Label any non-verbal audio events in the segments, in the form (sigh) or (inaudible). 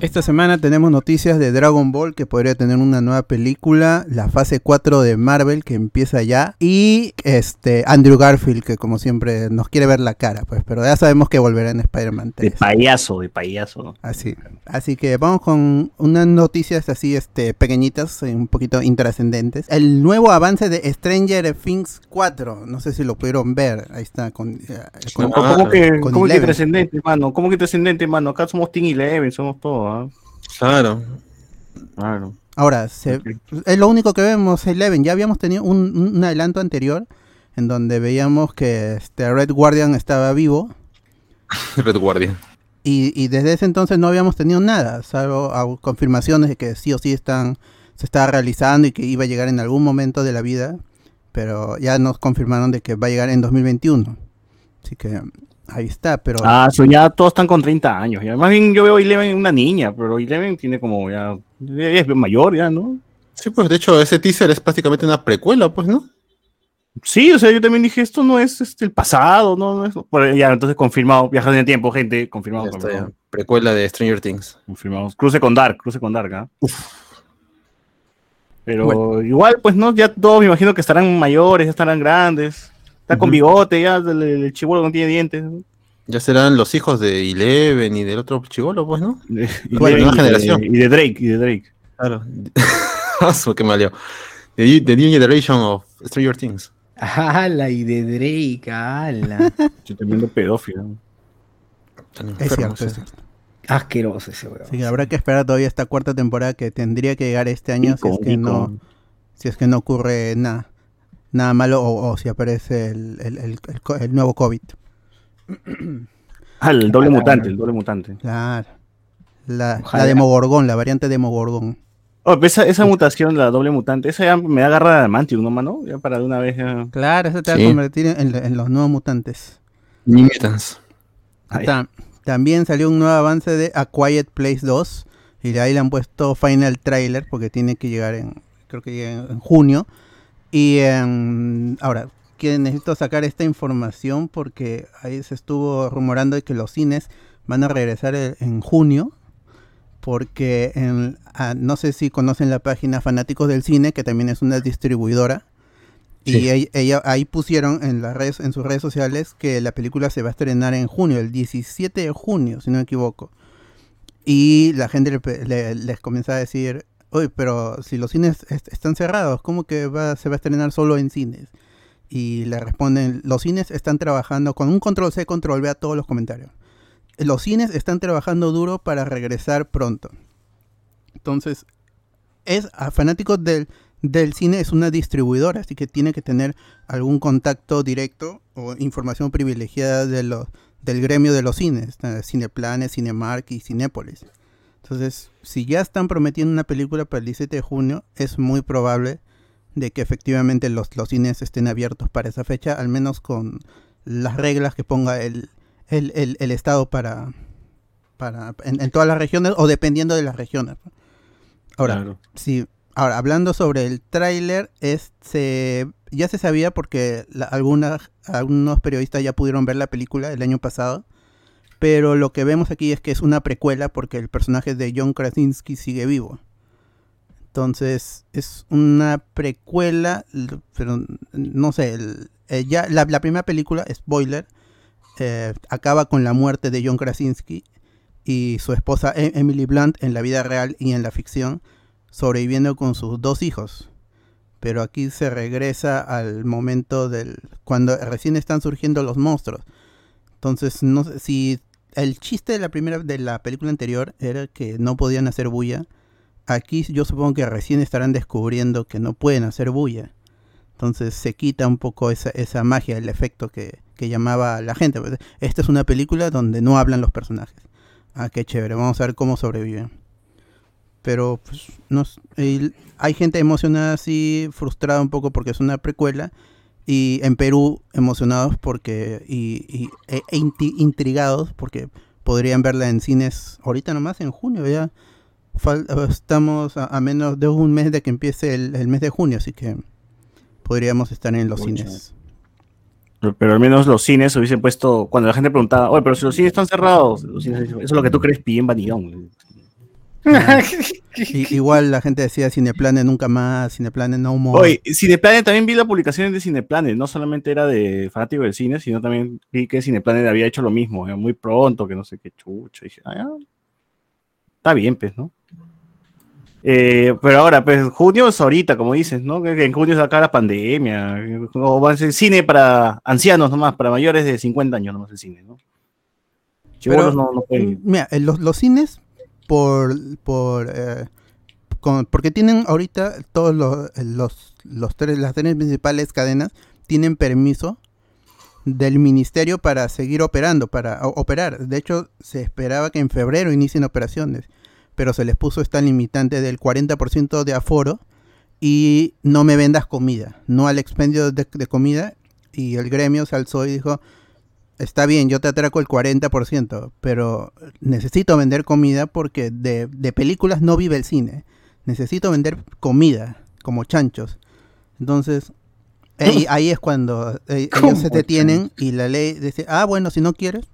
Esta semana tenemos noticias de Dragon Ball que podría tener una nueva película, la fase 4 de Marvel que empieza ya y este Andrew Garfield que como siempre nos quiere ver la cara, pues, pero ya sabemos que volverá en Spider-Man 3. De payaso, de payaso. Así. Así que vamos con unas noticias así este pequeñitas, eh, un poquito intrascendentes. El nuevo avance de Stranger Things 4, no sé si lo pudieron ver. Ahí está con, eh, con- ¿Cómo, cómo que, con cómo que trascendente, mano? ¿Cómo que trascendente, mano? Acá somos Team Eleven, somos todos, ¿ah? Claro. Claro. Ahora, se- es lo único que vemos, Eleven. Ya habíamos tenido un, un adelanto anterior en donde veíamos que este Red Guardian estaba vivo (laughs) Red Guardian. y, y desde ese entonces no habíamos tenido nada, salvo confirmaciones de que sí o sí están, se estaba realizando y que iba a llegar en algún momento de la vida, pero ya nos confirmaron de que va a llegar en 2021. Así que ahí está, pero... Ah, so ya todos están con 30 años. Ya. Más bien yo veo a Eleven una niña, pero Eleven tiene como ya. es mayor, ya, ¿no? Sí, pues de hecho ese teaser es prácticamente una precuela, pues, ¿no? Sí, o sea, yo también dije, esto no es este, el pasado, no, no es. Pero ya, entonces confirmado, viajes en el tiempo, gente, confirmado. Ya está, confirmado, ya. Precuela de Stranger Things. confirmado. Cruce con Dark, cruce con Dark, ¿ah? Pero igual, pues no, ya todos me imagino que estarán mayores, ya estarán grandes. Está con bigote, ya el, el chibolo no tiene dientes. Ya serán los hijos de Eleven y del otro chivolo, pues, ¿no? Y, Bueno, de, nueva y de- generación. y de Drake, y de Drake. Claro. (laughs) Asu, qué maleo. The, the New Generation of Stranger Things. ¡Hala! Y de Drake, ¡hala! (laughs) Yo tremendo pedófilo. Están es cierto, es esos. cierto. Asqueroso ese weón. Que habrá que esperar todavía esta cuarta temporada que tendría que llegar este año si es que no... si es que no ocurre nada nada malo o, o si aparece el, el- el- el nuevo COVID. Ah, el doble mutante, el doble mutante. Claro. La, la Demogorgón, la variante Demogorgón. Oh, pero esa, esa mutación, la doble mutante, esa ya me da garra de adamantium, ¿no, mano? Ya para de una vez ya. Claro, eso te va Sí. a convertir en, en los nuevos mutantes. Mutants. También salió un nuevo avance de A Quiet Place 2 y de ahí le han puesto final trailer porque tiene que llegar en, creo que llega en, en junio. Y en- ahora, que necesito sacar esta información porque ahí se estuvo rumorando de que los cines van a regresar e- en junio. Porque en- ah, no sé si conocen la página Fanáticos del Cine, que también es una distribuidora. Y ella, ella- ahí pusieron en las redes, en sus redes sociales que la película se va a estrenar en junio, el 17 de junio, si no me equivoco. Y la gente le le- les comienza a decir, oye, pero si los cines est- están cerrados, ¿cómo que va, se va a estrenar solo en cines? Y le responden, los cines están trabajando con un control C, control V a todos los comentarios. Los cines están trabajando duro para regresar pronto. Entonces, es a fanáticos del, del cine es una distribuidora, así que tiene que tener algún contacto directo o información privilegiada de los, del gremio de los cines, eh, Cineplanes, Cinemark y Cinépolis. Entonces, si ya están prometiendo una película para el 17 de junio, es muy probable de que efectivamente los, los cines estén abiertos para esa fecha, al menos con las reglas que ponga el, el, el- el Estado para, para en, en todas las regiones o dependiendo de las regiones. Ahora, Claro. Sí, ahora hablando sobre el tráiler, es, se- ya se sabía porque la- algunas, algunos periodistas ya pudieron ver la película el año pasado, pero lo que vemos aquí es que es una precuela porque el personaje de John Krasinski sigue vivo. Entonces es una precuela, pero no sé, eh, ya la, la primera película, spoiler, eh, acaba con la muerte de John Krasinski y su esposa E- Emily Blunt en la vida real y en la ficción, sobreviviendo con sus dos hijos. Pero aquí se regresa al momento del cuando recién están surgiendo los monstruos. Entonces, no sé si el chiste de la primera de la película anterior era que no podían hacer bulla. Aquí yo supongo que recién estarán descubriendo que no pueden hacer bulla. Entonces se quita un poco esa, esa magia, el efecto que, que llamaba a la gente. Esta es una película donde no hablan los personajes. Ah, qué chévere, vamos a ver cómo sobreviven. Pero pues, hay gente emocionada así, frustrada un poco porque es una precuela. Y en Perú emocionados porque y, y- e, e intrigados porque podrían verla en cines ahorita nomás en junio ya Fal- estamos a, a menos de un mes de que empiece el, el mes de junio, así que podríamos estar en los cines. Pero, pero al menos los cines hubiesen puesto, cuando la gente preguntaba, oye, pero si los cines están cerrados, los cines- eso es lo que tú crees, bien vanidón. (laughs) Y- igual la gente decía Cineplanet nunca más, Cineplanet no more. Oye, Cineplanet también vi la publicación de Cineplanet, no solamente era de fanático del cine, sino también vi que Cineplanet había hecho lo mismo, eh, muy pronto, que no sé qué chucha. Dije, ah, ya. está bien, pues, ¿no? Eh, pero ahora, pues, junio es ahorita, como dices, ¿no? Que en junio se acaba la pandemia, o va a ser cine para ancianos nomás, para mayores de 50 años nomás el cine, ¿no? Chibolos no, no pueden. Mm, Mira, los, los cines, por, por eh, porque tienen ahorita todos los, los, tres, las tres principales cadenas tienen permiso del ministerio para seguir operando, para operar. De hecho, se esperaba que en febrero inicien operaciones, pero se les puso esta limitante del 40% de aforo y no me vendas comida, no al expendio de, de comida. Y el gremio se alzó y dijo, está bien, yo te atraco el 40%, pero necesito vender comida porque de, de películas no vive el cine. Necesito vender comida, como chanchos. Entonces, ahí, (laughs) ahí es cuando eh, ellos se ¿Cómo detienen y la ley dice, ah, bueno, si no quieres,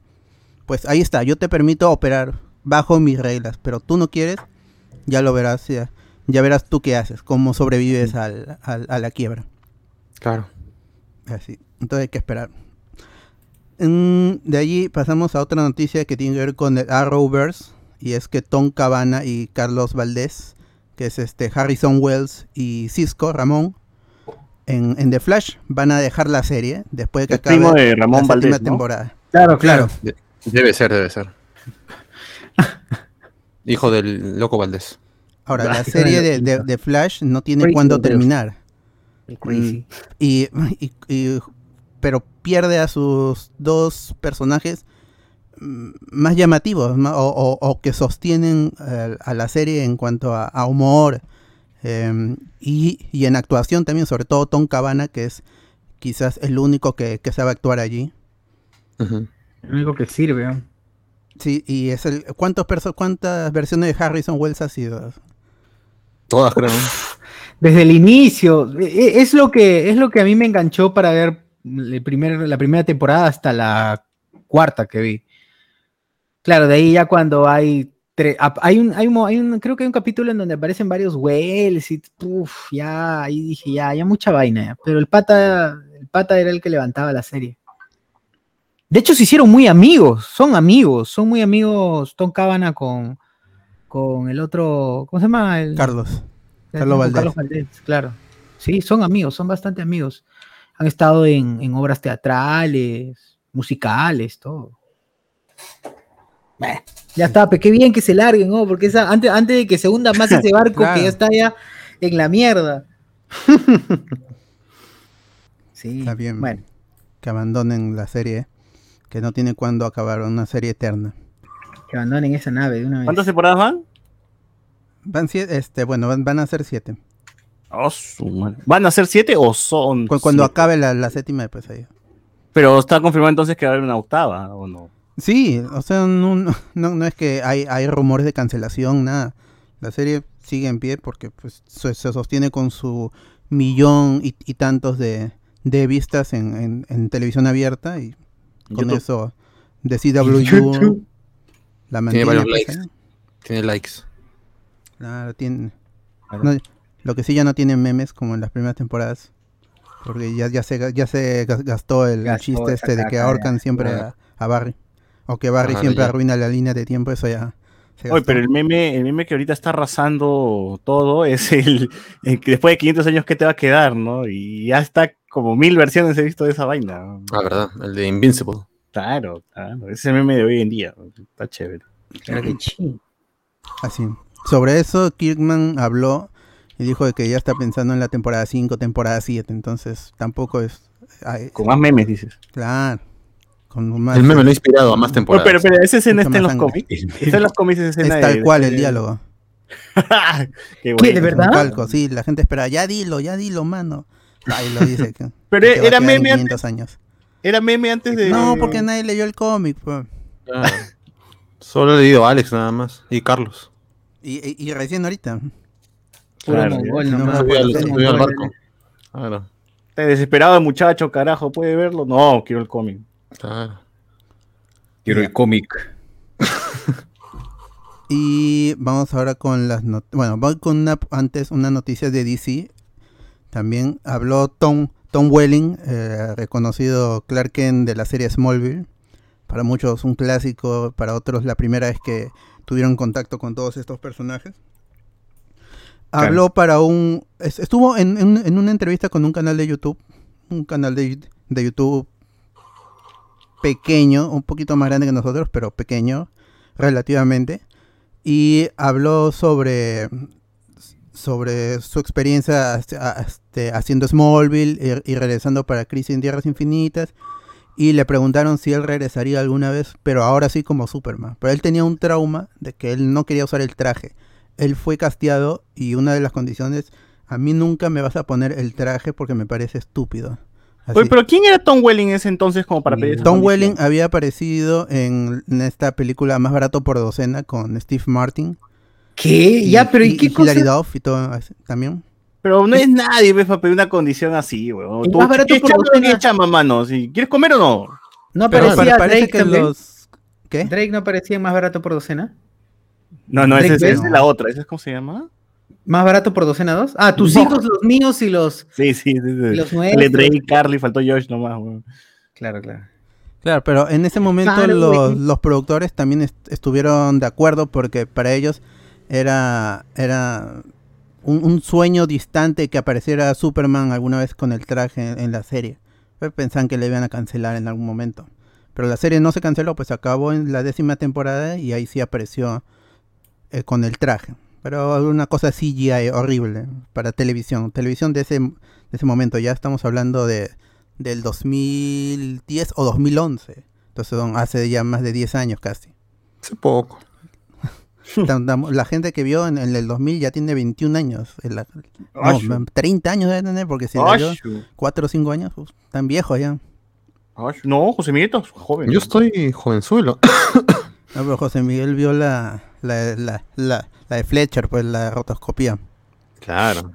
pues ahí está, yo te permito operar bajo mis reglas, pero tú no quieres, ya lo verás, ya, ya verás tú qué haces, cómo sobrevives al- al- a la quiebra. Claro. Así. Entonces hay que esperar. Mm, de allí pasamos a otra noticia que tiene que ver con el Arrowverse. Y es que Tom Cabana y Carlos Valdés, que es este Harrison Wells y Cisco Ramón, en, en The Flash van a dejar la serie después de que El acabe primo de la Ramón séptima Valdés, ¿no? temporada. Claro, claro. Debe ser, debe ser. (laughs) Hijo del loco Valdés. Ahora, la (laughs) serie de, de- de Flash no tiene cuándo terminar. Crazy. Y, y- y- pero pierde a sus dos personajes mm, más llamativos ma- o, o- o que sostienen eh, a la serie en cuanto a, a humor em, y, y en actuación también, sobre todo Tom Cabana, que es quizás el único que, que sabe actuar allí. Lo único que sirve. ¿no? Sí, y es el ¿cuántos perso- ¿cuántas versiones de Harrison Wells ha sido? Todas, creo. Desde el inicio. e- e- Es lo que, es lo que a mí me enganchó para ver el primer, la primera temporada hasta la cuarta que vi. Claro, de ahí ya cuando hay hay un, hay un, mo- hay un- creo que hay un capítulo en donde aparecen varios Wells y uf, ya, ahí dije, ya, ya mucha vaina, ya. pero el pata, el pata era el que levantaba la serie. De hecho, se hicieron muy amigos, son amigos, son muy amigos Tom Cabana con, con el otro, ¿cómo se llama? El, Carlos. Carlos Valdés. Valdés, claro. Sí, son amigos, son bastante amigos. Han estado en, en obras teatrales, musicales, todo. Bah, ya está, pe, qué bien que se larguen, ¿no? Porque esa, antes, antes de que se hunda más ese (laughs) barco Claro. que ya está ya en la mierda. (laughs) sí, Está bien. bueno, Que abandonen la serie, que no tiene cuándo acabar, una serie eterna. que abandonen esa nave de una vez. ¿Cuántas temporadas van? Van siete, este, bueno, van, van a ser siete. Oh, su. ¿Van a ser siete o son? Cu- Cuando siete? acabe la, la séptima, pues ahí. Pero está confirmado entonces que va a haber una octava, ¿o no? Sí, o sea, no, no, no- es que hay, hay rumores de cancelación, nada. La serie sigue en pie porque pues, se, se sostiene con su millón y, y tantos de, de vistas en, en- en televisión abierta y con YouTube. eso de CW (laughs) YouTube. la Tiene varios pues, likes. Tiene likes. Claro, tiene, Claro. no, lo que sí ya no tiene memes como en las primeras temporadas. Porque ya, ya, se, ya se gas- gastó el Gastó chiste este de que ahorcan siempre a, a Barry. O que Barry Ajá, siempre ya. arruina la línea de tiempo, eso ya se Oye, pero el meme, el meme que ahorita está arrasando todo es el, el que después de 500 años, ¿qué te va a quedar, no? Y ya está como mil versiones he visto de esa vaina. Ah, verdad. El de Invincible. Claro, claro. Ese es el meme de hoy en día. Está chévere. Claro que sí. Así. Sobre eso, Kirkman habló y dijo de que ya está pensando en la temporada 5, temporada 7. Entonces, tampoco es. ay, Con más memes, dices. claro. Con más, El meme lo ha inspirado a más No, temporadas. pero, pero esa escena está en los cómics. Está en los cómics esa es escena. tal de- cual el (laughs) de- diálogo. Qué ¿Qué, bueno. de Es un verdad? calco, sí, la gente espera, ya dilo, ya dilo, mano. Ahí lo dice. que- (laughs) Pero que era meme 500 años. Era meme antes de. No, porque nadie leyó el cómic. pues. Ah, Solo he leído a Alex nada más. Y Carlos. Y, y- y recién ahorita. Puro Claro, mongol no, nomás. no, Subió al, barco. Claro, Está desesperado el muchacho, carajo, ¿puede verlo? No, quiero el cómic. claro. Quiero el cómic. (laughs) Y vamos ahora con las noticias. Bueno, voy con una, antes una noticia de DC. También habló Tom, Tom Welling, eh, reconocido Clark Kent de la serie Smallville. Para muchos un clásico, para otros la primera vez que tuvieron contacto con todos estos personajes. Habló para un... es- Estuvo en, en- en una entrevista con un canal de YouTube. Un canal de, de YouTube pequeño, un poquito más grande que nosotros, pero pequeño relativamente y habló sobre sobre su experiencia hace- este, haciendo Smallville y, y regresando para Crisis en Tierras Infinitas y le preguntaron si él regresaría alguna vez, pero ahora sí como Superman. Pero él tenía un trauma de que él no quería usar el traje. Él fue casteado y una de las condiciones, a mí nunca me vas a poner el traje porque me parece estúpido. Así. Oye, pero ¿quién era Tom Welling ese entonces como para pedir esa Tom condición? Welling había aparecido en, en esta película Más barato por docena con Steve Martin. ¿Qué? Ya, pero ¿y qué cosa? Hilary Duff y todo así, también. Pero no es nadie, ves, para pedir una condición así, weón. Más barato quieres por docena. mano. Si quieres comer o no. No Pero aparecía pa- parece Drake que también. los... ¿Qué? Drake no parecía más barato por docena. No, no, esa es, la otra. ¿Esa es cómo se llama? ¿Más barato por docena dos? Ah, tus No. hijos, los míos y los. Sí, sí. sí, sí. Los. Drake, Carly, faltó Josh nomás, weón. Claro, claro. Claro, pero en ese momento Claro, los, los productores también est- estuvieron de acuerdo porque para ellos era, era un, un sueño distante que apareciera Superman alguna vez con el traje en, en la serie. Pues Pensaban que le iban a cancelar en algún momento. Pero la serie no se canceló, pues acabó en la décima temporada y ahí sí apareció eh, con el traje. Pero una cosa CGI horrible para televisión. Televisión de ese, de ese momento, ya estamos hablando de, del 2010 o 2011. Entonces son hace ya más de 10 años casi. Hace poco. (laughs) La gente que vio en, en el 2000 ya tiene 21 años. En la- no, Ashu. 30 años debe tener porque si Ashu. 4 o 5 años, pues, están viejos ya. No, es joven. Yo estoy jovenzuelo. (coughs) No, pero José Miguel vio la, la, la, la, la de Fletcher, pues la rotoscopía. Claro.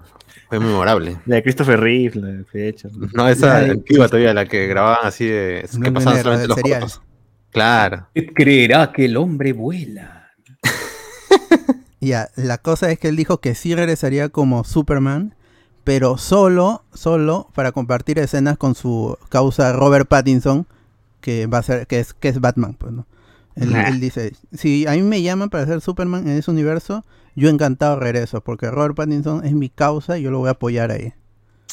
Fue memorable. La de Christopher Reeve, la de fecha. No, esa La antigua todavía, la que grababan así de. En ¿Qué blanco y pasaban solamente los serial. cortos? Claro. Creerá que el hombre vuela. Ya, la cosa es que él dijo que sí regresaría como Superman, pero solo, solo para compartir escenas con su causa Robert Pattinson, que va a ser, que es, que es Batman, pues, ¿no? Él, Nah. él dice, si a mí me llaman para ser Superman en ese universo, yo encantado regreso, porque Robert Pattinson es mi causa y yo lo voy a apoyar ahí.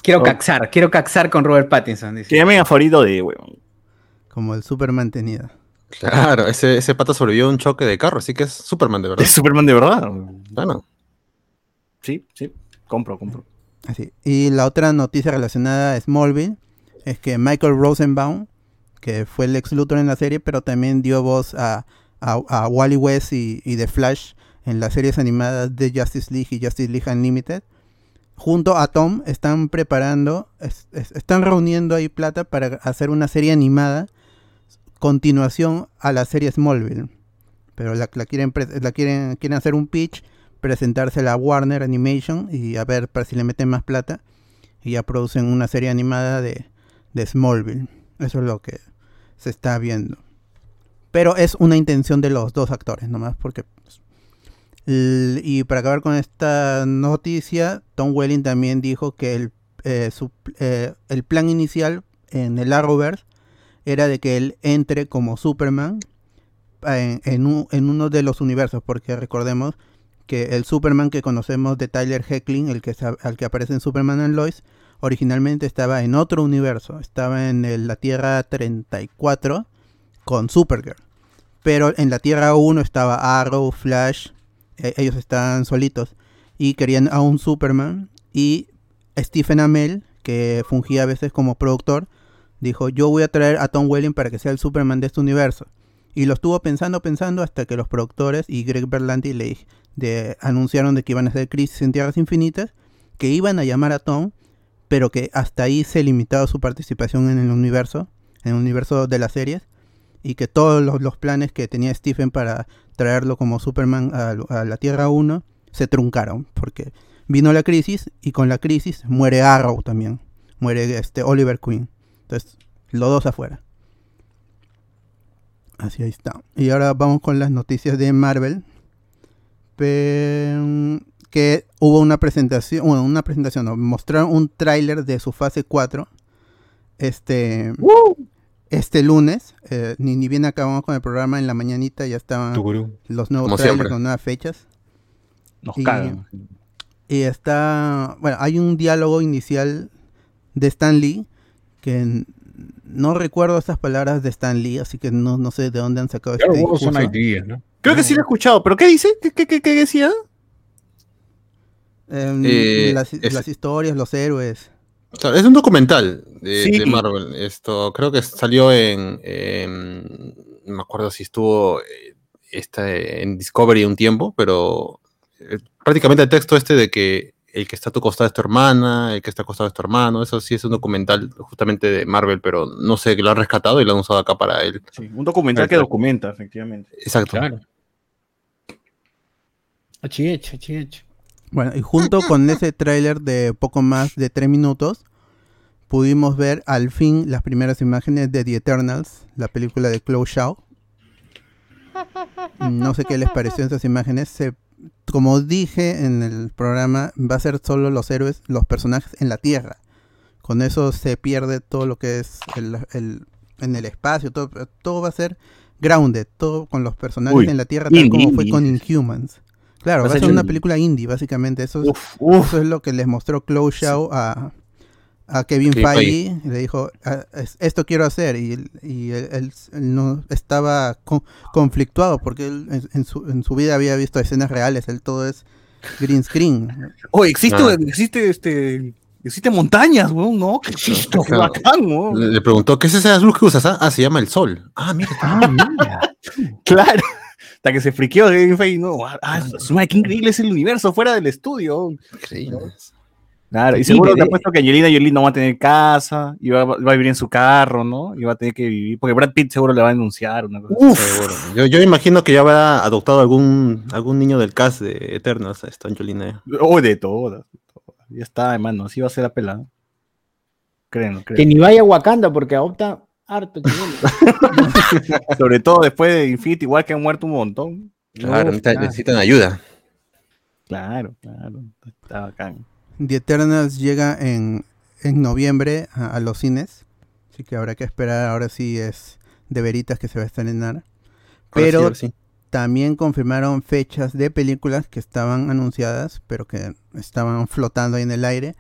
Quiero Oh. caxar, quiero caxar con Robert Pattinson. Dice. Que llamen a favorito de, weón. Como el Superman tenido. Claro, ese, ese pata sobrevivió a un choque de carro, así que es Superman de verdad. Es Superman de verdad. Bueno, Sí, sí. Compro, compro. Así. Y la otra noticia relacionada a Smallville es que Michael Rosenbaum, que fue el ex Luthor en la serie, pero también dio voz a, a, a Wally West y, y The Flash en las series animadas de Justice League y Justice League Unlimited. Junto a Tom están preparando, es- es- están reuniendo ahí plata para hacer una serie animada continuación a la serie Smallville. Pero la, la quieren, la quieren, quieren hacer un pitch presentársela a Warner Animation y a ver para si le meten más plata y ya producen una serie animada de, de Smallville. Eso es lo que se está viendo. Pero es una intención de los dos actores, nomás porque... pues, y para acabar con esta noticia, Tom Welling también dijo que el, eh, su- eh, el plan inicial en el Arrowverse era de que él entre como Superman en, en un- en uno de los universos, porque recordemos que el Superman que conocemos de Tyler Hecklin, el que, al que aparece en Superman and Lois, originalmente estaba en otro universo, estaba en la Tierra 34 con Supergirl. Pero en la Tierra 1 estaba Arrow, Flash, eh, ellos estaban solitos y querían a un Superman y Stephen Amell, que fungía a veces como productor, dijo, yo voy a traer a Tom Welling para que sea el Superman de este universo. Y lo estuvo pensando, pensando, hasta que los productores y Greg Berlanti le de- anunciaron de que iban a hacer Crisis en Tierras Infinitas, que iban a llamar a Tom, pero que hasta ahí se limitaba su participación en el universo, en el universo de las series, y que todos los, planes que tenía Stephen para traerlo como Superman a, la Tierra 1, se truncaron, porque vino la crisis y con la crisis muere Arrow también, muere este Oliver Queen. Entonces, los dos afuera. Así ahí está. Y ahora vamos con las noticias de Marvel. Pe- que hubo una presentación, bueno, una presentación, no, mostraron un tráiler de su fase 4 este, este lunes. eh, ni, ni bien acabamos con el programa en la mañanita, ya estaban los nuevos Como trailers siempre. con nuevas fechas. Nos Y- cagan. Y está, bueno, hay un diálogo inicial de Stan Lee que no recuerdo estas palabras de Stan Lee, así que no, no sé de dónde han sacado este discurso. Creo que sí lo he escuchado, pero ¿qué dice? ¿Qué, qué, qué, qué decía? Em, Eh, las, es- las historias, los héroes. Es un documental de, Sí. de Marvel. Esto creo que salió en, en- no me acuerdo si estuvo eh, esta, en Discovery un tiempo, pero eh, prácticamente el texto este de que el que está a tu costado es tu hermana, el que está a costado es tu hermano, eso sí es un documental justamente de Marvel, pero no sé, que lo han rescatado y lo han usado acá para él. Sí, un documental que documenta, efectivamente. Exacto. Claro. Achihecho. Bueno, y junto con ese tráiler de poco más de tres minutos, pudimos ver al fin las primeras imágenes de The Eternals, la película de Chloe Shaw. No sé qué les pareció esas imágenes. Se- como dije en el programa, va a ser solo los héroes, los personajes en la Tierra. Con eso se pierde todo lo que es el, el- en el espacio, todo, todo va a ser grounded, todo con los personajes Uy, en la Tierra, tal como fue con. Inhumans. Claro, Va a ser una película indie, básicamente. Eso es, Uf, uf. eso es lo que les mostró Chloe Shaw a, a Kevin Kevin Feige. y Le dijo, "Ah, es- esto quiero hacer. Y, él- y él, él- él no estaba co- conflictuado porque él en, en su, en su vida había visto escenas reales. Él todo es green screen. Oh, existe, Ah. existe este. Existe montañas, weón, ¿no? ¿Qué es esto? Qué Claro. bacán, weón. Le, le preguntó, ¿qué es esa luz que usas? Ah, Ah, se llama el sol. Ah, mira. Ah, mira. (laughs) Claro. Hasta que se friqueó Kevin Feige, no. Ah, es, madre, qué increíble es el universo fuera del estudio. Increíble. Claro, y seguro te bebé. ha puesto que Angelina Jolie no va a tener casa, y va, va a vivir en su carro, ¿no? Y va a tener que vivir, porque Brad Pitt seguro le va a denunciar una cosa. así. Seguro. Yo, yo imagino que ya habrá adoptado algún, algún niño del cast de Eternals, esta Angelina. Oh, de todas, de todas. Ya está, hermano, así va a ser la pelada. Créanlo, Que créanlo. ni vaya a Wakanda porque adopta harto. (laughs) Sobre todo después de Infinity, igual que han muerto un montón. Claro, Uf, necesitan, claro. necesitan ayuda. Claro, claro. Está bacán. The Eternals llega en, en noviembre a, a los cines. Así que habrá que esperar. Ahora sí es de veritas que se va a estrenar. Ahora Pero sí, ahora sí. también confirmaron fechas de películas que estaban anunciadas, pero que estaban flotando ahí en el aire.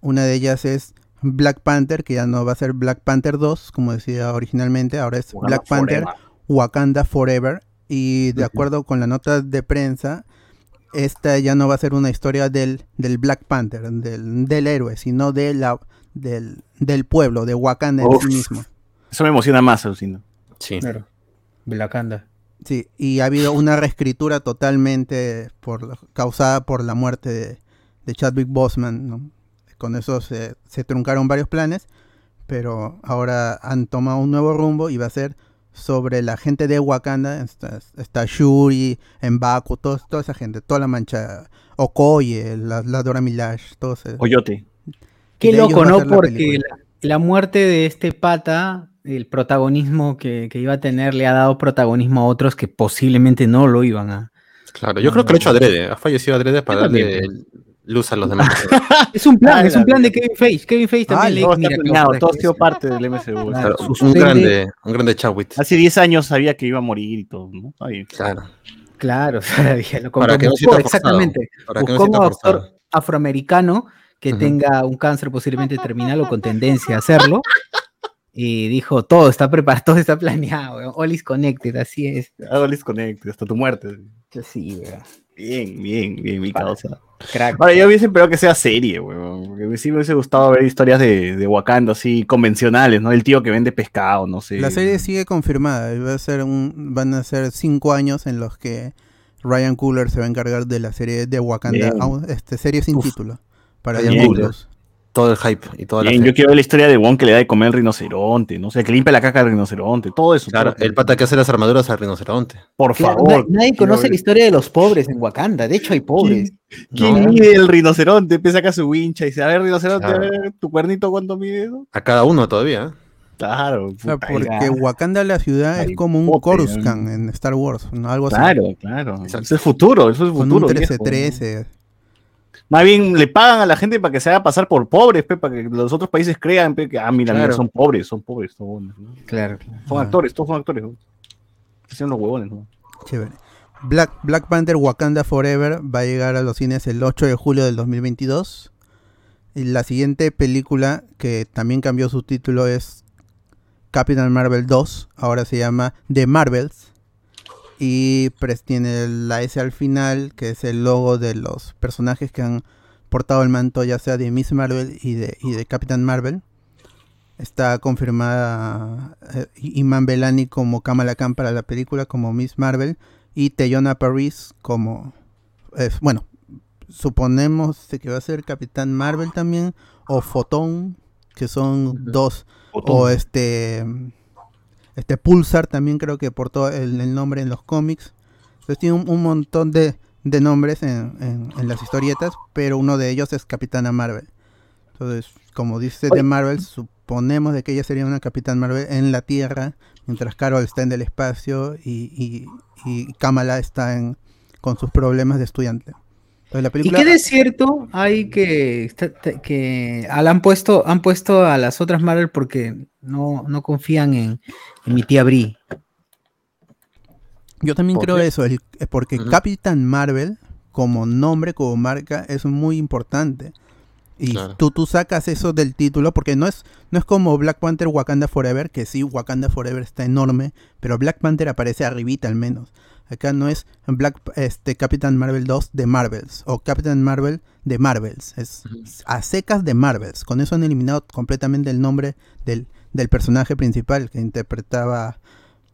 Una de ellas es Black Panther, que ya no va a ser Black Panther 2, como decía originalmente, ahora es Wakanda Black Panther forever. Wakanda Forever. Y de acuerdo con la nota de prensa, esta ya no va a ser una historia del, del Black Panther, del, del héroe, sino de la, del, del pueblo, de Wakanda en sí mismo. Eso me emociona más, alucino. Sí. Claro. Wakanda. Sí, y ha habido una reescritura totalmente por, causada por la muerte de, de Chadwick Boseman. ¿no? Con eso se, se truncaron varios planes, pero ahora han tomado un nuevo rumbo y va a ser sobre la gente de Wakanda. Está, está Shuri, Mbaku, todo- toda esa gente, toda la mancha. Okoye, la, la Dora Milaje, todos. esos. Coyote. Qué loco, ¿no? Porque la, la muerte de este pata, el protagonismo que, que iba a tener, le ha dado protagonismo a otros que posiblemente no lo iban a. Claro, yo creo que lo ha hecho adrede. Ha fallecido adrede para darle luz a los demás. (laughs) Es un plan, Ah, es un la plan de Kevin Feige. Kevin Feige también Ah, le mira, planeado, todo ha sido parte del MCU. Claro. Un grande, un grande Chadwick. Hace 10 años sabía que iba a morir y todo, ¿no? Claro. Claro, (laughs) sabía, lo Para que no buscó, exactamente. Para que no Buscó un actor afroamericano que tenga un cáncer posiblemente terminal o con tendencia a hacerlo. Y dijo, todo está preparado, todo está planeado, all is connected, así es. Hago Connect hasta tu muerte. Sí, weón. Bien, bien, bien, mi causa. Crack. Ahora, yo hubiese esperado que sea serie, weón. Porque sí me hubiese gustado ver historias de, de Wakanda así convencionales, ¿no? El tío que vende pescado, no sé. La serie sigue confirmada. Va a ser un, van a ser cinco años en los que Ryan Cooler se va a encargar de la serie de Wakanda, Bien. este, serie sin Uf. título. Para Ryan Disney. Plus. Todo el hype y toda la Bien, fe. yo quiero ver la historia de Wong que le da de comer al rinoceronte, no sé, que limpia la caca del rinoceronte, todo eso. Claro, todo. el pata que hace las armaduras al rinoceronte. Por Claro, favor. na- nadie conoce ver. la historia de los pobres en Wakanda. De hecho, hay pobres. ¿Quién No. mide el rinoceronte? Empieza acá su wincha y dice, a ver, rinoceronte, Claro. a ver, tu cuernito cuánto mide, ¿no? A cada uno todavía. ¿eh? Claro, O sea, porque Wakanda la ciudad es como un Coruscant en Star Wars, ¿no? algo así. Claro, claro. Eso es futuro, eso es Con futuro. un viejo. 13-13. Más bien le pagan a la gente para que se haga pasar por pobres, pe, para que los otros países crean pe, que, ah, mira, mira, son pobres, son pobres, son, buenos, ¿no? Claro, claro. Son Ah. actores, todos son actores. Hacen los huevones, ¿no? Chévere. Black, Black Panther Wakanda Forever va a llegar a los cines el 8 de julio del 2022. Y la siguiente película que también cambió su título es Captain Marvel 2. Ahora se llama The Marvels. Y pues tiene la S al final, que es el logo de los personajes que han portado el manto, ya sea de Miss Marvel y de, y de Captain Marvel. Está confirmada eh, Iman Belani como Kamala Khan para la película, como Miss Marvel, y Teyona Paris como. es- bueno, suponemos que va a ser Capitán Marvel también, o Photon, que son dos, o este. Este Pulsar también creo que portó el, el nombre en los cómics. Entonces tiene un, un montón de, de nombres en, en- en las historietas, pero uno de ellos es Capitana Marvel. Entonces, como dice de Marvel, suponemos de que ella sería una Capitán Marvel en la Tierra, mientras Carol está en el espacio y, y, y Kamala está en, con sus problemas de estudiante. Entonces, la ¿Y película... qué de cierto hay que, que al- han puesto han puesto a las otras Marvel porque no, no confían en, en mi tía Brie? Yo también ¿Por creo qué? eso, el- eh, porque Ujú. Capitán Marvel, como nombre, como marca, es muy importante. Y Claro. tú, tú sacas eso del título, porque no es, no es como Black Panther Wakanda Forever, que sí, Wakanda Forever está enorme, pero Black Panther aparece arribita al menos. Acá no es Black este Capitán Marvel 2 de Marvels, o Capitán Marvel de Marvels. Es a secas de Marvels. Con eso han eliminado completamente el nombre del, del personaje principal que interpretaba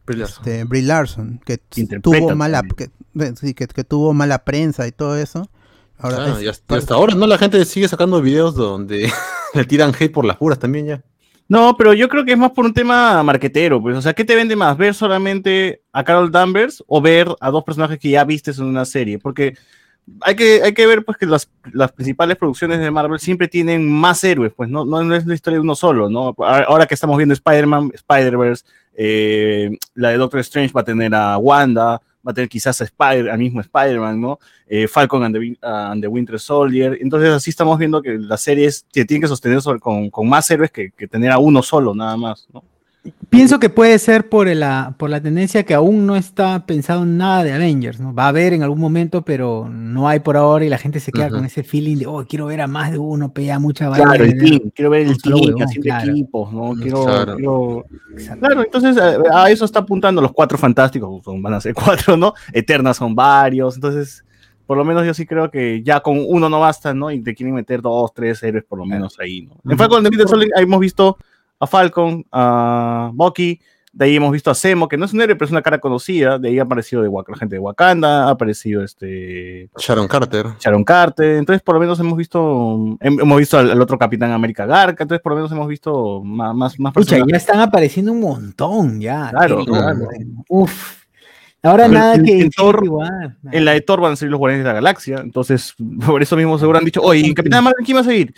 Brie Larson. este, Brie Larson, que tuvo mala que, sí, que, que tuvo mala prensa y todo eso. Ahora es- y hasta, hasta ahora, ¿no? La gente sigue sacando videos donde (laughs) le tiran hate por las puras también ya. No, pero yo creo que es más por un tema marquetero, pues, o sea, ¿qué te vende más? ¿Ver solamente a Carol Danvers o ver a dos personajes que ya vistes en una serie? Porque hay que, hay que ver, pues, que las, las principales producciones de Marvel siempre tienen más héroes, pues, no, no, es la historia de uno solo, ¿no? Ahora que estamos viendo Spider-Man, Spider-Verse, eh, la de Doctor Strange va a tener a Wanda, va a tener quizás Spider, al mismo Spider-Man, ¿no? Eh, Falcon and the, Win- and the Winter Soldier. Entonces así estamos viendo que las series se tienen que sostener con, con más héroes que, que tener a uno solo, nada más, ¿no? Pienso que puede ser por la, por la tendencia que aún no está pensado en nada de Avengers, ¿no? Va a haber en algún momento, pero no hay por ahora y la gente se queda Ujú. con ese feeling de, oh, quiero ver a más de uno, pea mucha Claro, el team, quiero ver el team huevón, haciendo claro. equipos, ¿no? Quiero, Claro. quiero-. Claro, entonces a, a eso está apuntando los cuatro fantásticos, son- van a ser (laughs) cuatro, ¿no? Eternas son varios, entonces, por lo menos yo sí creo que ya con uno no basta, ¿no? Y te quieren meter dos, tres héroes por lo menos ahí, ¿no? En Falcon Winter Soldier hemos visto a Falcon, a Bucky, de ahí hemos visto a Zemo, que no es un héroe, pero es una cara conocida, de ahí ha aparecido de Wak- la gente de Wakanda, ha aparecido este Sharon Carter. Sharon Carter, entonces por lo menos hemos visto hem- hemos visto al, al otro Capitán América Garca, entonces por lo menos hemos visto más más, más Pucha, personajes. ya están apareciendo un montón, ya. Claro, claro. Uf. Ahora Pero nada en- que en Thor- igual. En la de Thor van a salir los Guardianes de la Galaxia, entonces (laughs) por eso mismo seguro han dicho, oye, ¿y Capitán Marvel quién va a seguir?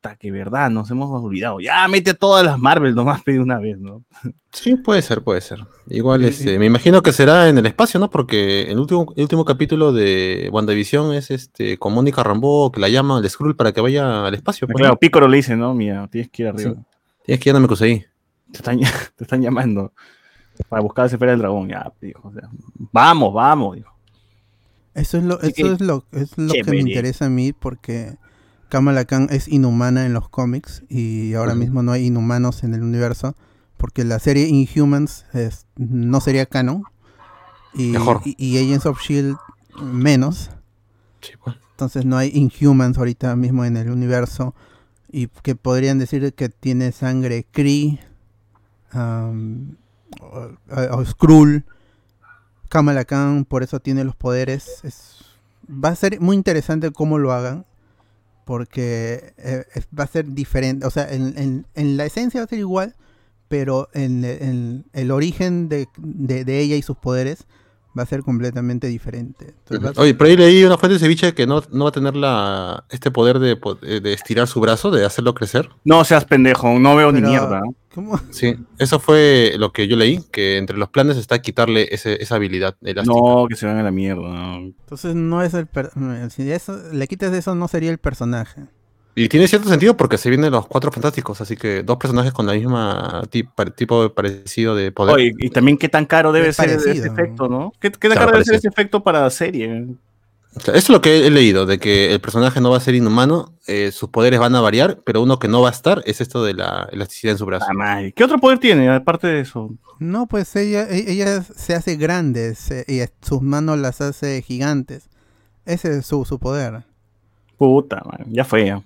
Puta, que verdad, nos hemos olvidado. Ya mete a todas las Marvel nomás (laughs) de una vez, ¿no? Sí, puede ser, puede ser. Igual, este, me imagino que será en el espacio, ¿no? Porque el último, el último capítulo de WandaVision es este con Mónica Rambeau que la llama al Skrull para que vaya al espacio. pues, Claro, ¿no? Piccolo le dice, no, mira, tienes que ir arriba. Tienes que ir a ahí. Te, están, (laughs) te están llamando para buscar esa esfera del dragón. Ya, dijo, o sea, vamos, vamos, dijo. Eso es lo, eso que, es lo, es lo que me interesa a mí porque Kamala Khan es inhumana en los cómics y ahora mismo no hay inhumanos en el universo porque la serie Inhumans es- no sería canon y, Mejor. y, y Agents of Shield menos. Sí, pues. Entonces no hay Inhumans ahorita mismo en el universo y que podrían decir que tiene sangre Kree um, o, o Skrull. Kamala Khan por eso tiene los poderes. Es, va a ser muy interesante cómo lo hagan. Porque eh, va a ser diferente, o sea, en, en- en la esencia va a ser igual, pero en, en el origen de, de- de ella y sus poderes va a ser completamente diferente. Entonces, ser- Oye, por ahí leí una fuente de ceviche que no, no va a tener la, este poder de, de estirar su brazo, de hacerlo crecer. No seas pendejo, no veo ni Pero- mierda. Sí, eso fue lo que yo leí, que entre los planes está quitarle ese- esa habilidad elástica. No, que se van a la mierda. ¿no? Entonces no es el... per- si eso, le quitas eso, no sería el personaje. Y tiene cierto sentido porque se vienen los cuatro fantásticos, así que dos personajes con la misma tipo de parecido de poder. Y también qué tan caro debe Es ser parecido. ese efecto, ¿no? ¿Qué, qué tan Claro, caro debe ser ese efecto para serie? O sea, Eso es lo que he leído, de que el personaje no va a ser inhumano, eh, sus poderes van a variar, pero uno que no va a estar es esto de la elasticidad en su brazo. Ah. ¿Qué otro poder tiene aparte de eso? No, pues ella, e- ella se hace grande se- y sus manos las hace gigantes. Ese es su, su poder. Puta, man, ya fue. ya.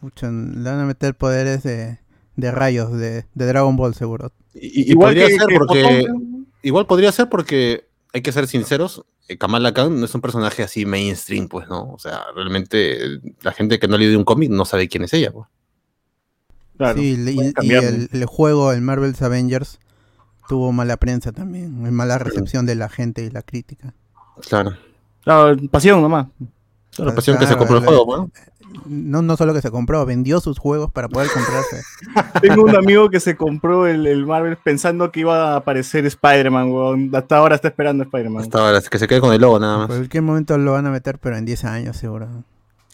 Pucha, le van a meter poderes de, de rayos de, de Dragon Ball seguro. Y, y podría ser porque igual podría ser porque hay que ser sinceros, Kamala Khan no es un personaje así mainstream, pues, ¿no? O sea, realmente eh, la gente que no ha leído un cómic no sabe quién es ella, pues. Claro, sí, y, el, el juego, el Marvel's Avengers, tuvo mala prensa también, mala recepción de la gente y la crítica. Claro. Claro, pasión nomás. La pasión que se compró el juego, ¿no? No, no solo que se compró, vendió sus juegos para poder comprarse. (laughs) Tengo un amigo que se compró el, el Marvel pensando que iba a aparecer Spider-Man, weón. Hasta ahora está esperando Spider-Man. Hasta ahora, que se quede con el logo nada En más. cualquier momento lo van a meter, pero en 10 años seguro.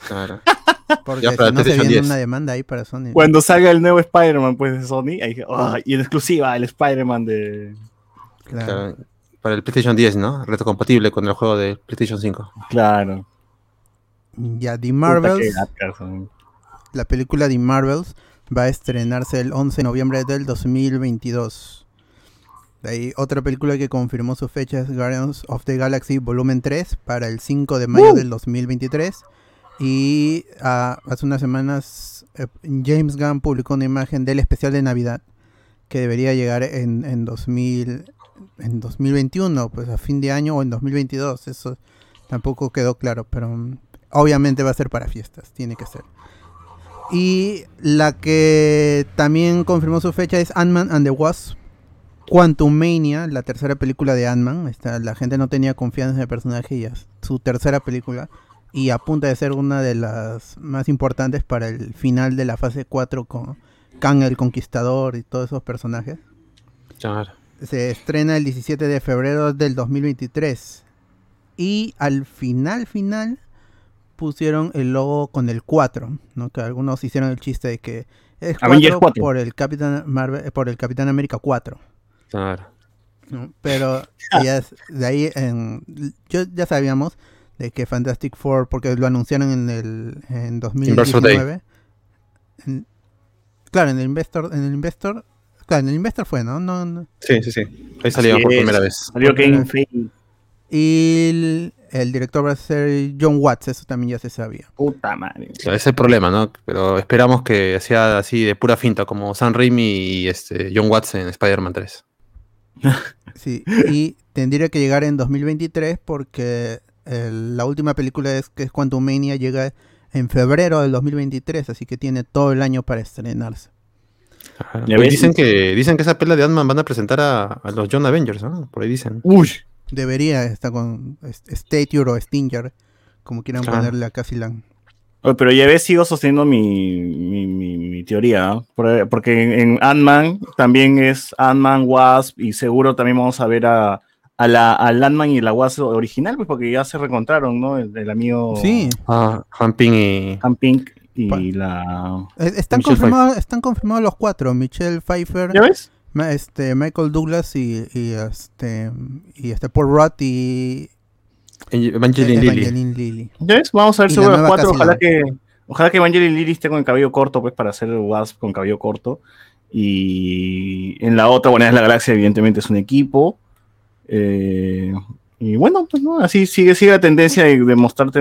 Claro. (laughs) Porque Ya si para no se viene 10. una demanda ahí para Sony. Cuando salga el nuevo Spider-Man, pues, de Sony, ahí "Ah", y en exclusiva, el Spider-Man de... Claro. Claro. Para el PlayStation 10, ¿no? Retrocompatible con el juego de PlayStation 5. Claro. Ya, The Marvels, la película The Marvels, va a estrenarse el 11 de noviembre del 2022. De ahí, otra película que confirmó su fecha es Guardians of the Galaxy Volumen 3 para el 5 de mayo del 2023. Y ah, hace unas semanas eh, James Gunn publicó una imagen del especial de Navidad que debería llegar en, en, 2000, en 2021, pues a fin de año o en 2022. Eso tampoco quedó claro, pero mm, obviamente va a ser para fiestas, tiene que ser. Y la que también confirmó su fecha es Ant-Man and the Wasp. Quantum Mania, la tercera película de Ant-Man. La gente no tenía confianza en el personaje y es su tercera película. Y apunta a ser una de las más importantes para el final de la fase 4 con Kang el Conquistador y todos esos personajes. Claro. Se estrena el 17 de febrero del 2023. Y al final, final, pusieron el logo con el 4, ¿no? Que algunos hicieron el chiste de que es 4, Avengers 4. por el Capitán Marvel, por el Capitán América 4. Claro. ¿no? Pero ya es- de ahí en, yo ya sabíamos de que Fantastic Four, porque lo anunciaron en el en Investor Day. 2019. en- claro, en el Investor, en el Investor, claro, en el Investor fue, ¿no? no, no. Sí, sí, sí. Ahí salió Así por es. primera vez. Salió Kevin Feige. Y el, el director va a ser John Watts, eso también ya se sabía. Puta madre. Ese es el problema, ¿no? Pero esperamos que sea así de pura finta, como Sam Raimi y este John Watts en Spider-Man 3. (laughs) Sí, y tendría que llegar en 2023 porque el- la última película es que es Quantum Mania llega en febrero del 2023, así que tiene todo el año para estrenarse. Ajá. Dicen que dicen que esa pela de Ant-Man van a presentar a, a los John Avengers, ¿no? Por ahí dicen. Uy. Debería estar con Stature o Stinger, como quieran Claro. ponerle a Casilan. Oye, Pero ya ves, sigo sosteniendo mi, mi, mi- mi teoría, ¿no? Por- porque en, en Ant-Man también es Ant-Man, Wasp, y seguro también vamos a ver a, a la, al Ant-Man y la Wasp original, pues porque ya se reencontraron, ¿no? El, el amigo Sí, Ah, Han Ping y. Han Pink y Pa- la... es- están confirmados, están confirmados los cuatro, Michelle Pfeiffer, ¿Ya ves? Este, Michael Douglas y, y este y este Paul Rudd y Evangeline Lilly. Evangeline Lilly. Vamos a ver Y seguro la los nueva cuatro. Ojalá que, ojalá que Evangeline Lilly esté con el cabello corto, pues, para hacer el Wasp con cabello corto. Y en la otra, bueno, es la galaxia, evidentemente es un equipo. Eh, y bueno, pues no, así sigue, sigue la tendencia de, de mostrarte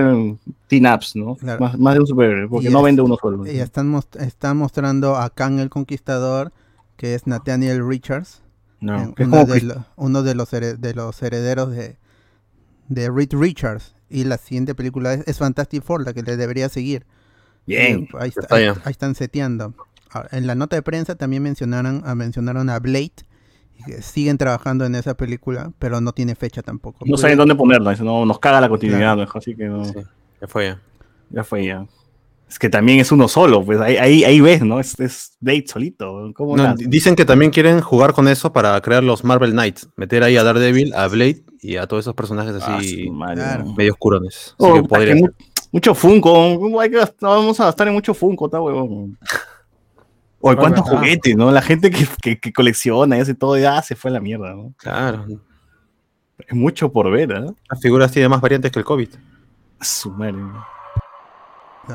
teen-ups, ¿no? Claro. Más, más de un superhéroe, porque Y no es- vende uno solo. Y están, most- están mostrando a Kang el Conquistador, que es Nathaniel Richards, No, uno, de Chris- lo- uno de los, de los herederos de, de Reed Richards. y la siguiente película es, es Fantastic Four, la que le debería seguir. Bien. Ahí, está- está ahí- ya. ahí están seteando. Ahora, en la nota de prensa también mencionaron, ah, mencionaron a Blade. que siguen trabajando en esa película, pero no tiene fecha tampoco. No saben dónde ponerlo, eso no, nos caga la continuidad, Claro. mejor, así que no, Sí, ya fue ya. ya fue ya. Es que también es uno solo, pues ahí, ahí, ahí ves, ¿no? Es, es Blade solito. ¿cómo No, dicen que también quieren jugar con eso para crear los Marvel Knights. Meter ahí a Daredevil, a Blade y a todos esos personajes Ah, así claro. ¿no? medio oscurones. Así Oh, que puta, podría que ser. mu- mucho Funko, ¿cómo hay que gastar- vamos a gastar en mucho Funko, está huevón. Oye, cuántos juguetes, ¿no? La gente que, que, que colecciona y hace todo, ya se fue a la mierda, ¿no? Claro. Es mucho por ver, ¿eh? Las figuras tienen más variantes que el COVID. Su madre. No,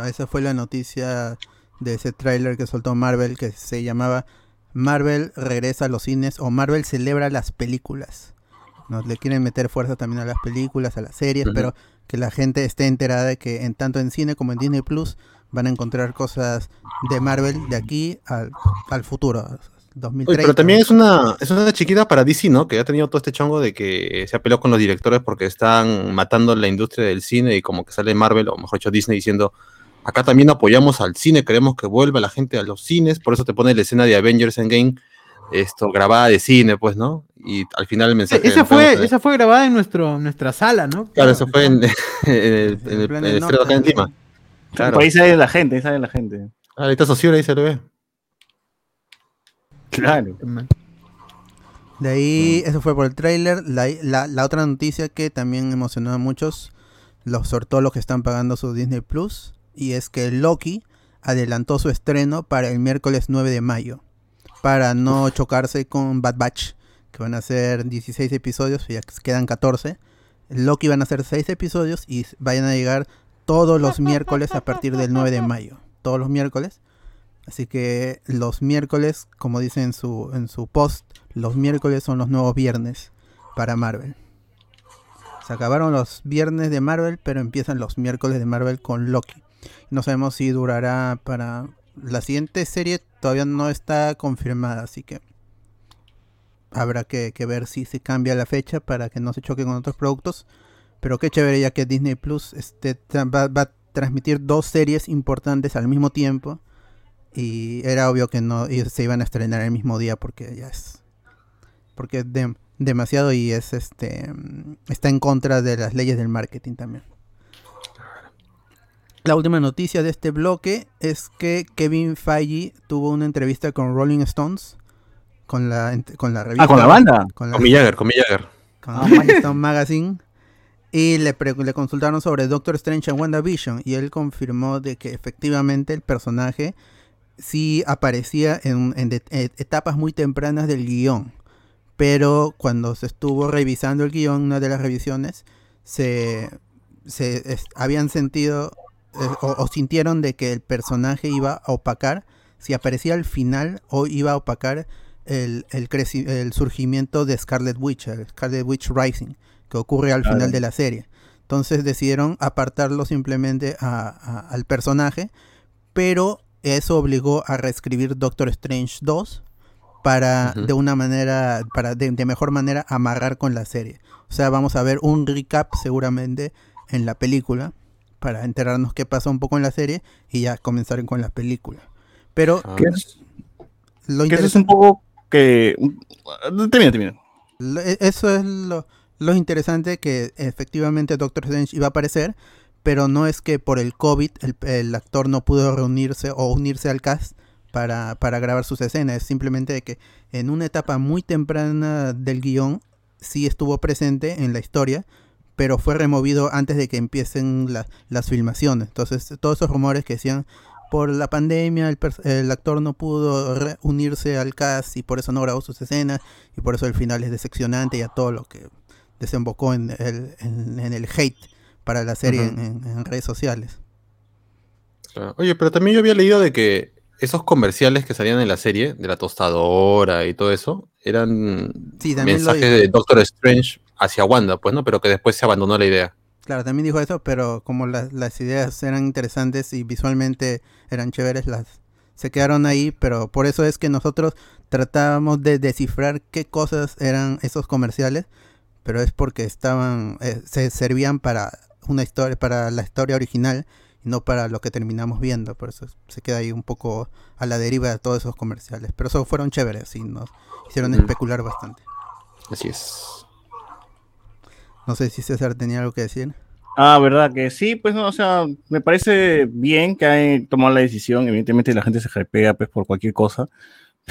esa fue la noticia de ese tráiler que soltó Marvel que se llamaba Marvel regresa a los cines o Marvel celebra las películas. Nos le quieren meter fuerza también a las películas, a las series, pero que la gente esté enterada de que en tanto en cine como en Disney Plus van a encontrar cosas de Marvel de aquí al, al futuro, 2030. Oye, pero también es una, es una chiquita para DC, ¿no? Que ha tenido todo este chongo de que se ha peleado con los directores porque están matando la industria del cine y como que sale Marvel, o mejor dicho Disney, diciendo, acá también apoyamos al cine, queremos que vuelva la gente a los cines, por eso te pone la escena de Avengers Endgame, esto, grabada de cine, pues, ¿no? Y al final el mensaje... Esa fue, esa fue grabada en nuestro, nuestra sala, ¿no? Claro, eso fue en, (laughs) en el, en el- plan en de el estreno acá en nota. Lima. Claro. Ahí sale la gente, ahí sale la gente. Ah, ahí está Socio, ahí se lo ve. Claro. De ahí, eso fue por el tráiler. La, la- la otra noticia que también emocionó a muchos, los sobre todo los que están pagando su Disney Plus, y es que Loki adelantó su estreno para el miércoles 9 de mayo, para no chocarse con Bad Batch, que van a ser 16 episodios, ya quedan 14. Loki van a ser 6 episodios y vayan a llegar todos los (laughs) miércoles a partir del 9 de mayo. Todos los miércoles. Así que los miércoles, como dice en su, en su post, los miércoles son los nuevos viernes para Marvel. Se acabaron los viernes de Marvel, pero empiezan los miércoles de Marvel con Loki. No sabemos si durará para... La siguiente serie todavía no está confirmada, así que habrá que, ver si se cambia la fecha para que no se choque con otros productos. Pero qué chévere ya que Disney Plus este, va, va a transmitir dos series importantes al mismo tiempo. Y era obvio que no se iban a estrenar el mismo día porque ya es porque es de- demasiado y es este mm, está en contra de las leyes del marketing también. La última noticia de este bloque es que Kevin Feige tuvo una entrevista con Rolling Stones con la con la revista Ah, con la banda. con la- Con mi Jagger, con mi Jagger. con Rolling Stone Magazine y le, pre- le consultaron sobre Doctor Strange en WandaVision y él confirmó de que efectivamente el personaje sí aparecía en, en de- et- etapas muy tempranas del guion pero cuando se estuvo revisando el guion una de las revisiones se, se es- habían sentido o, o sintieron de que el personaje iba a opacar si aparecía al final o iba a opacar el, el, surgimiento de Scarlet Witch, el Scarlet Witch Rising, que ocurre al Claro. final de la serie. Entonces decidieron apartarlo simplemente a- a- al personaje, pero eso obligó a reescribir Doctor Strange 2 para de una manera, para de, de mejor manera amarrar con la serie. O sea, vamos a ver un recap seguramente en la película para enterarnos qué pasó un poco en la serie y ya comenzar con la película. Pero Ah, es, lo que eso es un poco que... un- Termina, termina. Lo- e- Eso es lo, lo interesante que efectivamente Doctor Strange iba a aparecer, pero no es que por el COVID el, el actor no pudo reunirse o unirse al cast para, para grabar sus escenas. Es simplemente de que en una etapa muy temprana del guion sí estuvo presente en la historia, pero fue removido antes de que empiecen la- las filmaciones. Entonces todos esos rumores que decían por la pandemia el, actor no pudo unirse al cast y por eso no grabó sus escenas y por eso el final es decepcionante y a todo lo que desembocó en el, en, en el hate para la serie en, en- en redes sociales. Claro. Oye, pero también yo había leído de que esos comerciales que salían en la serie, de la tostadora y todo eso, eran Sí, mensajes de Doctor Strange hacia Wanda, pues, ¿no? Pero que después se abandonó la idea. Claro, también dijo eso, pero como las, las ideas eran interesantes y visualmente eran chéveres, las se quedaron ahí, pero por eso es que nosotros tratábamos de descifrar qué cosas eran esos comerciales, pero es porque estaban, eh, se servían para una historia, para la historia original y no para lo que terminamos viendo. Por eso se queda ahí un poco a la deriva de todos esos comerciales. Pero esos fueron chéveres y nos hicieron especular bastante. Así es. No sé si César tenía algo que decir. Ah, verdad que sí, pues no, o sea, me parece bien que hayan tomado la decisión. Evidentemente la gente se repega pues, por cualquier cosa,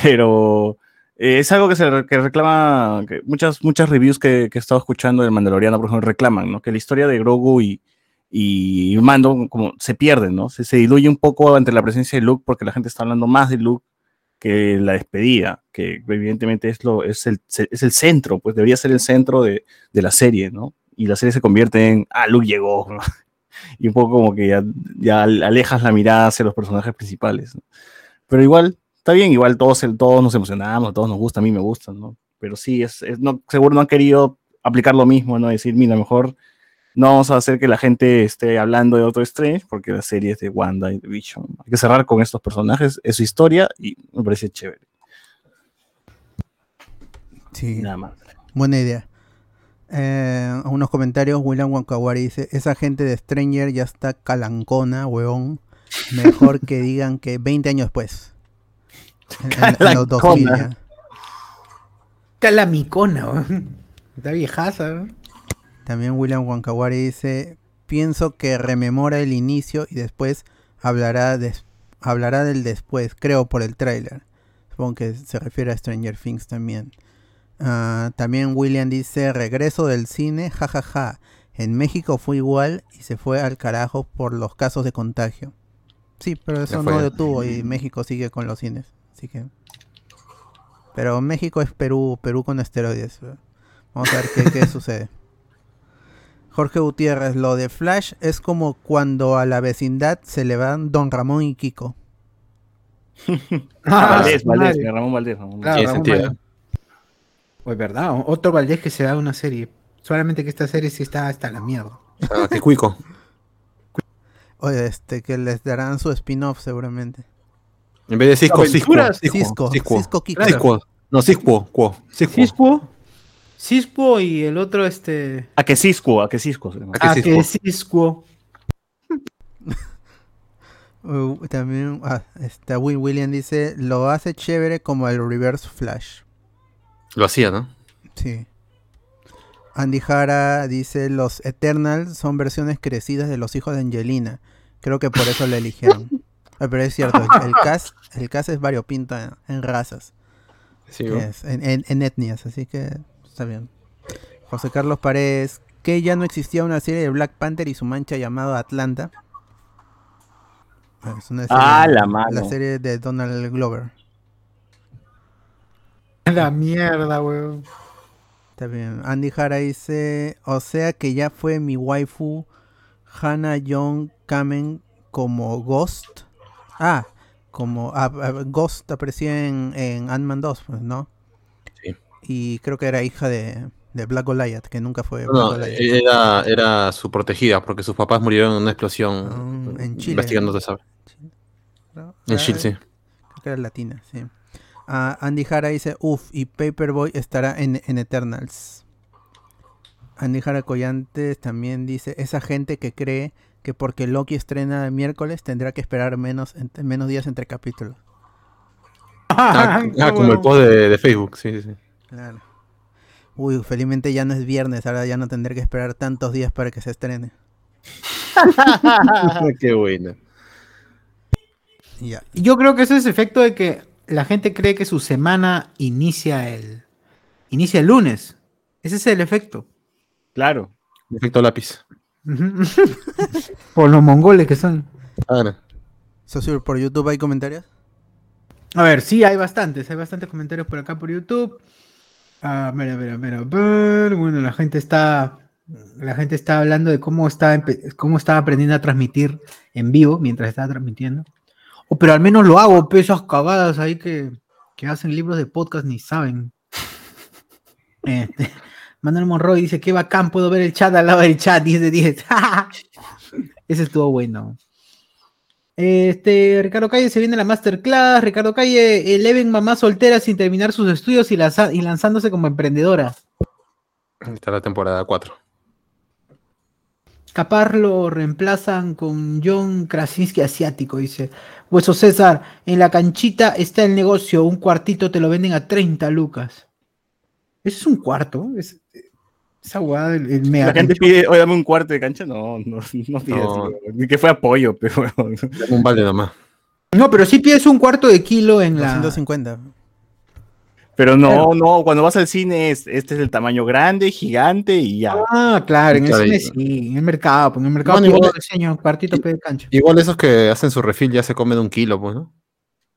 pero eh, es algo que se que reclama, muchas, muchas reviews que, que he estado escuchando del Mandaloriano, por ejemplo, reclaman, ¿no? Que la historia de Grogu y, y Mando como se pierden, ¿no? Se, se diluye un poco ante la presencia de Luke porque la gente está hablando más de Luke que la despedida, que evidentemente es, lo, es, el, es el centro, pues debería ser el centro de, de la serie, ¿no? Y la serie se convierte en, ah, Luke llegó, (laughs) y un poco como que ya, ya alejas la mirada hacia los personajes principales. Pero igual, está bien, igual todos, todos nos emocionamos, todos nos gusta, a mí me gustan, ¿no? Pero sí, es, es- no, seguro no han querido aplicar lo mismo, ¿no? Decir, mira, mejor no vamos a hacer que la gente esté hablando de otro Strange, porque la serie es de Wanda y de Vision. Hay que cerrar con estos personajes, es su historia, y me parece chévere. Sí, Nada más. buena idea. Eh, unos comentarios, William Wankawari dice, esa gente de Stranger ya está calancona, weón. Mejor que (laughs) digan que 20 años después. En, en- en los 2000 ya. Calancona. Está la micona, weón. Está viejaza, weón. También William Wankawari dice, pienso que rememora el inicio y después hablará, des- hablará del después, creo por el tráiler. Supongo que se refiere a Stranger Things también. Ah, también William dice, regreso del cine, jajaja. En México fue igual y se fue al carajo por los casos de contagio. Sí, pero eso no detuvo y México sigue con los cines. Así que... Pero México es Perú, Perú con esteroides. Vamos a ver qué, qué (laughs) sucede. Jorge Gutiérrez, lo de Flash es como cuando a la vecindad se le van Don Ramón y Kiko. (laughs) Ah, Valdés, Valdés. Ramón Valdés. Ramón Claro, Tiene Ramón. Valdés. Pues verdad, otro Valdés que se da una serie. Solamente que esta serie sí está hasta la mierda. Ah, cuico. (laughs) Oye, este, que les darán su spin-off seguramente. En vez de Cisco, Cisco. Cisco, Cisco. Cisco. Cisco. No, Cisco. Cisco. Cisco. Cisco y el otro este. A que Cisco, a que Cisco. ¿A qué Cisco? que Cisco. (laughs) Uh, también, ah, este, Will William dice, lo hace chévere como el Reverse Flash. Lo hacía, ¿no? Sí. Andy Jara dice, los Eternals son versiones crecidas de los hijos de Angelina. Creo que por eso la eligieron. Ah, pero es cierto, el, cast, el cast es variopinto en, en razas. Sí, que ¿no? es, en, en- en etnias, así que está bien. José Carlos Paredes, que ya no existía una serie de Black Panther y su mancha llamada Atlanta. Ah, Es una serie, Ah, la mano. serie de Donald Glover. La mierda, weón. Está bien. Andy Jara dice, o sea que ya fue mi waifu Hannah Young Kamen como Ghost. Ah, como ah, ah, Ghost apareció en, en Ant-Man 2, pues, ¿no? Y creo que era hija de, de Black Goliath, que nunca fue No, Black Goliath. era, era su protegida porque sus papás murieron en una explosión Ah, en Chile. investigando, se sabe. ¿no? En Chile, sí. Creo que era latina, sí. Ah, Andy Jara dice, uff, y Paperboy estará en, en Eternals. Andy Jara Collantes también dice, esa gente que cree que porque Loki estrena el miércoles tendrá que esperar menos, ent- menos días entre capítulos. (laughs) Ah, ah, como el post de, de Facebook, sí, sí, sí. Claro. Uy, felizmente ya no es viernes, ahora ya no tendré que esperar tantos días para que se estrene. (laughs) Qué bueno. Y Ya. Yo creo que ese es efecto de que la gente cree que su semana inicia el inicia el lunes. Ese es el efecto. Claro. Efecto lápiz. (laughs) Por los mongoles que son. Claro. Socio, por YouTube hay comentarios. A ver, sí, hay bastantes, hay bastantes comentarios por acá por YouTube. Ah, mira, mira, mira. Bueno, la gente está, la gente está hablando de cómo está, cómo está aprendiendo a transmitir en vivo mientras está transmitiendo. O pero al menos lo hago, pe, esas cagadas ahí que, que hacen libros de podcast ni saben. (laughs) Este, Manuel Monroy dice, qué bacán, puedo ver el chat al lado del chat, 10 de 10. Ese estuvo bueno. Este, Ricardo Calle se viene la masterclass. Ricardo Calle, Eleven mamá soltera sin terminar sus estudios y, lanza- y lanzándose como emprendedora. Está la temporada 4. escapar lo reemplazan con John Krasinski asiático, dice. Hueso César, en la canchita está el negocio, un cuartito te lo venden a 30 lucas. ¿Eso es un cuarto? Es, esa del el mega La gente pide, oye, dame un cuarto de cancha. No, no, no pides. No. Ni que fue apoyo, pero. (laughs) Un balde nomás. No, pero sí pides un cuarto de kilo en la... 250. Pero no, Claro. no, cuando vas al cine, es, este es el tamaño grande, gigante y ya. Ah, claro, en el cine sí, en el mercado, pues en el mercado Bueno, igual- diseño, cuartito de cancha. Igual esos que hacen su refil ya se comen un kilo, pues, ¿no?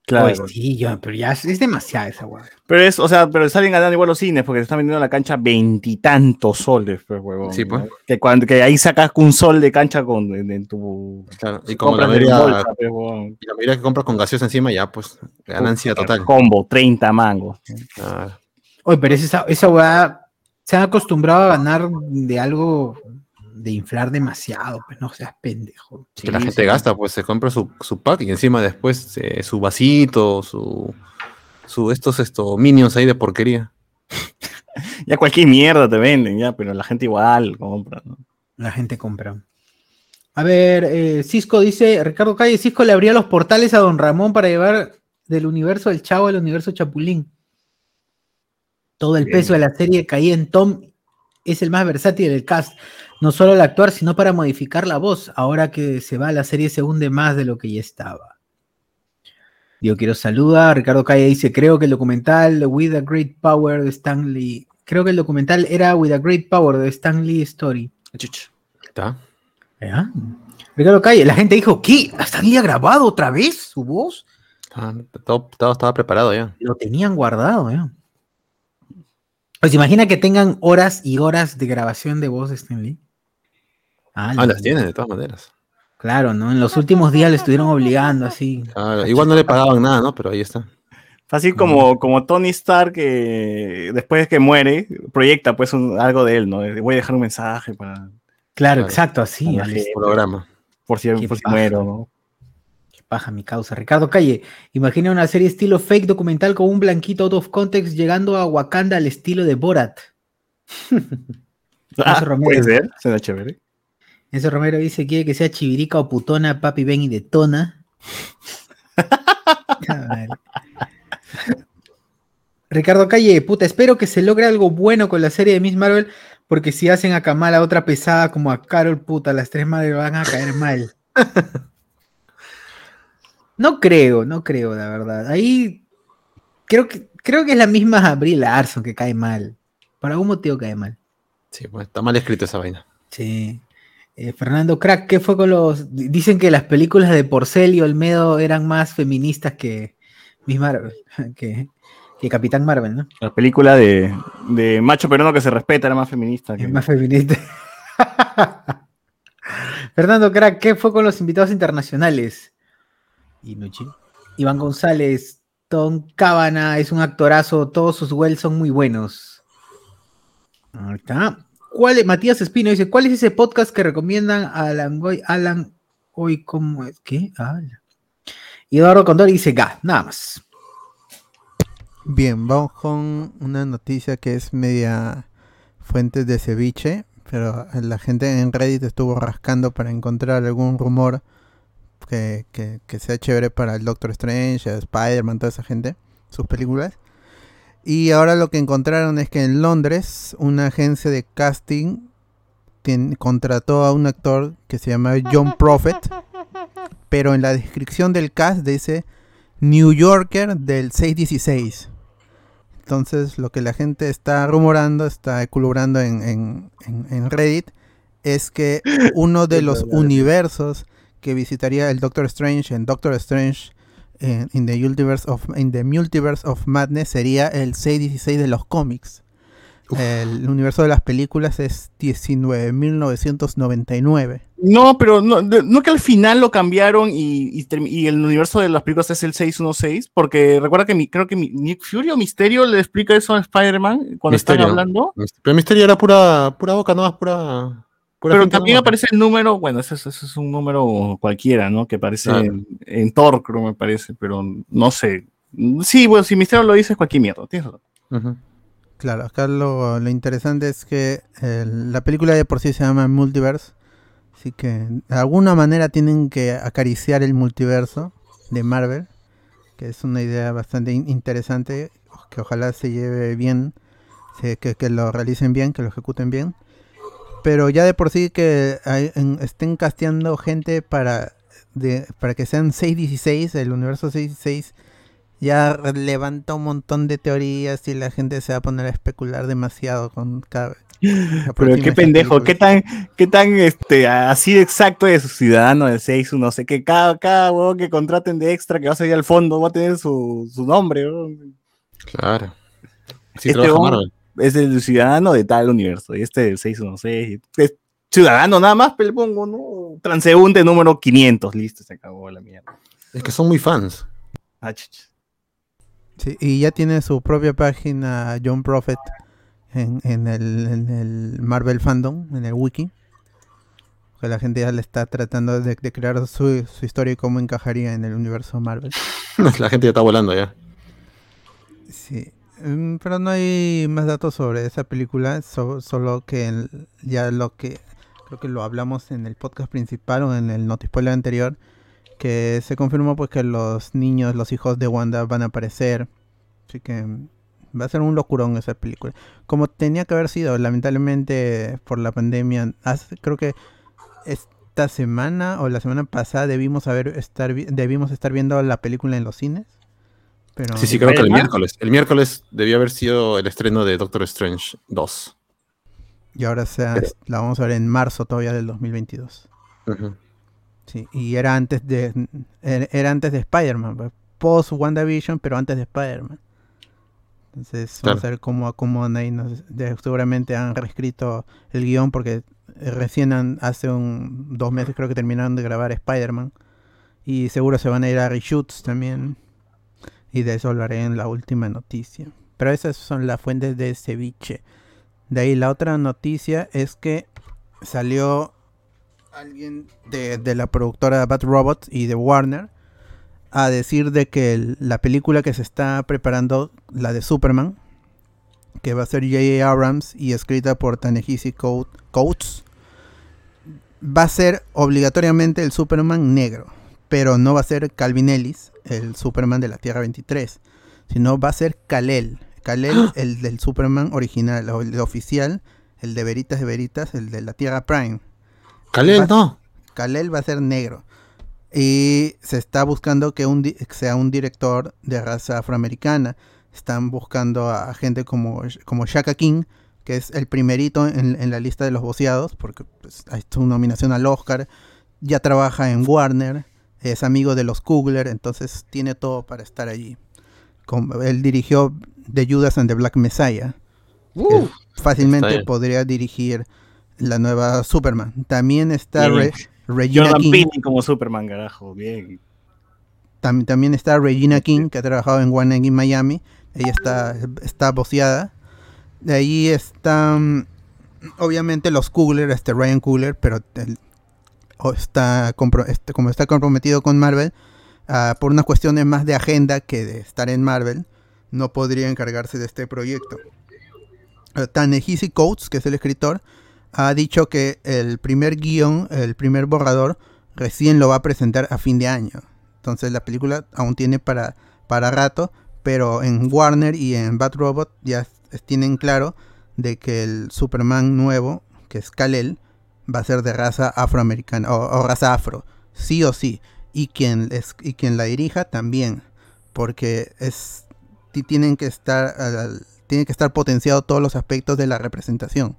Claro. Oye, sí, yo, pero ya es, es demasiada esa hueá. Pero es, o sea, pero salen ganando igual los cines porque se están vendiendo la cancha veintitantos soles, pues, huevón. Sí, pues. ¿no? Que, cuando, que ahí sacas un sol de cancha con, en, en tu. Claro. Y como la mayoría, bolsa, pues, huevón. y la mayoría que compras con gaseosa encima, ya, pues, ganancia total. Combo, 30 mangos. Ah, Oye, pero es esa, esa hueá se han acostumbrado a ganar de algo de inflar demasiado, pues no seas pendejo. que la gente sí. gasta, pues se compra su, su pack y encima después eh, su vasito, su, su estos, estos minions ahí de porquería. (laughs) Ya cualquier mierda te venden, ya, pero la gente igual compra, ¿no? La gente compra. A ver, eh, Cisco dice, Ricardo Calle, Cisco le abría los portales a Don Ramón para llevar del universo del Chavo al universo Chapulín. Todo el Bien. peso de la serie caía en Tom, es el más versátil del cast, no solo al actuar, sino para modificar la voz. Ahora que se va, la serie se hunde más de lo que ya estaba. Yo quiero saludar. Ricardo Calle dice: Creo que el documental With a Great Power de Stanley. Creo que el documental era With a Great Power de Stanley Story. ¿Está? ¿Ya? Ricardo Calle, la gente dijo: ¿Qué? ¿Stanley ha grabado otra vez su voz? Ah, todo, todo estaba preparado ya. Lo tenían guardado, ¿ya? Pues imagina que tengan horas y horas de grabación de voz de Stanley. Ah, la- las tienen de todas maneras. Claro, ¿no? En los últimos días le estuvieron obligando así. Ah, igual no le pagaban nada, ¿no? Pero ahí está. Así como, como Tony Stark, que después de que muere, proyecta pues un- algo de él, ¿no? Voy a dejar un mensaje para, Claro, Claro. exacto, así. Programa. por si, por si muero, ¿no? Qué paja mi causa. Ricardo Calle, imagina una serie estilo fake documental con un blanquito out of context llegando a Wakanda al estilo de Borat. (laughs) Ah, puede ser, suena chévere. Ese Romero dice quiere que sea chivirica o putona, papi ven y detona. (laughs) A ver. Ricardo Calle, puta, espero que se logre algo bueno con la serie de Miss Marvel, porque si hacen a Kamala otra pesada como a Carol, puta, las tres madres van a caer mal. No creo, no creo, la verdad. Ahí creo que, creo que es la misma Brie Larson que cae mal. Por algún motivo cae mal. Sí, pues está mal escrito esa vaina. Sí. Eh, Fernando Crack, ¿qué fue con los...? di- Dicen que las películas de Porcel y Olmedo eran más feministas que Miss Marvel, (laughs) que, que Capitán Marvel, ¿no? La película de, de macho peruano que se respeta era más feminista. que- Es más feminista. (laughs) Fernando Crack, ¿qué fue con los invitados internacionales? Inuchi. Iván González, Tom Cábana es un actorazo, todos sus wells son muy buenos. Ahí está. ¿Cuál es- Matías Espino dice, ¿cuál es ese podcast que recomiendan a Alan Goy- Alan hoy cómo es? ¿Qué? Y Eduardo Condor dice, ga, nada más. Bien, vamos con una noticia que es media fuentes de ceviche, pero la gente en Reddit estuvo rascando para encontrar algún rumor que, que- que sea chévere para el Doctor Strange, Spider-Man, toda esa gente, sus películas. Y ahora lo que encontraron es que en Londres una agencia de casting contrató a un actor que se llama John Prophet, pero en la descripción del cast dice New Yorker del 616. Entonces lo que la gente está rumorando, está culubrando en, en- en- en Reddit, es que (laughs) uno de los universos que visitaría el Doctor Strange en Doctor Strange en in the Multiverse of, in the Multiverse of Madness sería el 616 de los cómics. El universo de las películas es 19.999. No, pero no, de- no que al final lo cambiaron y, y y el universo de las películas es el 616, porque recuerda que mi, creo que mi- Nick Fury o Misterio le explica eso a Spider-Man cuando están Misterio. hablando. Pero Misterio era pura, pura boca, no pura. Pura Pero también aparece el número, bueno, ese, es- ese es un número cualquiera, ¿no? Que aparece Claro. en, en Thor, creo me parece, pero no sé. Sí, bueno, si Misterio lo dice es cualquier mierda, tienes razón. Claro, acá lo, lo interesante es que eh, la película de por sí se llama Multiverse. Así que de alguna manera tienen que acariciar el multiverso de Marvel, que es una idea bastante in- interesante, que ojalá se lleve bien, se- que, que lo realicen bien, que lo ejecuten bien. Pero ya de por sí que hay- en- estén casteando gente para, de, para que sean 616, el universo 616, ya levanta un montón de teorías y la gente se va a poner a especular demasiado con cada... (laughs) Pero qué pendejo, qué tan, qué tan este, así de exacto es su ciudadano del 6, no sé, que cada, cada huevón que contraten de extra que va a salir al fondo va a tener su, su nombre. Claro. Sí, Este trabaja Marvel. Es el ciudadano de tal universo, y este del 616, es ciudadano nada más, pero le pongo, ¿no? Transeúnte número 500, listo, se acabó la mierda. Es que son muy fans. Ah. Sí, y ya tiene su propia página John Prophet en, en el, en el Marvel Fandom, en el wiki. Que la gente ya le está tratando de, de crear su, su historia y cómo encajaría en el universo Marvel. (laughs) La gente ya está volando ya. Sí, pero no hay más datos sobre esa película, so- solo que ya lo que creo que lo hablamos en el podcast principal o en el notispoiler anterior, que se confirmó pues que los niños, los hijos de Wanda van a aparecer, así que mm, va a ser un locurón esa película, como tenía que haber sido, lamentablemente por la pandemia, hace- creo que esta semana o la semana pasada debimos haber estar debimos estar viendo la película en los cines. Pero Sí, sí, creo que el miércoles. El miércoles debió haber sido el estreno de Doctor Strange 2. Y ahora sea, Pero- la vamos a ver en marzo todavía del 2022. Ujú. Sí, y era antes de era, era antes de Spider-Man, pues, post WandaVision, pero antes de Spider-Man. Entonces, vamos Claro. a ver cómo acomodan ahí. no sé, de- seguramente han reescrito el guion porque eh, recién han- hace un, dos meses creo que terminaron de grabar Spider-Man. Y seguro se van a ir a reshoots también. Y de eso hablaré en la última noticia. Pero esas son las fuentes de ceviche. De ahí la otra noticia es que salió alguien de, la productora Bad Robot y de Warner a decir de que la película que se está preparando, la de Superman, que va a ser J.A. Abrams y escrita por Tanehisi Co- Coates, va a ser obligatoriamente el Superman negro, pero no va a ser Calvin Ellis, el Superman de la Tierra 23, sino va a ser Kal-El, Kal-El, (gasps) el del Superman original, el oficial, el de Veritas de Veritas, el de la Tierra Prime. Kal-El, Va- no. Kal-El va a ser negro. Y se está buscando que, un di- que sea un director de raza afroamericana. Están buscando a gente como, como Shaka King, que es el primerito en, en la lista de los voceados, porque pues, ha hecho una nominación al Oscar. Ya trabaja en Warner, es amigo de los Kugler, entonces tiene todo para estar allí. Como- él dirigió The Judas and the Black Messiah. fácilmente podría dirigir la nueva Superman. También está. Re- Regina Jordan King. Como Superman, carajo, bien. Tam- también está Regina King, que ha trabajado en One in Miami. Ella está, está voceada. De ahí están, obviamente, los Coogler, este Ryan Coogler, pero el- o está, este, como está comprometido con Marvel, ah, por unas cuestiones más de agenda que de estar en Marvel, no podría encargarse de este proyecto. Uh, Ta-Nehisi Coates, que es el escritor, ha dicho que el primer guion, el primer borrador, recién lo va a presentar a fin de año. Entonces la película aún tiene para, para rato, pero en Warner y en Bad Robot ya tienen claro de que el Superman nuevo, que es Kal-El, va a ser de raza afroamericana o, o raza afro, sí o sí. Y quien, es, y quien la dirija también, porque es, ti- tienen que estar, al- tienen que estar potenciados todos los aspectos de la representación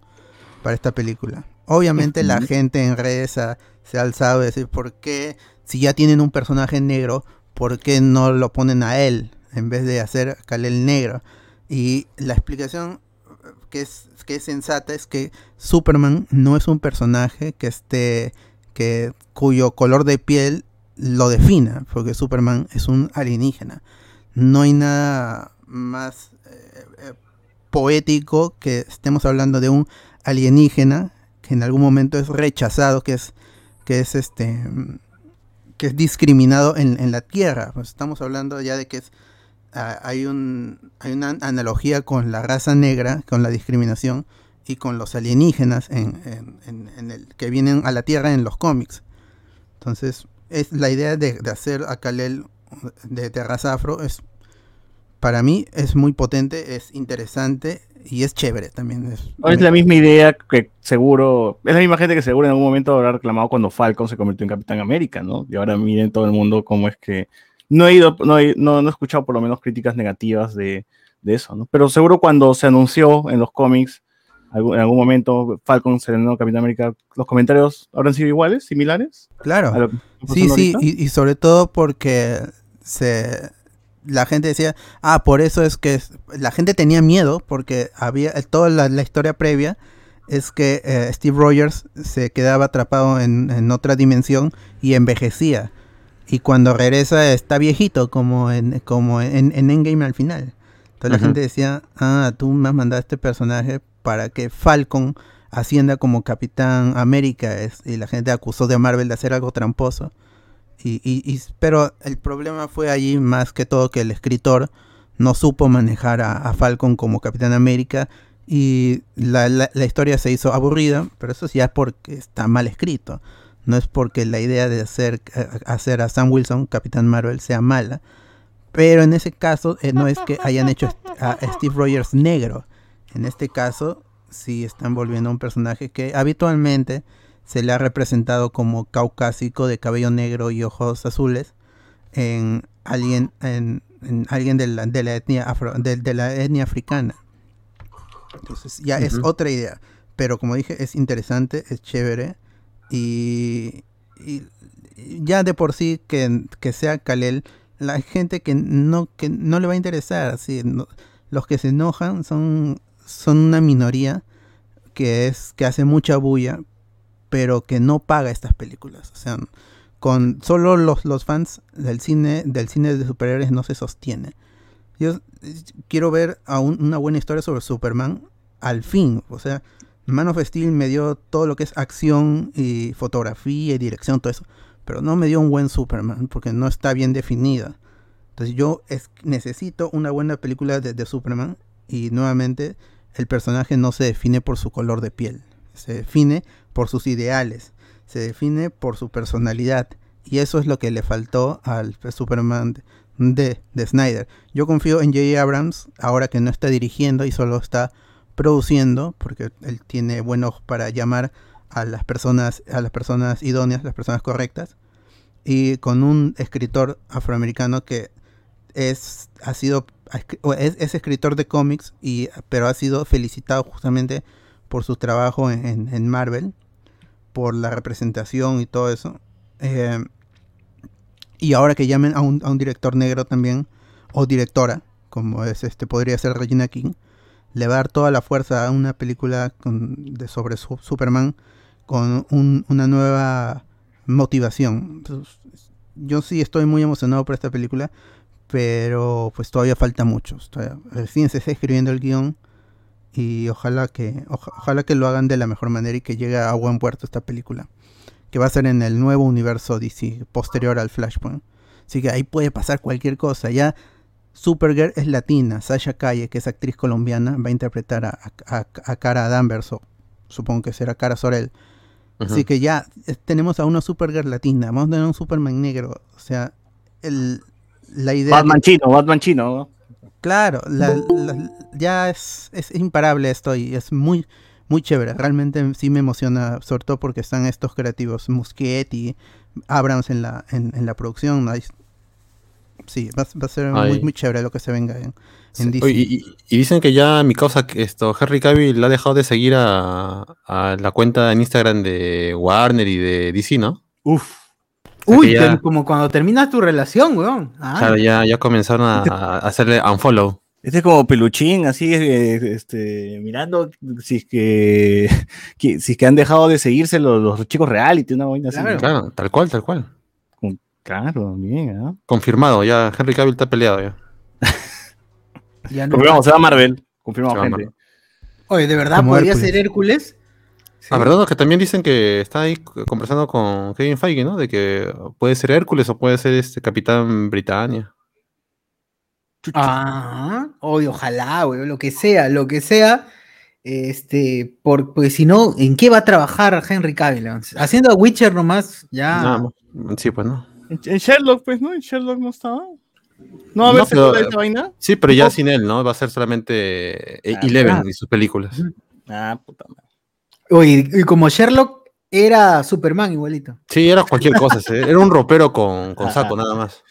para esta película. Obviamente la gente en redes se ha alzado a decir, ¿por qué si ya tienen un personaje negro, por qué no lo ponen a él en vez de hacer Kal-El negro? Y la explicación que es, que es sensata es que Superman no es un personaje que esté que cuyo color de piel lo defina, porque Superman es un alienígena. No hay nada más eh, eh, poético que estemos hablando de un alienígena que en algún momento es rechazado, que es que es este que es discriminado en, en la tierra. Pues estamos hablando ya de que es hay un hay una analogía con la raza negra, con la discriminación y con los alienígenas en, en- en- en el, que vienen a la Tierra en los cómics. Entonces, es la idea de, de hacer a Kal-El de, de raza afro es para mí es muy potente, es interesante y es chévere también. Es, Es la misma idea que seguro, es la misma gente que seguro en algún momento habrá reclamado cuando Falcon se convirtió en Capitán América, ¿no? Y ahora miren todo el mundo cómo es que no he ido, no he, no, no he escuchado por lo menos críticas negativas de, de eso, ¿no? Pero seguro cuando se anunció en los cómics, algún- en algún momento Falcon se denominó Capitán América, los comentarios habrán sido iguales, similares. Claro. Sí, sí, y, y sobre todo porque se la gente decía, ah, por eso es que la gente tenía miedo porque había eh, toda la, la historia previa es que eh, Steve Rogers se quedaba atrapado en, en otra dimensión y envejecía. Y cuando regresa está viejito, como en, como en, en Endgame al final. Entonces la gente decía, ah, tú me has mandado a este personaje para que Falcon ascienda como Capitán América. es- y la gente acusó de Marvel de hacer algo tramposo. Y, y- y- pero el problema fue allí más que todo que el escritor no supo manejar a, a Falcon como Capitán América y la, la- la historia se hizo aburrida, pero eso ya porque está mal escrito. No es porque la idea de hacer, eh, hacer a Sam Wilson Capitán Marvel sea mala. Pero en ese caso eh, no es que hayan hecho a Steve Rogers negro. En este caso sí están volviendo a un personaje que habitualmente se le ha representado como caucásico de cabello negro y ojos azules en alguien en, en alguien de la, de la etnia afro- de, de la etnia africana. Entonces ya es otra idea, pero como dije es interesante, es chévere y, y- ya de por sí que, que sea Kalel la gente que no que no le va a interesar, no- los que se enojan son son una minoría que es que hace mucha bulla, pero que no paga estas películas. O sea, con solo los, los fans del cine, del cine de superhéroes no se sostiene. Yo eh, quiero ver a un- una buena historia sobre Superman al fin. O sea, Man of Steel me dio todo lo que es acción y fotografía y dirección, todo eso. Pero no me dio un buen Superman porque no está bien definida. Entonces yo es- necesito una buena película de, Superman y nuevamente el personaje no se define por su color de piel. Se define por sus ideales. Se define por su personalidad. Y eso es lo que le faltó al Superman de, de Snyder. Yo confío en J.J. Abrams ahora que no está dirigiendo y solo está produciendo, porque él tiene buen ojo para llamar a las personas, a las personas idóneas, las personas correctas. Y con un escritor afroamericano que es, ha sido, es, es escritor de cómics, y, pero ha sido felicitado justamente por su trabajo en Marvel, por la representación y todo eso. Eh, y ahora que llamen a un, a un director negro también, o directora, como es este, podría ser Regina King, le toda la fuerza a una película con- de sobre su- Superman con un- una nueva motivación. Yo sí estoy muy emocionado por esta película, pero pues todavía falta mucho. Todavía- recién se está escribiendo el guion y ojalá que oja- ojalá que lo hagan de la mejor manera y que llegue a buen puerto esta película, que va a ser en el nuevo universo DC posterior al Flashpoint. Así que ahí puede pasar cualquier cosa. Ya Supergirl es latina, Sasha Calle, que es actriz colombiana, va a interpretar a, a, a Cara Danvers, o supongo que será Cara Sorel. Así que ya eh, tenemos a una Supergirl latina, vamos a tener un Superman negro. O sea, el, la idea... Batman chino, Batman chino. ¿no? Claro, la- la- ya es, es imparable esto y es muy, muy chévere. Realmente sí me emociona, sobre todo porque están estos creativos, Muschietti, Abrams en la, en, en la producción. Ahí- Sí, va, va a ser muy, chévere lo que se venga en, Sí, en DC. oye, y, dicen que ya mi causa, esto, Henry Cavill le ha dejado de seguir a, a la cuenta en Instagram de Warner y de DC, ¿no? Uf. sea Uy, ya- como cuando terminas tu relación, weón. Ah, Claro, ya, ya comenzaron a, a (laughs) hacerle unfollow. Este es como peluchín, así, eh, este, mirando si es que, (laughs) que- si es que han dejado de seguirse los, los chicos reality, una vaina así. Claro, tal cual, tal cual. Claro, bien, ¿ah? Confirmado, ya Henry Cavill está peleado ya. (laughs) ya no- Confirmamos, se va a Marvel. Confirmamos, va gente. Marvel. Oye, ¿de verdad Como podría Hércules. ser Hércules? La verdad es que también dicen que está ahí conversando con Kevin Feige, ¿no? De que puede ser Hércules o puede ser este Capitán Britannia. Ah, oye, ojalá, weón, lo que sea, lo que sea. Este, por, pues si no, ¿en qué va a trabajar Henry Cavill? Haciendo a Witcher nomás, ya. Más. Sí, pues no. En, Sherlock, pues, ¿no? En Sherlock no estaba. No va a No, haber pero, secuela de esa vaina. Sí, pero ya sin él, ¿no? Va a ser solamente eh, Ah, Eleven claro. y sus películas. Ah, puta madre. Oye, y como Sherlock era Superman igualito. Sí, era cualquier cosa. sí. Era un ropero con, con saco, nada más.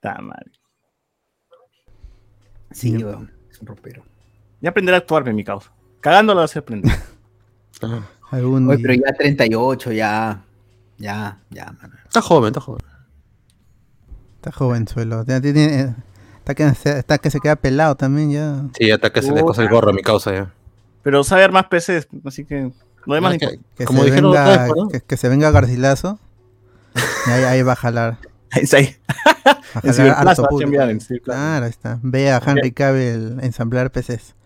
Puta madre. Sí, weón, es un ropero. Ya aprender a actuar, mi causa. Cagándola vas a aprender. Ajá. Algún Oye, día. pero ya 38, ya. Ya, ya, mano. Está joven, está joven. Está jovenzuelo. Ya tiene- eh, está, que, se- está que se queda pelado también ya. Sí, hasta que se le cosa el gorro a mi causa ya. Pero sabe armar PCs, así que lo demás Ah, no que-. Que como se dijeron venga, otra vez, ¿no? que, que se venga Garcilaso. Y (laughs) ahí, ahí va a jalar. Ahí. Va a (laughs) En jalar Ciberplaza harto va a público. chambear, en Ciberplaza. Claro, ahí está. Ve a Henry Cavill ensamblar PCs.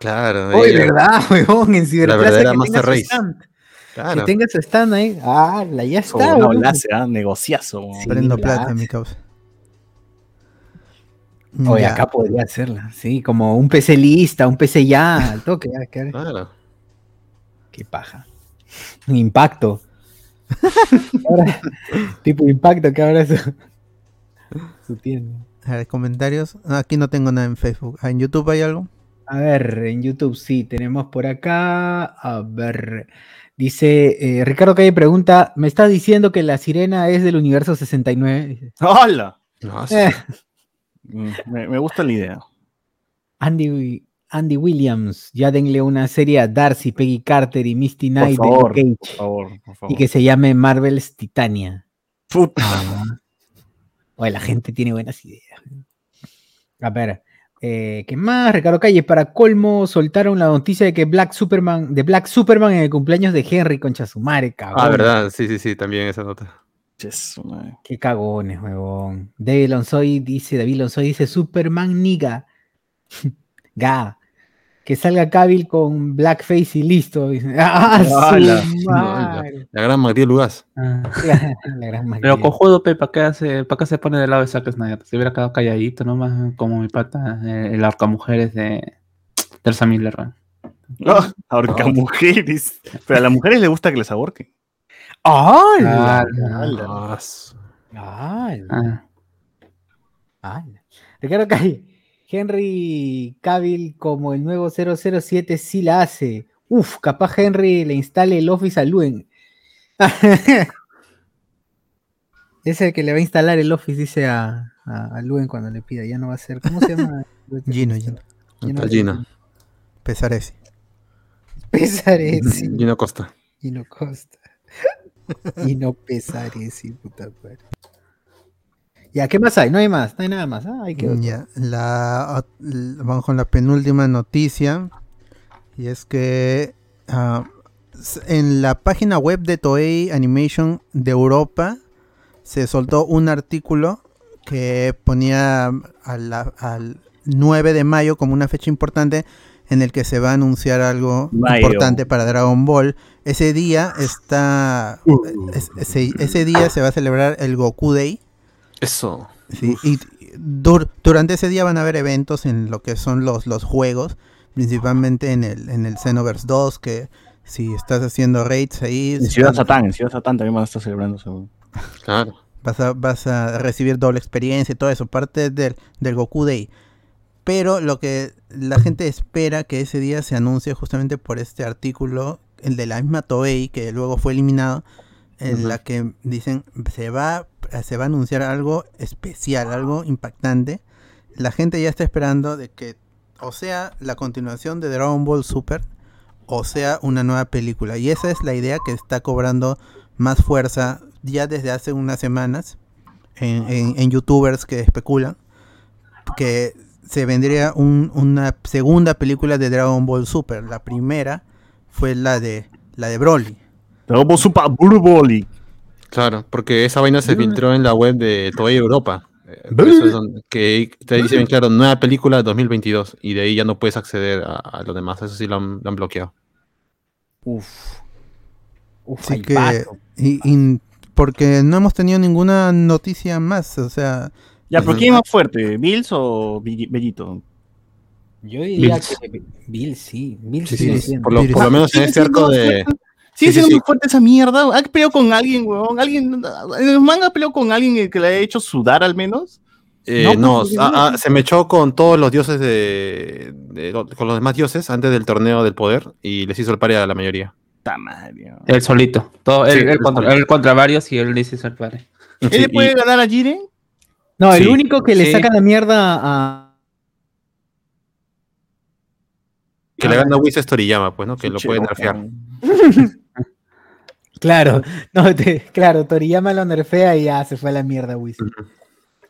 Claro. Oye, ahí- ¿verdad, weón? En Ciberplaza verdadera que Master tenga Race. stand. claro. Que tenga su stand ahí. Ah, la ya Como está, una weón. olaza, ¿ah? negociazo. Sí, Prendo claro. plata, mi causa. Oye, Ya. acá podría hacerla, sí, como un PC lista, un PC ya, al toque, ya, que- Claro. qué paja. Un impacto. Ahora, tipo impacto que ahora su, su tienda. A ver, comentarios. Ah, Aquí no tengo nada en Facebook. Ah, ¿En YouTube hay algo? A ver, en YouTube sí, tenemos por acá. A ver, dice eh, Ricardo Calle pregunta: ¿Me estás diciendo que la sirena es del universo 69? Dice. ¡Hola! No, sí. Eh, Mm, Me, me gusta la idea. Andy, Andy Williams, ya denle una serie a Darcy, Peggy Carter y Misty Por Knight de favor, por Cage, favor, por favor. y que se llame Marvel's Titania. Puta. Oye, la gente tiene buenas ideas. A ver, eh, ¿qué más? Ricardo Calle, para colmo, soltaron la noticia de que Black Superman, de Black Superman en el cumpleaños de Henry con Chasumare, cabrón. Ah, verdad. Sí, sí, sí, también esa nota. Qué cagones, huevón. David Lonsoy dice, David Lonsoy dice Superman niga. (laughs) Ga. Que salga Cavill con blackface y listo. ¡Ah, madre! La gran Matías Lugas. Ah. La gran Pero cojudo, pe, ¿para qué, hace, ¿para qué se pone del lado de Zack Snyder? Se hubiera quedado calladito nomás, como mi pata, eh, el arca mujeres de Teresa Miller. ¿no? Ah, ahorca mujeres. Pero a las mujeres les gusta que les ahorquen. ¡Hala! Ah, su- ¡Hala! Ah, ¡Hala! Ricardo Calle. Henry Cavill como el nuevo 007 sí la hace. Uf, capaz Henry le instale el Office a Luen. (laughs) es el que le va a instalar el Office, dice a, a, a Luen cuando le pida. Ya no va a ser. ¿Cómo se llama? (laughs) Gino, Gino. Gino. Está Gina. Pesaresi. Pesaresi. Gina Costa. Gino Costa. Gino Pesaresi, puta madre. Ya, ¿qué más hay? No hay más, no hay nada más. Ah, ahí quedó. Ya, la, vamos con la penúltima noticia. Y es que ah, en la página web de Toei Animation de Europa se soltó un artículo que ponía a la- al 9 de mayo como una fecha importante en el que se va a anunciar algo Mayo. importante para Dragon Ball. Ese día está es- ese, ese día se va a celebrar el Goku Day. Eso. Sí, y dur- durante ese día van a haber eventos en lo que son los, los juegos, principalmente en el, en el Xenoverse 2, que si estás haciendo raids ahí, En Ciudad Satán, en Ciudad Satán también van a estar celebrando seguro. Claro. vas a, vas a recibir doble experiencia y todo eso, parte del, del Goku Day. Pero lo que la gente espera que ese día se anuncie justamente por este artículo, el de la misma Toei, que luego fue eliminado, en la que dicen se va, se va a anunciar algo especial, algo impactante. La gente ya está esperando de que o sea la continuación de Dragon Ball Super o sea una nueva película. Y esa es la idea que está cobrando más fuerza ya desde hace unas semanas en, en- en youtubers que especulan que se vendría un- una segunda película de Dragon Ball Super. La primera fue la de la de Broly. Dragon Ball Super Blue Boli. Claro, porque esa vaina se filtró en la web de Toei Europa. Eh, eso es donde- que te dice bien claro, nueva película 2022. Y de ahí ya no puedes acceder a, a lo demás. Eso sí lo han, lo han bloqueado. Uf. Uf, Así que y, y porque no hemos tenido ninguna noticia más, o sea, Ya, pero. ¿quién es más fuerte? ¿Bills o Belli- Bellito? Yo diría Bills. que Bill sí, Bill Sí, sí, sí, sigue Por lo, por lo menos en este arco de. Sí, sí, muy fuerte esa mierda. ¿Ha peleado con alguien, weón? ¿Alguien, en el manga peleó con alguien que le haya hecho sudar al menos? Eh, No, no, pues, ah, no. ah, se me echó con todos los dioses de, con los demás dioses antes del torneo del poder y les hizo el paria a la mayoría. Ta madre. weón. Él solito. Todo, Sí, él, él él contra, él varios y él dice ser padre. ¿Él Sí, le puede y- ganar a Jiren? No, el Sí. único que le Sí. saca la mierda a. que le gana a es Toriyama, pues, ¿no? Que lo puede nerfear. (laughs) Claro, no, te- claro, Toriyama lo nerfea y ya se fue a la mierda, Whis.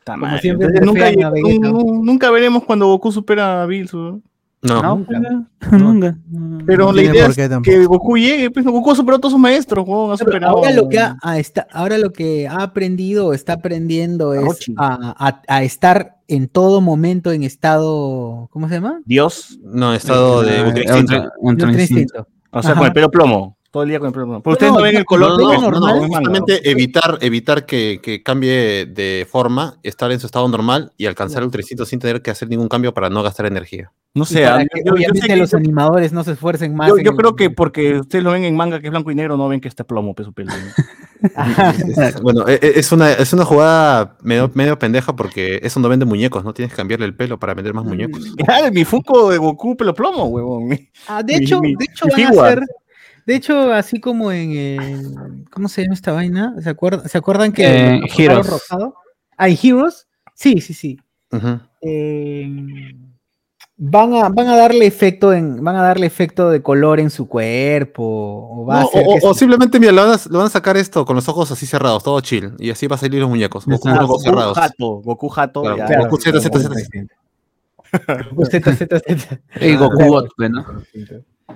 Ta Como madre. siempre Entonces, nunca, nunca veremos cuando Goku supera a Bills. weón. No, No, nunca. pues, nunca. Pero No la idea es tampoco. que Goku llegue. Pues, Goku ha superado a todos sus maestros. weón, ha superado ahora lo que ha, a esta- ahora lo que ha aprendido o está aprendiendo es a, a- a estar en todo momento en estado, ¿cómo se llama? Dios. no, estado de Ah, ultra ultra- instinto. ultra Ultra instinto. instinto. O sea, Ajá. con el pelo plomo. Todo el día con el plomo. Pero ustedes no, no, ven el color. no, No, no, no, normal. no, justamente evitar, evitar que, que cambie de forma, estar en su estado normal y alcanzar el ultra instinto sin tener que hacer ningún cambio para no gastar energía. No sé. que, yo- yo obviamente sé que- los animadores no se esfuercen más. Yo, yo el- creo que porque ustedes lo ven en manga que es blanco y negro, no ven que está plomo, peso pelo. (laughs) Bueno, e- e- es una, es una jugada medio, medio pendeja porque eso no vende muñecos, ¿no? Tienes que cambiarle el pelo para vender más muñecos. (laughs) Ah, mi Funko de Goku pelo plomo, huevón. Ah, de Mi- hecho, mi- de hecho mi van a hacer, de hecho, así como en el- ¿cómo se llama esta vaina? ¿Se acuerdan, ¿se acuerdan que Eh, Heroes. rosado? Ah, ¿en Heroes? Sí, sí, sí. Eh, van a, van a darle efecto en, van a darle efecto de color en su cuerpo. O va No, hacer o, que o se- simplemente, mira, lo van, a, lo van a sacar esto con los ojos así cerrados, todo chill. Y así va a salir los muñecos. Goku Ah, Goku cerrados. Jato, Goku Jato. Claro, ya. Goku Z, Z, Z. Goku Z, Z, Z. Y Goku ¿no?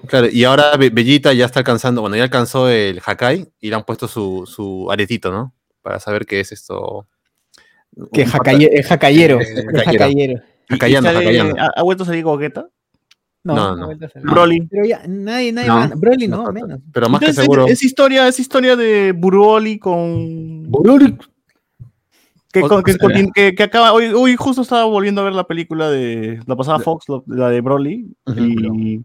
Claro, y ahora Be- Bellita ya está alcanzando, bueno, ya alcanzó el Hakai y le han puesto su, su aretito, ¿no? Para saber qué es esto. Que pata- es jacayero. Jacayero. ¿Ha, vuelto a salir Gogeta? No, No, no, no. Broly. Pero ya, nadie, nadie No. Broly no, No, menos. Pero más que seguro. Es historia, es historia de Broly con. Que, con- que, acaba. Hoy, hoy justo estaba volviendo a ver la película de. La pasada Fox, la de Broly. Y.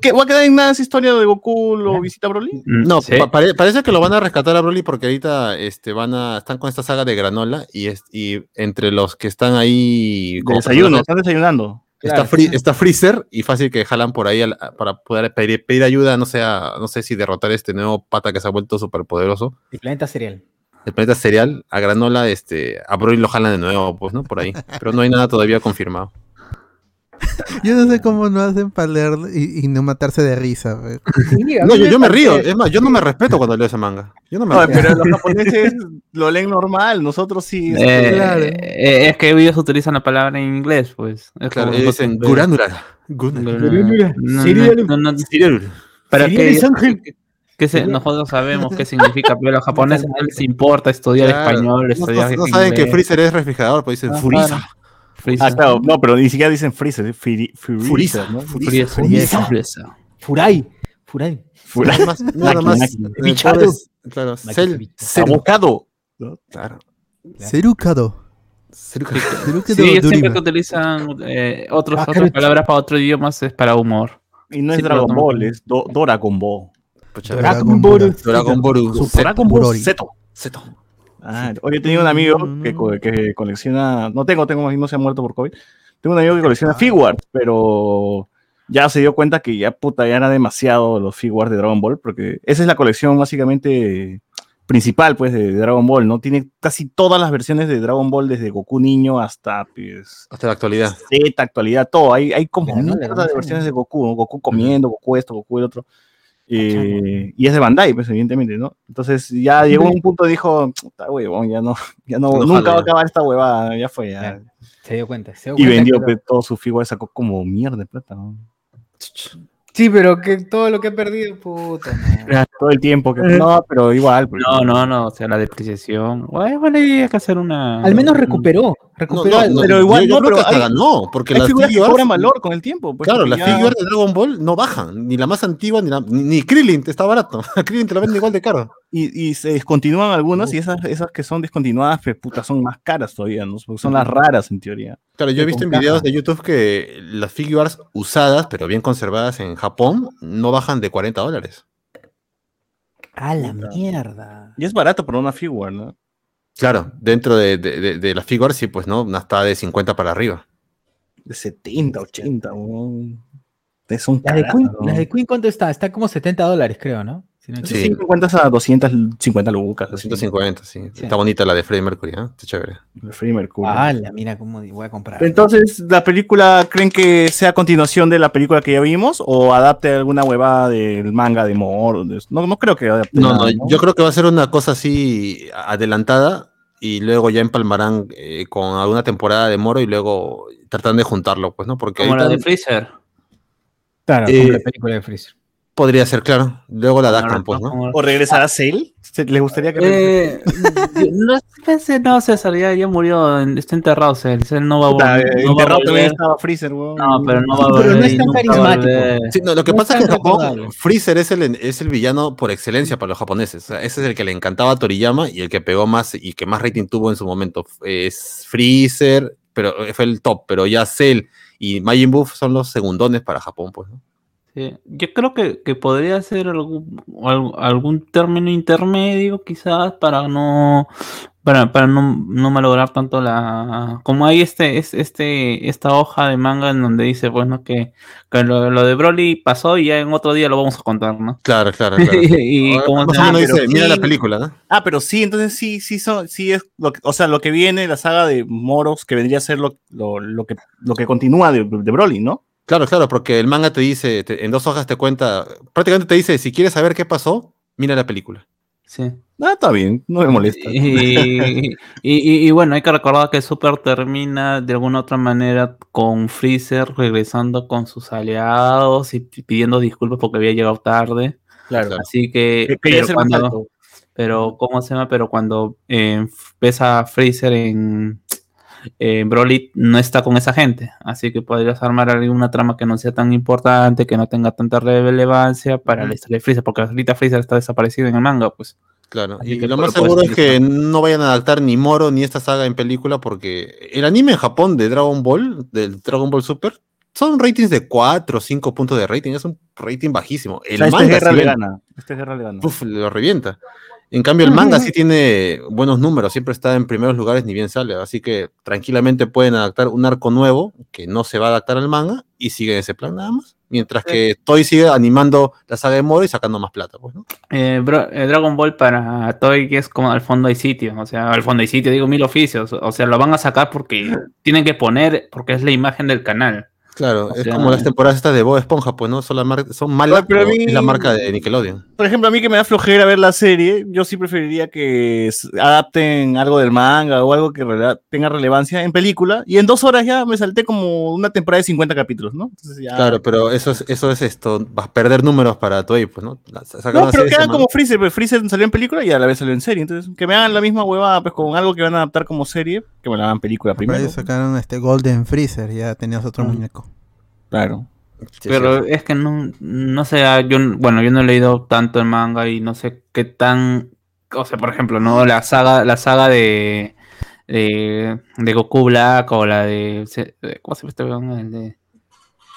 ¿Qué, ¿Va a quedar en nada esa historia de Goku lo visita Broly? No, Sí. pa- pare- parece que lo van a rescatar a Broly porque ahorita este, van a, están con esta saga de granola y, es, y entre los que están ahí como desayuno, están desayunando. está, Claro, Free- está Freezer y fácil que jalan por ahí al- para poder pedir, pedir ayuda, no sé, a- no sé si derrotar este nuevo pata que se ha vuelto súper poderoso. El planeta cereal. El planeta cereal, a granola, este, a Broly lo jalan de nuevo, pues, ¿no? Por ahí. Pero no hay nada todavía confirmado. (laughs) Yo no sé cómo no hacen para leer y, y no matarse de risa. Sí, No, yo, me yo me río, es más, yo no me respeto cuando leo ese manga. Yo no me No, pero los (laughs) japoneses lo leen normal, nosotros sí. Eh, claro. eh, es que ellos utilizan la palabra en inglés, pues. Es Claro, como dicen pero Cereal que, es ángel. que- se- nosotros sabemos qué significa, pero a los (laughs) japoneses no les importa estudiar Claro. español, No, estudiar no- no saben que. Freezer es refrigerador, pues dicen Ajá. Ah, claro, no, pero ni siquiera dicen Freezer, es. Freezer. Freezer. Furai. Furai. Nada más, nada más. Bichado. Claro. Cell- Serukado Sí, ellos siempre que utilizan eh, otros, Ah, otras palabras para otros idiomas es para humor. Y no es Sí, Dragon Ball, es Do- Dragon Ball. Dragon Dragon Ball. Ball. Dragon Ball. Super Dragon Ball Broly. Z. Ah, hoy he tenido un amigo que, que colecciona, no tengo, tengo, no se ha muerto por COVID. Tengo un amigo que colecciona figuarts, pero ya se dio cuenta que ya puta, ya era demasiado los figuarts de Dragon Ball, porque esa es la colección básicamente principal, pues, de Dragon Ball, ¿no? Tiene casi todas las versiones de Dragon Ball, desde Goku niño hasta, pues, Hasta la actualidad. Z, actualidad, todo. Hay, hay como mierda de versiones de Goku, ¿no? Goku comiendo, Goku esto, Goku el otro. Eh, y es de Bandai, pues, evidentemente, ¿no? Entonces ya llegó a un punto y dijo, huevón, ya no, (laughs) ya no, nunca va a acabar esta huevada, ya fue, ya. Se dio cuenta. Se dio Y cuenta vendió que pues, todo su figura, sacó como mierda de plata, ¿no? Sí, pero que todo lo que he perdido, puta. madre. Todo el tiempo que. No, pero igual. pues. No, no, no, o sea, la depreciación. Bueno, bueno, hay que hacer una. Al menos recuperó. Recuperó. No, no, pero igual yo, yo no, creo pero que hasta hay- ganó, porque Hay las figuras que cobran valor con el tiempo. Pues, Claro, las ya- figuras de Dragon Ball no bajan, ni la más antigua, ni, la, ni, ni Krillin, está barato. A (laughs) Krillin te la venden igual de caro. Y, y se descontinúan algunas y esas, esas que son descontinuadas, pues puta, son más caras todavía, ¿no? Porque son las raras en teoría. Claro, yo he visto en caja. videos de YouTube que las figures usadas, pero bien conservadas en Japón, no bajan de 40 dólares. A la mierda. Y es barato por una figure, ¿no? Claro, dentro de, de, de- de las figures, sí, pues no, una está de 50 para arriba. De 70, 80, weón. Es un La de, carajo, Queen, ¿no? la de Queen, ¿cuánto está? Está como 70 dólares, creo, ¿no? Sí. 150 a 250 lucas. así. 250, sí. Sí. Está bonita la de Freddie Mercury, ¿eh? Está chévere. Freddie Mercury. ¡Hala! Mira cómo voy a comprar. Entonces, ¿la película creen que sea continuación de la película que ya vimos o adapte alguna huevada del manga de Moro? No, no creo que adapte No, nada, no, yo creo que va a ser una cosa así adelantada y luego ya empalmarán eh, con alguna temporada de Moro y luego tratan de juntarlo, pues, ¿no? Porque Como la de Freezer. Claro, Eh, como la película de Freezer. Podría ser, claro. Luego la adaptan, pues, ¿no? Como- ¿O regresará Cell? ¿Se- ¿Les gustaría que regrese? Eh, no, ese no, César, ya, ya murió, está enterrado, Cell, Cell no va a volver. no enterrado también estaba Freezer, weón. No, pero no va a Pero volver. no es tan carismático. Sí, no, lo que No pasa es que en Japón. Freezer es el, es el villano por excelencia para los japoneses. O sea, ese es el que le encantaba a Toriyama y el que pegó más y que más rating tuvo en su momento. Es Freezer, pero fue el top, pero ya Cell y Majin Buu son los segundones para Japón, pues, ¿no? Sí, Yo creo que, que podría ser algún, al- algún término intermedio, quizás, para no para, para no, no malograr tanto la. Como hay este, es, este, esta hoja de manga en donde dice, bueno, que, que lo, lo de Broly pasó y ya en otro día lo vamos a contar, ¿no? Claro, claro, (laughs) claro. y como pero dice, mira la película, ¿no? Ah, pero sí, entonces sí, sí, son, sí es, lo que- o sea, lo que viene, la saga de Moros, que vendría a ser lo, lo, lo que, lo que continúa de, de Broly, ¿no? Claro, claro, porque el manga te dice, te- en dos hojas te cuenta, prácticamente te dice, si quieres saber qué pasó, mira la película. sí. Ah, está bien, no me molesta. Y, y- y- y bueno, hay que recordar que Super termina de alguna otra manera con Freezer regresando con sus aliados y pidiendo disculpas porque había llegado tarde. Claro. Así que, Que- pero cuando, pero ¿cómo se llama? Pero cuando eh, ves a Freezer en, en Broly, no está con esa gente. Así que podrías armar alguna trama que no sea tan importante, que no tenga tanta relevancia para la historia de Freezer, porque ahorita Freezer está desaparecido en el manga, pues. Claro, Así y que lo más seguro es que no vayan a adaptar ni Moro ni esta saga en película porque el anime en Japón de Dragon Ball, del Dragon Ball Super, son ratings de 4 o 5 puntos de rating, es un rating bajísimo. O El manga guerra le gana. Esta guerra le gana. Uf, lo revienta. En cambio, el manga sí tiene buenos números, siempre está en primeros lugares ni bien sale, así que tranquilamente pueden adaptar un arco nuevo que no se va a adaptar al manga y sigue ese plan nada más. Mientras que Toy sigue animando la saga de Moro y sacando más plata, pues, ¿no? Eh, bro- eh, Dragon Ball para Toy que es como al fondo hay sitio, o sea, al fondo hay sitio, digo mil oficios, o sea, lo van a sacar porque tienen que poner, porque es la imagen del canal. Claro, O es sea, como las temporadas estas de Bob Esponja, pues, ¿no? Son, la mar- son malas, pero pero mí- es la marca de Nickelodeon. Por ejemplo, a mí que me da flojera ver la serie, yo sí preferiría que adapten algo del manga o algo que tenga relevancia en película. Y en dos horas ya me salté como una temporada de 50 capítulos, ¿no? Entonces ya... Claro, pero eso es, eso es esto, vas a perder números para Toy, pues, ¿no? No, pero serie que hagan semanal. como Freezer, pues Freezer salió en película y a la vez salió en serie. Entonces, que me hagan la misma huevada, pues con algo que van a adaptar como serie, que me la hagan película Por ahí primero. sacaron este Golden Freezer, ya tenías otro Ah. muñeco. Claro. Sí, Pero sí. es que no, no sé, ah, yo, bueno, yo no he leído tanto el manga y no sé qué tan, o sea, por ejemplo, ¿no? La saga, la saga de, de, de Goku Black o la de, ¿cómo se llama este? El de...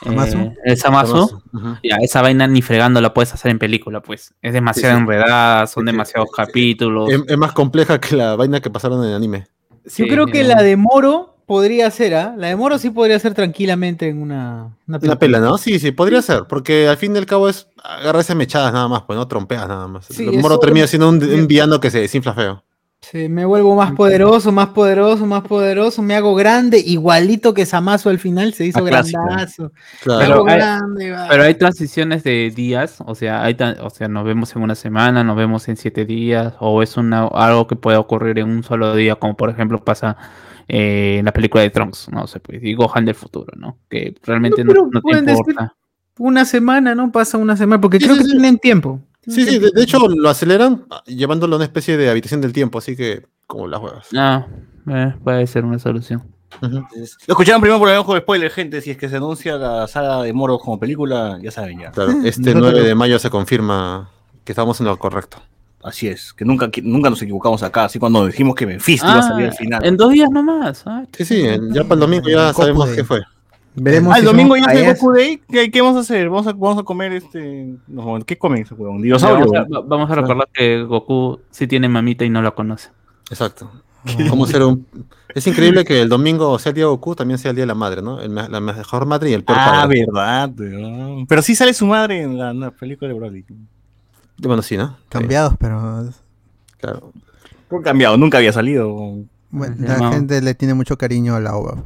Eh, el Samasu. Ya, esa vaina ni fregando la puedes hacer en película, pues. Es demasiado sí. enredada, son Sí, sí. demasiados capítulos. Es, es más compleja que la vaina que pasaron en el anime. Sí, Yo creo que la de Moro podría ser, ¿ah? La de Moro sí podría ser tranquilamente en una, una Una pela, ¿no? Sí, sí, podría ser, porque al fin y al cabo es agarrarse mechadas nada más, pues no trompeas nada más. Sí, el moro eso- termina siendo un, un villano que se desinfla feo. Sí, me vuelvo más poderoso, más poderoso, más poderoso, me hago grande, igualito que Samazo al final se hizo clásica. grandazo. Claro. Pero hago hay- grande, va. Pero hay transiciones de días, o sea, hay tan- o sea, nos vemos en una semana, nos vemos en siete días, o es una, algo que puede ocurrir en un solo día, como por ejemplo pasa eh, en la película de Trunks, no sé, pues, y Gohan del futuro, ¿no? Que realmente No, no, pero no te importa. Una semana, ¿no? Pasa una semana, porque Sí, creo sí, que sí. tienen tiempo. Sí, sí, de, de hecho lo aceleran ah, llevándolo a una especie de habitación del tiempo, así que como las huevas. Ah, eh, puede ser una solución. Lo escucharon primero por el ojo de spoiler, gente. Si es que se anuncia la saga de Moro como película, ya saben ya. Claro, (laughs) este Nosotros- 9 de mayo se confirma que estamos en lo correcto. Así es, que nunca, que nunca nos equivocamos acá, así cuando dijimos que Mephisto iba a salir al final. En dos días nomás. ah, Sí, sí, ya para el domingo ya sabemos Day. qué fue. Veremos Ah, el si domingo ya es. Goku Day. ¿Qué, qué vamos a hacer? Vamos a, vamos a comer este. no, ¿Qué comen ese huevón? Dinosaurio. Vamos a, vamos a recordar que Goku sí tiene mamita y no la conoce. Exacto. Cómo ser un... Es increíble que el domingo sea el día de Goku, también sea el día de la madre, ¿no? El me- la mejor madre y el peor Ah, padre. verdad, weón. Pero sí sale su madre en la, en la película de Broly. Bueno, sí, ¿no? Sí, Cambiados, pero claro. ¿Cómo cambiado? Nunca había salido. bueno, la No. gente le tiene mucho cariño a la ova.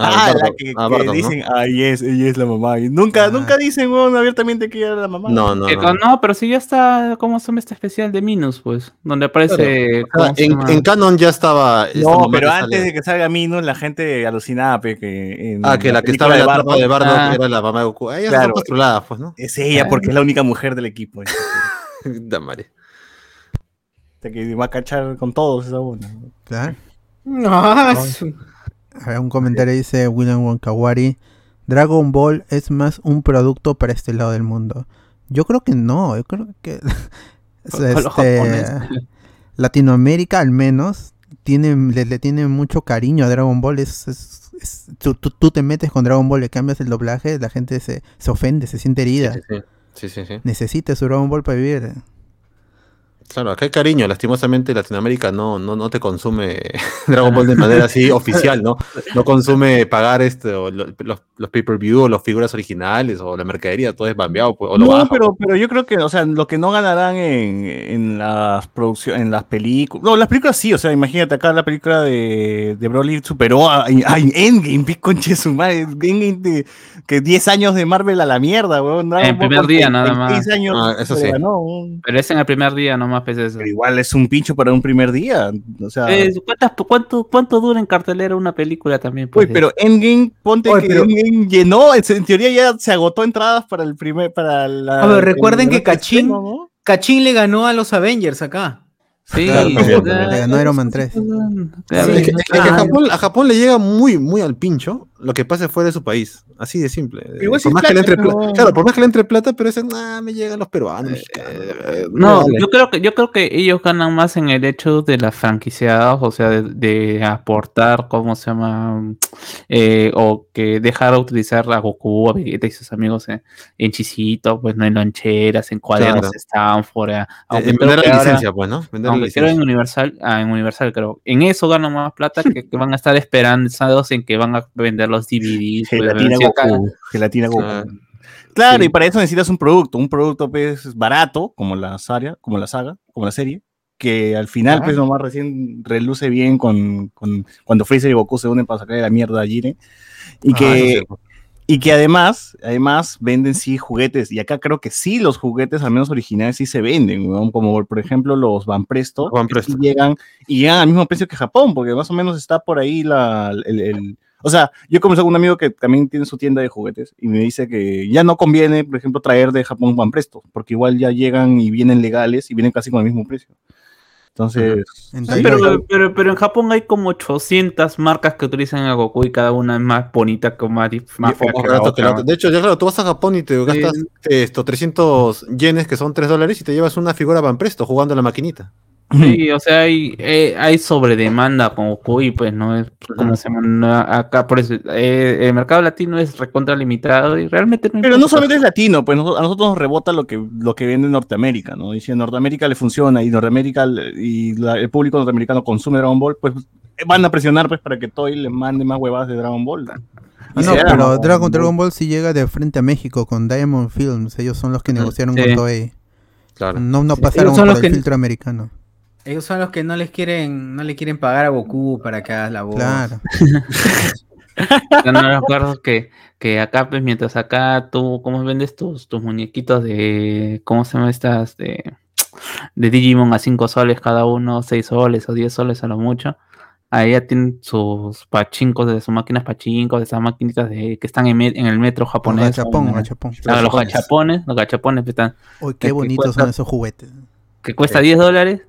Ah, Bardock, la que, ah, que Bardock, ¿no? dicen, ay, es, ella es la mamá. Y nunca, Ah. nunca dicen, weón, abiertamente que ella era la mamá. No, no, no. no, pero sí ya está, ¿cómo se llama este especial de Minus, pues? Donde aparece... Ah, ¿cómo se en, Canon ya estaba. esta No, pero antes de que salga Minus, la gente alucinaba, pe, que en Ah, que la que estaba en la de Bardock Ah. era la mamá de Goku. Ellas Claro. postuladas, pues, ¿no? Es ella, porque es la única mujer del equipo. (laughs) Da madre. Hasta que va a cachar con todos esa buena. Claro. Ah, ver, un comentario dice William Wonkawari. Dragon Ball es más un producto para este lado del mundo. Yo creo que no, yo creo que (laughs) este. (laughs) Latinoamérica al menos tiene, le, le tiene mucho cariño a Dragon Ball. Es, es- es- tú, tú- tú te metes con Dragon Ball, le cambias el doblaje, la gente se, se ofende, se siente herida. Sí, sí, sí. sí, sí. Necesita su Dragon Ball para vivir. Claro, acá hay cariño. Lastimosamente Latinoamérica no, no, no te consume (laughs) Dragon Ball de manera así (laughs) oficial, ¿no? No consume pagar este, o lo- los, los pay-per-view o las figuras originales o la mercadería, todo es bambeado pues, o lo No, baja. pero, pero yo creo que, o sea, lo que no ganarán en, en las producciones, en las películas. No, las películas sí, o sea, imagínate acá la película de, de Broly superó a, a Endgame, (laughs) conche su madre. Endgame de- que 10 años de Marvel a la mierda, weón. Dragon En primer día nada más. 36 años Ah, eso sí. ganó, weón. Pero es en el primer día nomás, eso. Pero igual es un pincho para un primer día. O sea, Eh, ¿cuántas- cuánto, ¿Cuánto dura en cartelera una película también? Uy, Pues, pero Endgame, ponte Oye, que pero- Endgame llenó, en teoría ya se agotó entradas para el primer, para la. A ver, recuerden el- que Cachín- estreno, ¿no? Cachín le ganó a los Avengers acá. Sí, Claro, le ganó Iron Man 3. Claro, Es que, es que a. Japón, a Japón le llega muy, muy al pincho lo que pase fuera de su país. Así de simple. Igual por más que le plata, entre no. Claro, por más que le entre plata, pero dicen, ah, me llegan los peruanos, mexicanos. Eh, No, yo creo que yo creo que ellos ganan más en el hecho de las franquiciadas, o sea, de, de aportar, ¿cómo se llama? Eh, o que dejar de utilizar a Goku, a Vegeta y sus amigos en, en chisito, pues no en loncheras, en cuadernos Claro. Stanford. eh, Eh, en vender la licencia, pues, ¿no? Vender la aunque creo en licencia. Universal, ah, en Universal creo, en eso ganan más plata que, que van a estar esperanzados en que van a vender los DVDs. pues, Gelatina acá- Goku. Gelatina Goku. Ah, Claro, Sí. y para eso necesitas un producto, un producto pues barato, como la saga, como la saga, como la serie, que al final pues nomás recién reluce bien con, con- cuando Freezer y Goku se unen para sacar de la mierda a Jiren. Y ah, que, y que además, además venden sí juguetes, y acá creo que sí los juguetes, al menos originales, sí se venden, weón, como por ejemplo los Van Presto, Van que sí Presto. llegan, y llegan al mismo precio que Japón, porque más o menos está por ahí la, el, el- o sea, yo conversé con un amigo que también tiene su tienda de juguetes y me dice que ya no conviene, por ejemplo, traer de Japón Van Presto, porque igual ya llegan y vienen legales y vienen casi con el mismo precio. Entonces, En sí. Pero, pero, pero en Japón hay como 800 marcas que utilizan a Goku y cada una es más bonita que más, más que la otra. De hecho, ya claro, tú vas a Japón y te gastas eh, esto, 300 yenes, que son 3 dólares, y te llevas una figura Van Presto jugando a la maquinita. Sí, o sea, hay, eh, hay sobredemanda con Goku y pues no es como se llama, no, acá por eso eh, el mercado latino es recontra limitado y realmente no Pero no solamente es latino, pues a nosotros nos rebota lo que, lo que vende Norteamérica, ¿no? Y si en Norteamérica le funciona y Norteamérica y la- el público norteamericano consume Dragon Ball, pues van a presionar pues para que Toy le mande más huevadas de Dragon Ball. Ah, no, se pero arma, Dragon, Dragon Ball sí llega de frente a México con Diamond Films. Ellos son los que negociaron Sí. con Toei. Claro. No, no pasaron por los el que- filtro americano. Ellos son los que no les quieren, no le quieren pagar a Goku para que hagas la voz. Claro. (laughs) Yo no recuerdo que, que acá, pues, mientras acá tú, ¿cómo vendes tus, tus muñequitos de, ¿cómo se llama estas? De, de Digimon a 5 soles cada uno, 6 soles o 10 soles a lo mucho. Ahí ya tienen sus pachincos, de sus máquinas pachincos, de esas maquinitas de, que están en, me- en el metro Los japonés. gachapón, o- gachapón. Ah, los Gachapones. gachapones, los gachapones que, están, Uy, qué bonitos son esos juguetes. que cuesta 10 dólares.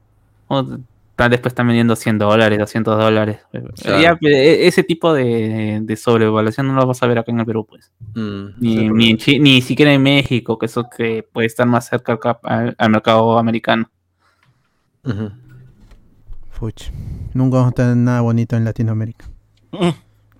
Después están vendiendo 100 dólares, 200 dólares. Claro. Ya, e- ese tipo de, de sobrevaluación no lo vas a ver acá en el Perú, pues. Mm, Ni, ni, en ni siquiera en México, que eso que puede estar más cerca al, cap- al- al mercado americano. Fuch. Nunca vamos a tener nada bonito en Latinoamérica.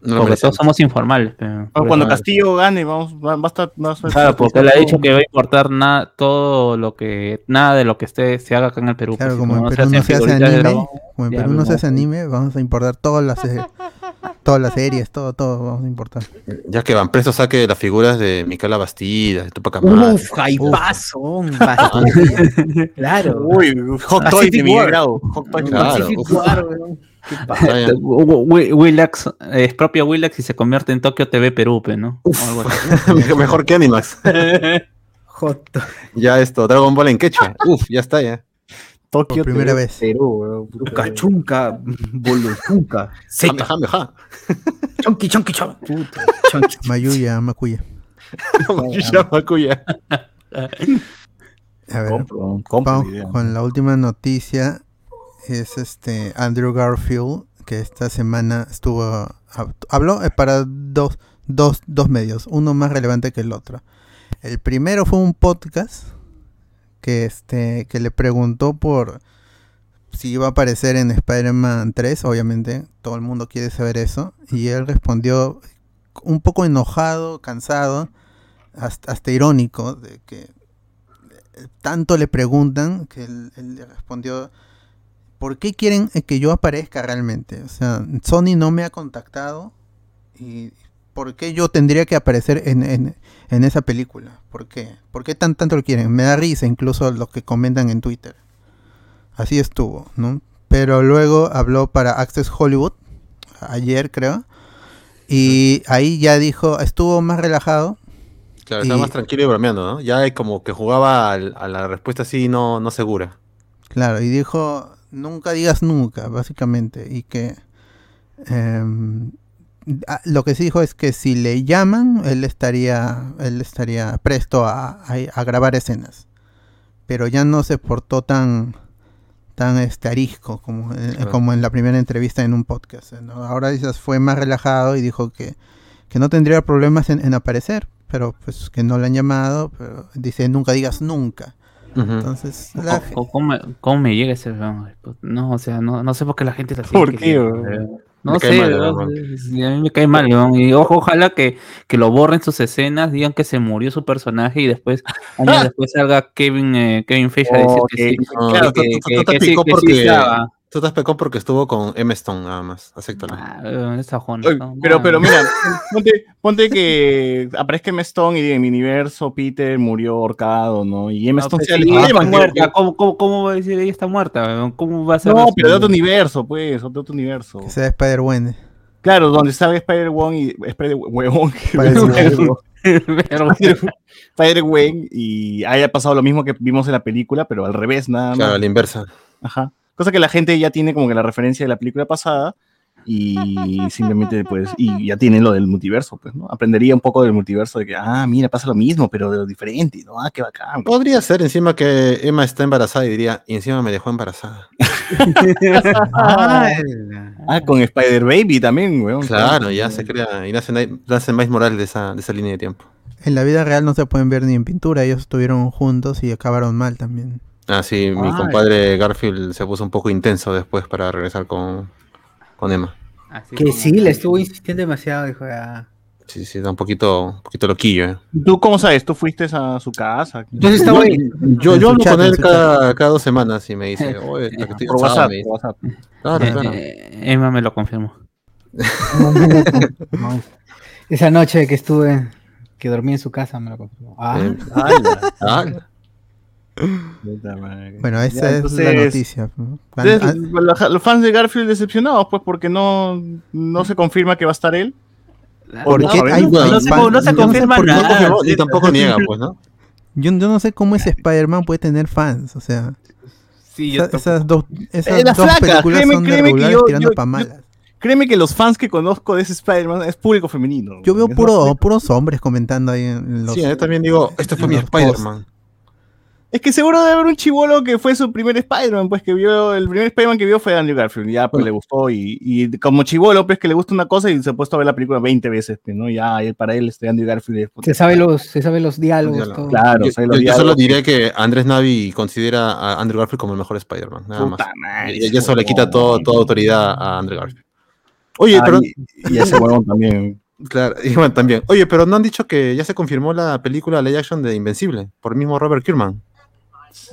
No Porque todos somos informales. pero- Cuando. Castillo gane, vamos, va, va a estar. va a estar- Claro, porque él ha dicho que va a importar nada, todo lo que, nada de lo que esté, se haga acá en el Perú. Claro, pues, como en no Perú no se hace anime, dragón, como en Perú no se hace anime, vamos a importar todas las series, todas las series, todo, todo vamos a importar. Ya que Van Presto saque las figuras de Micaela Bastida, de Tupac Amaru. Uf, jaipazo. (laughs) Claro. Uy, Hot Toy de Miguel. Grau. Hot Toy de Claro. Qué (laughs) Willax, eh, es propia Willax y se convierte en Tokio TV Perú, pe, ¿no? O algo así. (laughs) Mejor que Animax. (laughs) Joto. Ya esto, Dragon Ball en quechua. Uf, ya está ya. Tokio Por primera TV vez. Perú, weón. Puta. Chunca, chunca, boluchunca. Jame, jame, ja. Chonky, chonky, chonky. Puta, chonky. Mayuya, Macuya. Ya, Makuya. A ver, Compro, compro vamos con la última noticia. Es este Andrew Garfield, que esta semana estuvo. hab- Habló eh, para dos, dos, dos medios, uno más relevante que el otro. El primero fue un podcast que, este, que le preguntó por si iba a aparecer en Spider-Man 3, obviamente, todo el mundo quiere saber eso. Y él respondió un poco enojado, cansado, hasta, irónico, de que eh, tanto le preguntan que él, él respondió, ¿por qué quieren eh, que yo aparezca realmente? O sea, Sony no me ha contactado y ¿por qué yo tendría que aparecer en, en- en esa película? ¿Por qué? ¿Por qué tan, tanto lo quieren? Me da risa incluso los que comentan en Twitter. Así estuvo, ¿no? Pero luego habló para Access Hollywood, ayer creo, y ahí ya dijo, estuvo más relajado, Claro, estaba Y- más tranquilo y bromeando, ¿no? Ya como que jugaba a la respuesta así no, no segura. Claro, y dijo, nunca digas nunca, básicamente, y que em, ah, lo que sí dijo es que si le llaman, él estaría, él estaría presto a, a- a grabar escenas, pero ya no se portó tan tan este arisco como en, Claro. como en la primera entrevista en un podcast. ¿no? Ahora quizás fue más relajado y dijo que, que no tendría problemas en, en aparecer, pero pues que no le han llamado, pero dice nunca digas nunca. Entonces, la, ¿Cómo, cómo me, cómo me llega ese put- No, o sea, no, no sé por qué la gente la sigue ¿Por qué. No Me sé, mal, a mí me cae mal, weón. Y ojo, ojalá que, que lo borren sus escenas, digan que se murió su personaje y después, años (laughs) después salga Kevin, eh, Kevin Feige a decir que sí. No, que- sí, que sí porque- estaba. Tú te has pecado porque estuvo con M. Stone nada más. Acéptalo. Ah, no, pero, no. pero mira, (laughs) ponte, ponte que aparezca M. Stone y diga, en mi universo Peter murió ahorcado, ¿no? Y M. No, Stone pues sea sí, el ella está Spider-Man, que- muerta. ¿Cómo, cómo, cómo va a decir ella está muerta? ¿Cómo va a ser? No, eso? pero de otro universo, pues, de otro universo. que sea Spider-Man. Claro, donde salga Spider-Gwen y Spider-Huevón. (laughs) Spider-Gwen y haya pasado lo mismo que vimos en la película, pero al revés, nada Claro, a más. la inversa. Ajá. Cosa que la gente ya tiene como que la referencia de la película pasada y (laughs) simplemente pues, y ya tienen lo del multiverso, pues, ¿no? Aprendería un poco del multiverso de que, ah, mira, pasa lo mismo, pero de lo diferente, ¿no? Ah, qué bacán. Podría ser encima que Emma está embarazada y diría, y encima me dejó embarazada. (laughs) Ah, Ah, con Spider Baby también, weón. Claro, ya se crea. Y nace, nace Miles Morales de esa, de esa línea de tiempo. En la vida real no se pueden ver ni en pintura, ellos estuvieron juntos y acabaron mal también. Ah, sí, mi Ay. compadre Garfield se puso un poco intenso después para regresar con, con Emma. Así Que sí, le estuvo insistiendo demasiado, dijo, ah. Sí, sí, está un poquito, un poquito loquillo. ¿eh? ¿Tú cómo sabes? ¿Tú fuiste a su casa? Entonces estaba ahí. Yo, yo hablo chat, con él cada, cada dos semanas y me dice, (laughs) oye, la que estoy Por cansada", WhatsApp, dice. WhatsApp. Claro, Eh, claro. Eh, Emma me lo confirmó. (laughs) Esa noche que estuve, que dormí en su casa, me lo confirmó. Ah, Eh, ah, Bueno, esa Ya, es la noticia. Ah, los fans de Garfield decepcionados, pues, porque no, no se confirma que va a estar él. ¿Por no qué hay No hay se- fan- no se confirma nada. confirmó, ni tampoco niega, pues, ¿no? Yo, yo no sé cómo ese Spider-Man puede tener fans, o sea, Sí, yo esa- esas dos, esas Eh, dos películas créeme, son de créeme que yo- tirando yo- pa' yo- malas. Créeme que los fans que conozco de ese Spider-Man es público femenino. Yo veo puro, puros hombres comentando ahí en los... Sí, yo también digo, este fue mi Spider-Man. Es que seguro debe haber un chivolo que fue su primer Spider-Man, pues que vio, el primer Spider-Man que vio fue Andrew Garfield, ya pues le gustó y, y como chivolo, pues que le gusta una cosa y se ha puesto a ver la película 20 veces, pues, ¿no? Ya, y para él este Andrew Garfield es- Se sabe los, se sabe los diálogos. Diálogo. todo. Claro, Yo, sabe los yo- yo solo diré que Andrés Navi considera a Andrew Garfield como el mejor Spider-Man, nada más. Madre, Y, y eso le quita todo, toda autoridad a Andrew Garfield. Oye, Ah, pero y, y ese (laughs) huevón también. Claro, (laughs) y bueno, también. Oye, pero no han dicho que ya se confirmó la película live action de Invencible por el mismo Robert Kirkman.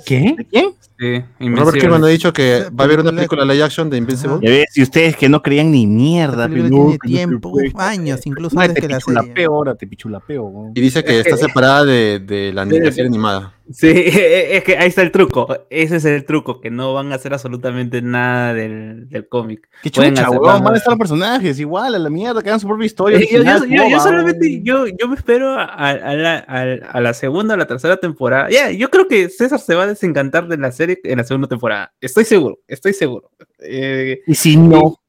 ¿Qué? ¿De quién? Sí, Robert. Kirkman ha dicho que va a haber una película- live action de Invincible. Ya ves, y ustedes que no creían ni mierda, pero no, tiene tiempo, años, incluso antes te que la serie. ahora, te pichulapeo. Y dice que está separada de, de la, la serie animada. Sí, (laughs) es que ahí está el truco. Ese es el truco, que no van a hacer absolutamente nada del, del cómic. Qué chucha, más- van a estar los personajes, igual, a la mierda, que hagan su propia historia. Eh, yo, yo- original, yo- yo boba, solamente, yo, yo me espero a, a la, a- a la segunda o la tercera temporada. Ya, yo creo que César se va a desencantar de la serie en la segunda temporada. Estoy seguro, estoy seguro. Eh, Y si no,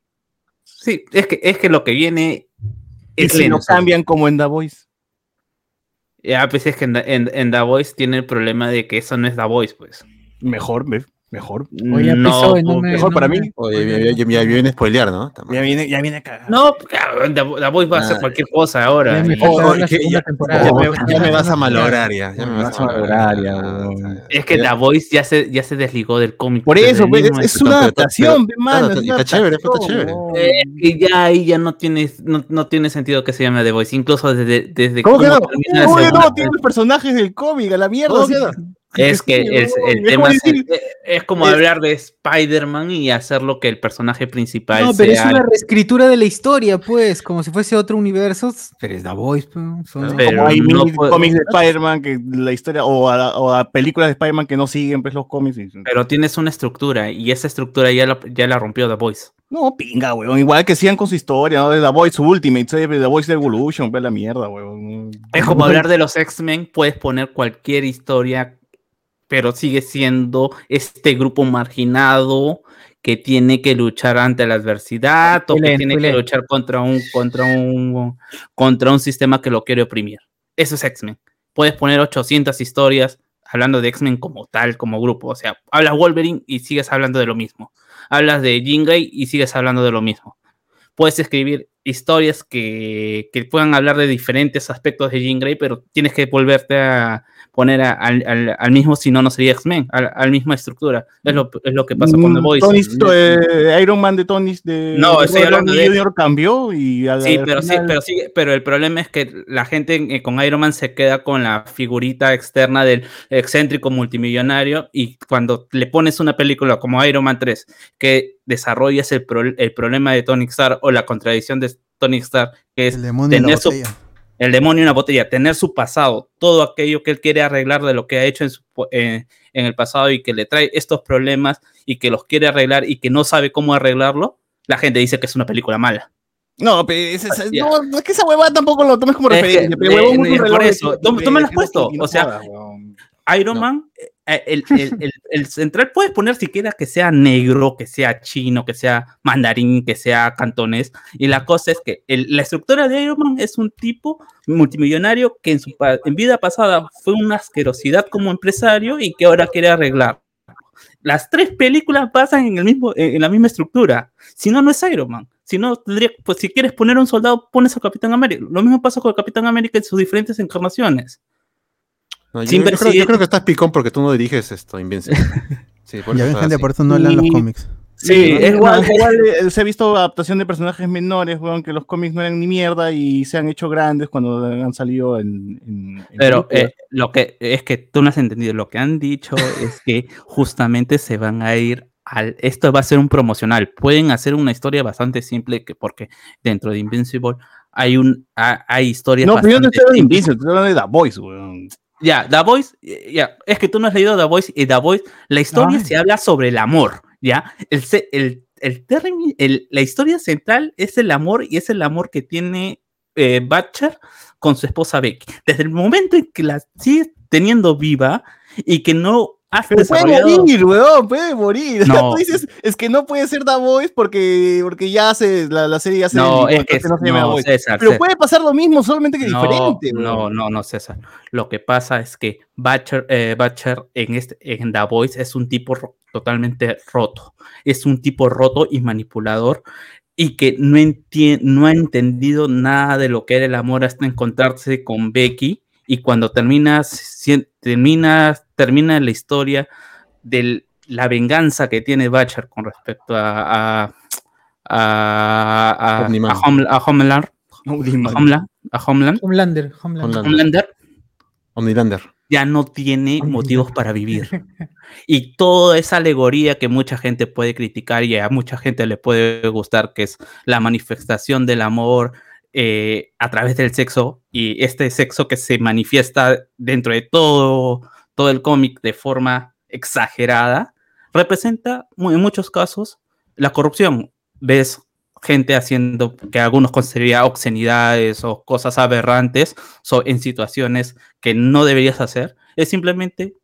sí, es que, es que lo que viene y es si no cambian como en The Voice. Ya, pues es que en, en, en The Voice tiene el problema de que eso no es The Voice, pues. Mejor, ve, mejor. Oye, no pues, me- Mejor no para me- mí. Oye, ya, ya- ya viene a spoilear, ¿no? Ya viene, ya viene a cagar. No, cabrón, The, The Voice va a hacer Ah. cualquier cosa ahora. Ya me Y- falta Oh, ver la que segunda ya- temporada. Ya me, ya me vas a malograr ya. Ya me vas a malograr huevón. Es que The Voice ya se, ya se desligó del cómic. Por eso, pues, mismo es, es una adaptación, pero- ve, mano. claro, es y una está chévere, está adaptación, chévere. Eh, que ya ahí ya no tiene, no, no tiene sentido que se llame The Voice, incluso desde, desde ¿Cómo que no? la ¿Cómo que segunda no? Tiene los personajes del cómic, a la mierda. Es que el, tema como es, es como es- hablar de Spider-Man y hacerlo que el personaje principal No, pero es una reescritura de la historia, pues, como si fuese otro universo. Pero es The Voice, pues. son- Pero como hay no cómics de Spider-Man que la historia o a, o a películas de Spider-Man que no siguen pues los cómics. Pero tienes una estructura y esa estructura ya la, ya la rompió The Voice. No, pinga, weón. Igual que sigan con su historia, ¿no? De The Voice Ultimate, ¿sabes? The Voice Evolution, pues la mierda, weón. Es como hablar de los X-Men, puedes poner cualquier historia, pero sigue siendo este grupo marginado que tiene que luchar ante la adversidad o que tiene que luchar contra un, contra un, contra un sistema que lo quiere oprimir. Eso es X-Men. Puedes poner 800 historias hablando de X-Men como tal, como grupo. O sea, hablas Wolverine y sigues hablando de lo mismo. Hablas de Jean y sigues hablando de lo mismo. Puedes escribir historias que, que puedan hablar de diferentes aspectos de Jean Grey, pero tienes que volverte a poner a- al, al- al mismo, si no, no sería X-Men, al, al misma estructura. Es lo, es lo que pasó con The Mm, Voice. Tony, eh, Iron Man de Tony de No, de estoy hablando de- Jr. cambió y al, Sí, pero sí, pero sí, pero el problema es que la gente eh, con Iron Man se queda con la figurita externa del excéntrico multimillonario y cuando le pones una película como Iron Man 3 que desarrollas el, pro- el problema de Tony Stark o la contradicción de Tony Stark, que es El demonio en la tener su, botella. El demonio en una botella, tener su pasado, todo aquello que él quiere arreglar de lo que ha hecho en, su po- eh, en el pasado y que le trae estos problemas y que los quiere arreglar y que no sabe cómo arreglarlo, la gente dice que es una película mala. No, pero es, es- no, que esa huevada tampoco lo tomes como Es que, referencia. pero eh, por eso, tú- me lo has puesto, o sea. Iron No. Man, eh, el, el- el- el central puedes poner siquiera que sea negro, que sea chino, que sea mandarín, que sea cantonés. Y la cosa es que la estructura de Iron Man es un tipo multimillonario que en su en vida pasada fue una asquerosidad como empresario y que ahora quiere arreglar. Las tres películas pasan en, el mismo, en la misma estructura. Si no, no es Iron Man. Si no, tendría, pues si quieres poner un soldado, pones a Capitán América. Lo mismo pasa con el Capitán América en sus diferentes encarnaciones. No, yo, yo creo, yo creo que estás picón porque tú no diriges esto, Invincible. (laughs) Sí, por Ya ven, gente, así. por eso no lean los cómics. Sí, ¿no? es igual, más- (laughs) igual, eh, se ha visto adaptación de personajes menores, weón, que los cómics no eran ni mierda y se han hecho grandes cuando han salido en. en- en Pero eh, lo que es que tú no has entendido. Lo que han dicho (laughs) es que justamente se van a ir al. Esto va a ser un promocional. Pueden hacer una historia bastante simple que porque dentro de Invincible hay un ha- hay historias no, pero yo no estoy hablando de. Invincible, estoy hablando de The Voice, weón. Ya, The Voice, eh, ya, es que tú no has leído The Voice y The Voice, la historia Ay. se habla sobre el amor, ¿ya? El, el, el, término- el- la historia central es el amor y es el amor que tiene eh, Butcher con su esposa Becky. Desde el momento en que la sigue teniendo viva y que no has Pero puede morir, weón, puede morir. (laughs) No. Tú dices, es que no puede ser The Voice porque, porque ya se, la, la serie ya se No, es que no se llama no, The Voice. César, Pero César. puede pasar lo mismo, solamente que no, diferente. No, weón. no, no, César. Lo que pasa es que Butcher, eh, Butcher en, este, en The Voice es un tipo ro- totalmente roto. Es un tipo roto y manipulador y que no, no ha entendido nada de lo que era el amor hasta encontrarse con Becky y cuando termina, si- termina, termina la historia de la venganza que tiene Butcher con respecto a, a, a, a- a Hom- a Homeland, a Homeland, a Homeland, Homelander, Homelander. Homelander. Ya no tiene motivos para vivir. (laughs) Y toda esa alegoría que mucha gente puede criticar y a mucha gente le puede gustar, que es la manifestación del amor eh, a través del sexo y este sexo que se manifiesta dentro de todo, todo el cómic de forma exagerada, representa en muchos casos la corrupción. Ves gente haciendo que algunos considerarían obscenidades o cosas aberrantes so- en situaciones que no deberías hacer, es simplemente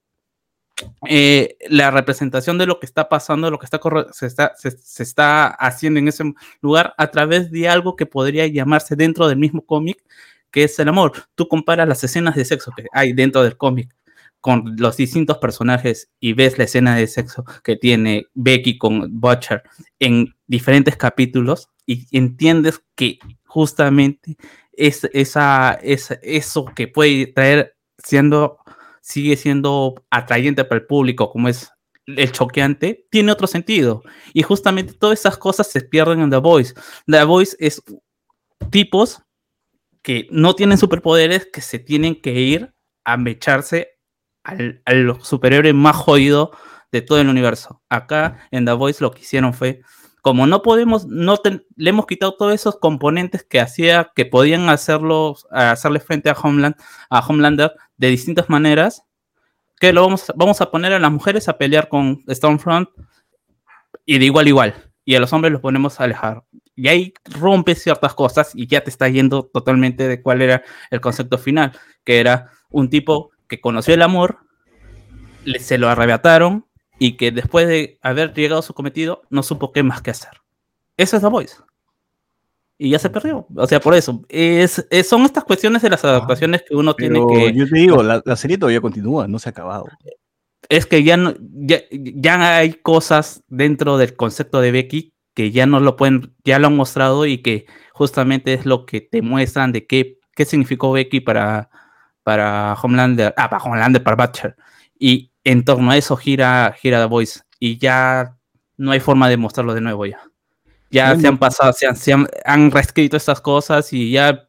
eh, la representación de lo que está pasando, lo que está, se, está, se, se está haciendo en ese lugar a través de algo que podría llamarse dentro del mismo cómic, que es el amor. Tú comparas las escenas de sexo que hay dentro del cómic con los distintos personajes y ves la escena de sexo que tiene Becky con Butcher en diferentes capítulos y entiendes que justamente es esa, esa- eso que puede traer siendo sigue siendo atrayente para el público como es el choqueante tiene otro sentido y justamente todas esas cosas se pierden en The Voice The Voice es tipos que no tienen superpoderes que se tienen que ir a mecharse al, al superhéroe más jodido de todo el universo. Acá en The Voice lo que hicieron fue, como no podemos, no ten- le hemos quitado todos esos componentes que hacía, que podían hacerlo, a hacerle frente a Homeland, a Homelander de distintas maneras, que lo vamos, vamos a poner a las mujeres a pelear con Stormfront y de igual a igual, y a los hombres los ponemos a alejar. Y ahí rompe ciertas cosas y ya te está yendo totalmente de cuál era el concepto final, que era un tipo que conoció el amor, le- se lo arrebataron y que después de haber llegado a su cometido no supo qué más que hacer. Eso es The Voice. Y ya se perdió. O sea, por eso. Es, es- son estas cuestiones de las adaptaciones que uno tiene que. yo te digo, la, la serie todavía continúa, no se ha acabado. Es que ya, no, ya, ya hay cosas dentro del concepto de Becky que ya no lo pueden, ya lo han mostrado y que justamente es lo que te muestran de qué, qué significó Becky para, para Homelander, ah, para Homelander, para Butcher. Y en torno a eso gira, gira The Voice. Y ya no hay forma de mostrarlo de nuevo ya. Ya se han pasado, se han, se han, han reescrito estas cosas y ya.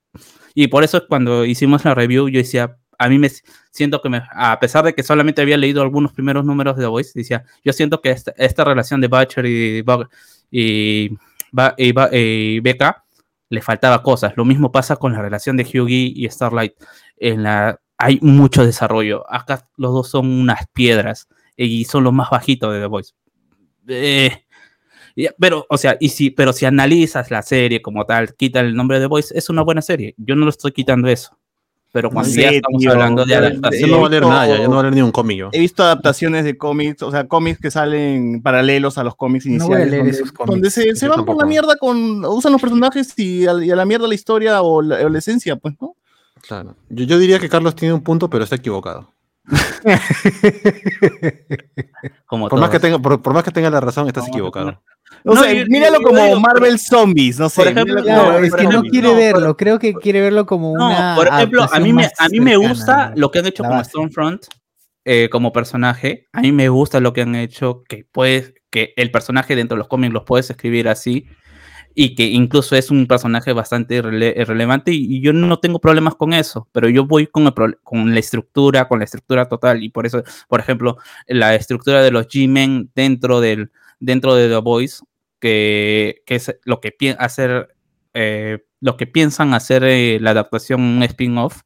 Y por eso cuando hicimos la review, yo decía, a mí me siento que me, a pesar de que solamente había leído algunos primeros números de The Voice, decía, yo siento que esta, esta relación de Butcher y, Becca le faltaba cosas. Lo mismo pasa con la relación de Hughie y Starlight. En la, hay mucho desarrollo. Acá los dos son unas piedras y son los más bajitos de The Voice. Eh, pero, o sea, y si, pero si analizas la serie como tal, quita el nombre de Voice, es una buena serie. Yo no lo estoy quitando eso. Pero cuando ya estamos tío, hablando de adaptación. Yo no va a leer nada, ya, yo no voy a leer ni un cómic. yo. He visto adaptaciones de cómics, o sea, cómics que salen paralelos a los cómics No voy a iniciales. leer donde, esos cómics. donde se, se van por la mierda con. usan los personajes y a, y a la mierda la historia o la, o la esencia, pues, ¿no? Claro. Yo, yo diría que Carlos tiene un punto, pero está equivocado. como (laughs) Por más, que tenga, por, por más que tenga la razón, estás equivocado. O No, sea, yo- míralo yo como digo, Marvel Zombies, no sé. por ejemplo, como es que no quiere no, verlo, creo que quiere verlo como No, una. por ejemplo, a mí, me, a mí me gusta lo que han hecho con. Stormfront eh, como personaje. A mí me gusta lo que han hecho, que puedes, que el personaje dentro de los cómics los puedes escribir así y que incluso es un personaje bastante rele- relevante y, y yo no tengo problemas con eso, pero yo voy con, el con la estructura, con la estructura total y por eso, por ejemplo, la estructura de los G-Men dentro, del, dentro de The Voice, que, es lo que, hacer, eh, lo que piensan hacer eh, la adaptación, un spin-off,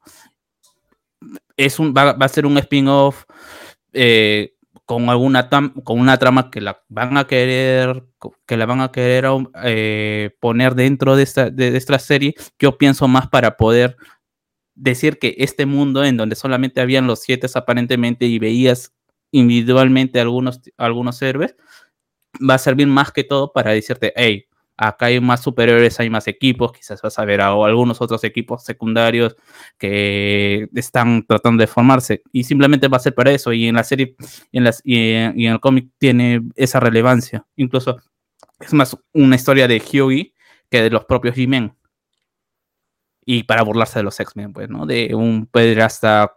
es va, a ser un spin-off eh, con alguna con una trama que la van a querer que la van a querer eh, poner dentro de esta, de esta serie. Yo pienso más para poder decir que este mundo en donde solamente habían los siete aparentemente y veías individualmente algunos, algunos héroes, va a servir más que todo para decirte, hey, acá hay más superhéroes, hay más equipos, quizás vas a ver a algunos otros equipos secundarios que están tratando de formarse y simplemente va a ser para eso y en la serie y en, el cómic tiene esa relevancia, incluso es más una historia de Hughie que de los propios He-Man. Y para burlarse de los X-Men, pues, ¿no? De un pederasta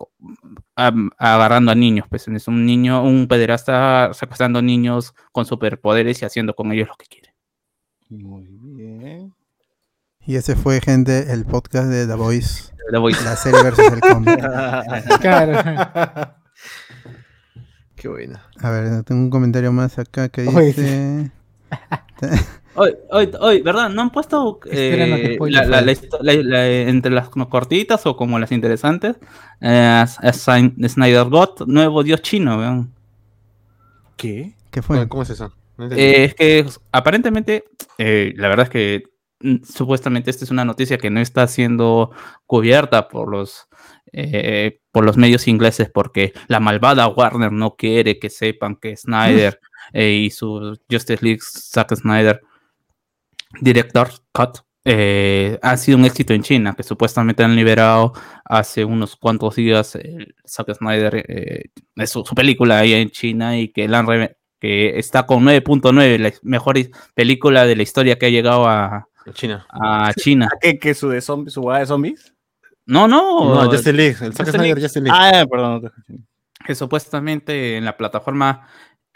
agarrando a niños, pues es un niño, un pederasta secuestrando niños con superpoderes y haciendo con ellos lo que quiere. Muy bien. Y ese fue, gente, el podcast de The Voice. The Voice. La serie versus el cómic. (laughs) Claro. Qué buena. A ver, tengo un comentario más acá que Oye. dice... (laughs) Hoy, hoy, hoy, ¿verdad? ¿No han puesto eh, la- la- la entre las no cortitas o como las interesantes? Eh, Sn- Snyder God, nuevo dios chino. ¿Qué? ¿Qué fue? ¿Cómo es eso? No. Eh, es que aparentemente, eh, la verdad es que mm, supuestamente esta es una noticia que no está siendo cubierta por los eh, por los medios ingleses porque la malvada Warner no quiere que sepan que Snyder (laughs) eh, y su Justice League Zack Snyder director cut eh, ha sido un éxito en China que supuestamente han liberado hace unos cuantos días el Zack Snyder eh, su, su película ahí en China y que la que está con 9.9 la mejor película de la historia que ha llegado a, China. a China ¿Qué, qué su de zombies, su de zombies? no no, No, Justice League. El Zack Snyder. Justice League. Ah, perdón. que supuestamente en la plataforma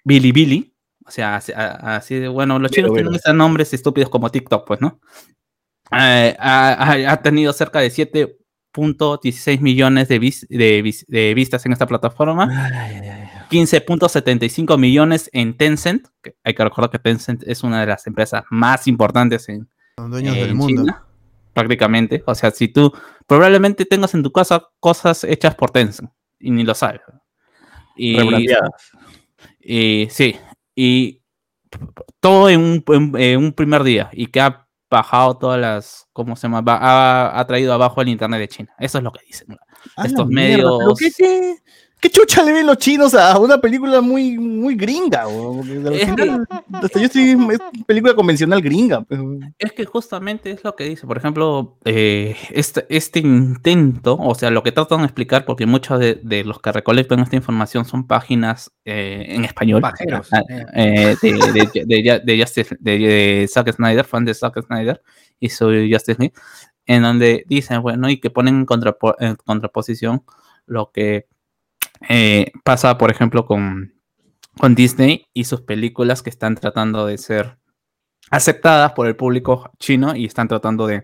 Bilibili, o sea, así, de, bueno, los chinos tienen esos nombres estúpidos como TikTok, pues, ¿no? Eh, ha, tenido cerca de 7.16 millones de, vis- de vis- de vistas en esta plataforma, 15.75 millones en Tencent, que hay que recordar que Tencent es una de las empresas más importantes en, Son dueños en del mundo. China, prácticamente. O sea, si tú probablemente tengas en tu casa cosas hechas por Tencent y ni lo sabes. Y sí, y todo en un, en- en un primer día y que ha bajado todas las, ¿cómo se llama? Ha, ha traído abajo el internet de China. Eso es lo que dicen. Estos mierda, pero medios- ¿Qué, qué, qué chucha le ven los chinos a una película muy, muy gringa? Es que- hasta yo estoy es una película convencional gringa. Es que justamente es lo que dice, por ejemplo, eh, este, este intento, o sea, lo que tratan de explicar, porque muchos de, de los que recolectan esta información son páginas eh, en español, Pajeros, ah, eh. de, de, de, de- Justice- Zack Snyder, fan de Zack Snyder y su Justice League, en donde dicen, bueno, y que ponen en, contrapo- en contraposición lo que eh, pasa, por ejemplo, con, con Disney y sus películas que están tratando de ser aceptadas por el público chino y están tratando de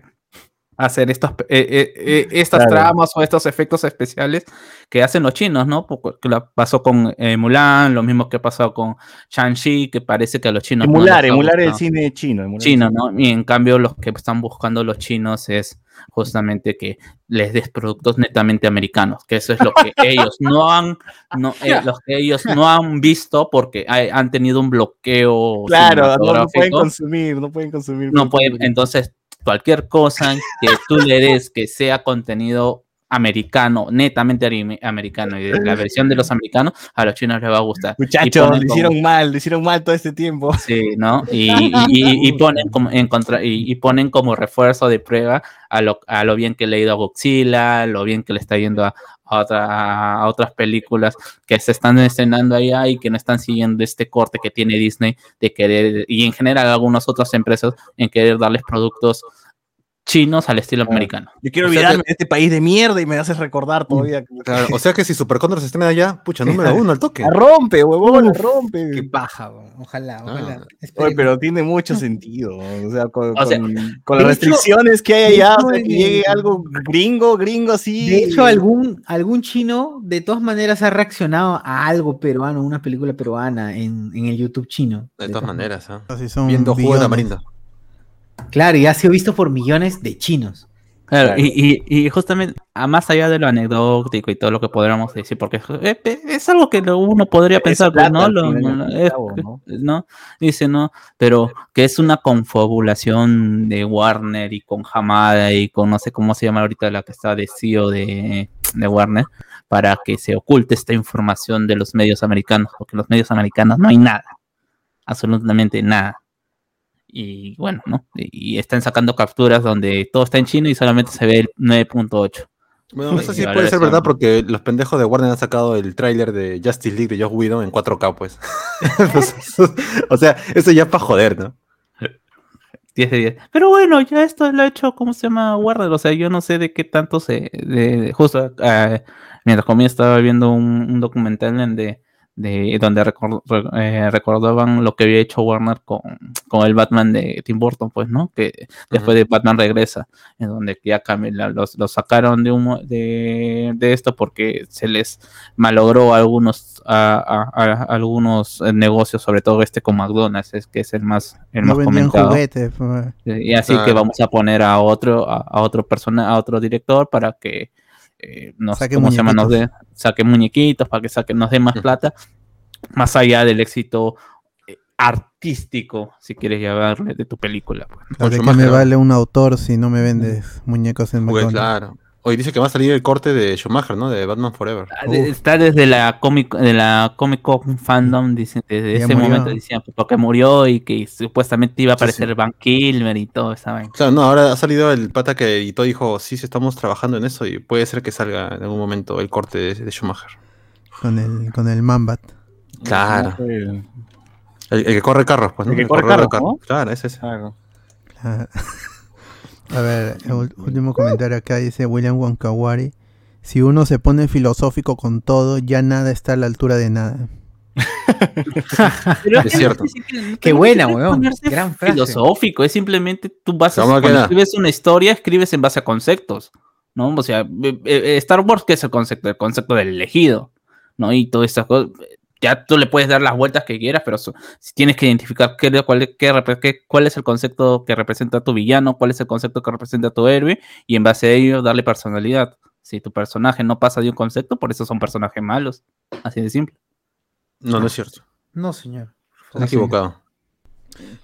hacer estos, eh, eh, eh, estas Claro. tramas o estos efectos especiales que hacen los chinos, ¿no? Porque lo pasó con eh, Mulan, lo mismo que pasó con Shang-Chi, que parece que a los chinos... no Emular, ha emular el cine chino. emular el chino, cine. ¿no? Y en cambio los que están buscando los chinos es justamente que les des productos netamente americanos, que eso es lo que (laughs) ellos no han, no, eh, los que ellos no han visto porque hay- han tenido un bloqueo Claro, no, no pueden consumir, no pueden consumir. No pueden, entonces cualquier cosa que tú le des que sea contenido americano, netamente americano y de la versión de los americanos, a los chinos les va a gustar. Muchachos, como- hicieron mal, lo hicieron mal todo este tiempo. Sí, ¿no? Y, y- y- y ponen como en contra, y, y ponen como refuerzo de prueba a lo, a lo bien que le ha ido a Godzilla, lo bien que le está yendo a, a otra- a otras películas que se están estrenando allá y que no están siguiendo este corte que tiene Disney de querer, y en general algunas otras empresas en querer darles productos chinos al estilo Claro. americano. Yo quiero O sea olvidarme que- de este país de mierda y me haces recordar todavía. que- Claro, o sea que si Super Condor se estrena allá, pucha, número (laughs) uno al toque. La rompe, huevón, la rompe. Qué paja, weón. ojalá, ojalá. Ah. Oye, Esperemos. pero tiene mucho sentido. O sea, con, O sea, con- con las hecho- restricciones que hay allá, o sea, que llegue algo gringo, gringo así. De hecho, algún, algún chino de todas maneras ha reaccionado a algo peruano, una película peruana en, en el YouTube chino. De todas maneras, ¿ah? Así son Viendo juego de billones. Claro, y ha sido visto por millones de chinos. Claro, Claro. Y, y, y justamente, a más allá de lo anecdótico y todo lo que podríamos decir, porque es, es- es algo que uno podría pensar, pues, plata, ¿no? Lo-. Dice, ¿no? Pero que es una confabulación de Warner y con Hamada y con no sé cómo se llama ahorita la que está de CEO de, de Warner, para que se oculte esta información de los medios americanos, porque en los medios americanos no hay nada, absolutamente nada. Y bueno, ¿no? Y y están sacando capturas donde todo está en chino y solamente se ve el 9.8. Bueno, eso sí puede ser verdad porque los pendejos de Warner han sacado el tráiler de Justice League de Josh Whedon en 4K, pues. (laughs) o sea, eso ya es para joder, ¿no? 10 de 10. Pero bueno, ya esto lo ha hecho, ¿cómo se llama? Warner. O sea, yo no sé de qué tanto se. De, de- justo eh, mientras comía estaba viendo un, un documental en de, de donde recor- re- eh, recordaban lo que había hecho Warner con, con el Batman de Tim Burton, pues, ¿no? Que después de Batman regresa, en donde ya los, los sacaron de, de, de esto porque se les malogró algunos a, a- a- algunos eh, negocios, sobre todo este con McDonald's, es que es el más, el No más comentado. pues. Y así que vamos a poner a otro, a, a otro persona, a otro director para que eh, nos, Saque ¿cómo se llama? nos muñequitos. saque muñequitos, para que saque, nos dé más plata, más allá del éxito eh, artístico, si quieres llamarle, de tu película. pues. ¿De qué me vale un autor si no me vendes muñecos en Pues McDonald's? claro. Hoy dice que va a salir el corte de Schumacher, ¿no? De Batman Forever. Ah, Está desde la Comic, de la Comic Con fandom, dicen, desde Ya ese murió. momento decían pues, porque murió y que supuestamente iba a aparecer sí. Van Kilmer y todo esa vaina. Claro, no, ahora ha salido el pata que editó dijo, sí, sí, estamos trabajando en eso y puede ser que salga en algún momento el corte de, de Schumacher. Con el, con el Mambat. Claro. El- que corre carros, pues, ¿no? El que El corre carros, ¿no? Claro, ese es. Claro. Ah. (laughs) A ver, el último comentario acá dice William Wonkawari. Si uno se pone filosófico con todo, ya nada está a la altura de nada. Pero (laughs) Es que cierto. no Qué buena, weón. Gran frase. filosófico, es simplemente tú vas a ¿Cómo cuando escribes una historia, escribes en base a conceptos, ¿no? O sea, eh, eh, Star Wars, ¿qué es el concepto? El concepto del elegido, ¿no? Y todas estas cosas. Ya tú le puedes dar las vueltas que quieras, pero so- si tienes que identificar qué, cuál, qué qué- cuál es el concepto que representa a tu villano, cuál es el concepto que representa a tu héroe, y en base a ello darle personalidad. Si tu personaje no pasa de un concepto, por eso son personajes malos. Así de simple. No, no es cierto. No, señor. Estás equivocado.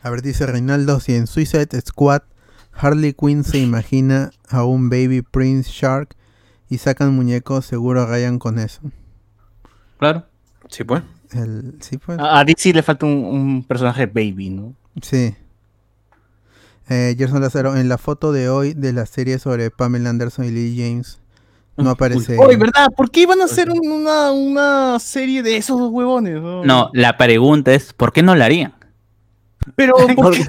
A ver, dice Reinaldo, si en Suicide Squad Harley Quinn se imagina a un baby Prince Shark y sacan muñecos, seguro rayan con eso. Claro. Sí, pues. El, sí, pues. A a DC le falta un, un personaje baby, ¿no? Sí. Eh, Gerson Lázaro, en la foto de hoy de la serie sobre Pamela Anderson y Lee James, no aparece. Oye, ¿verdad? ¿Por qué iban a hacer un- una, una serie de esos dos huevones? no? No, la pregunta es, ¿por qué no la harían? Pero, (laughs) ¿por qué?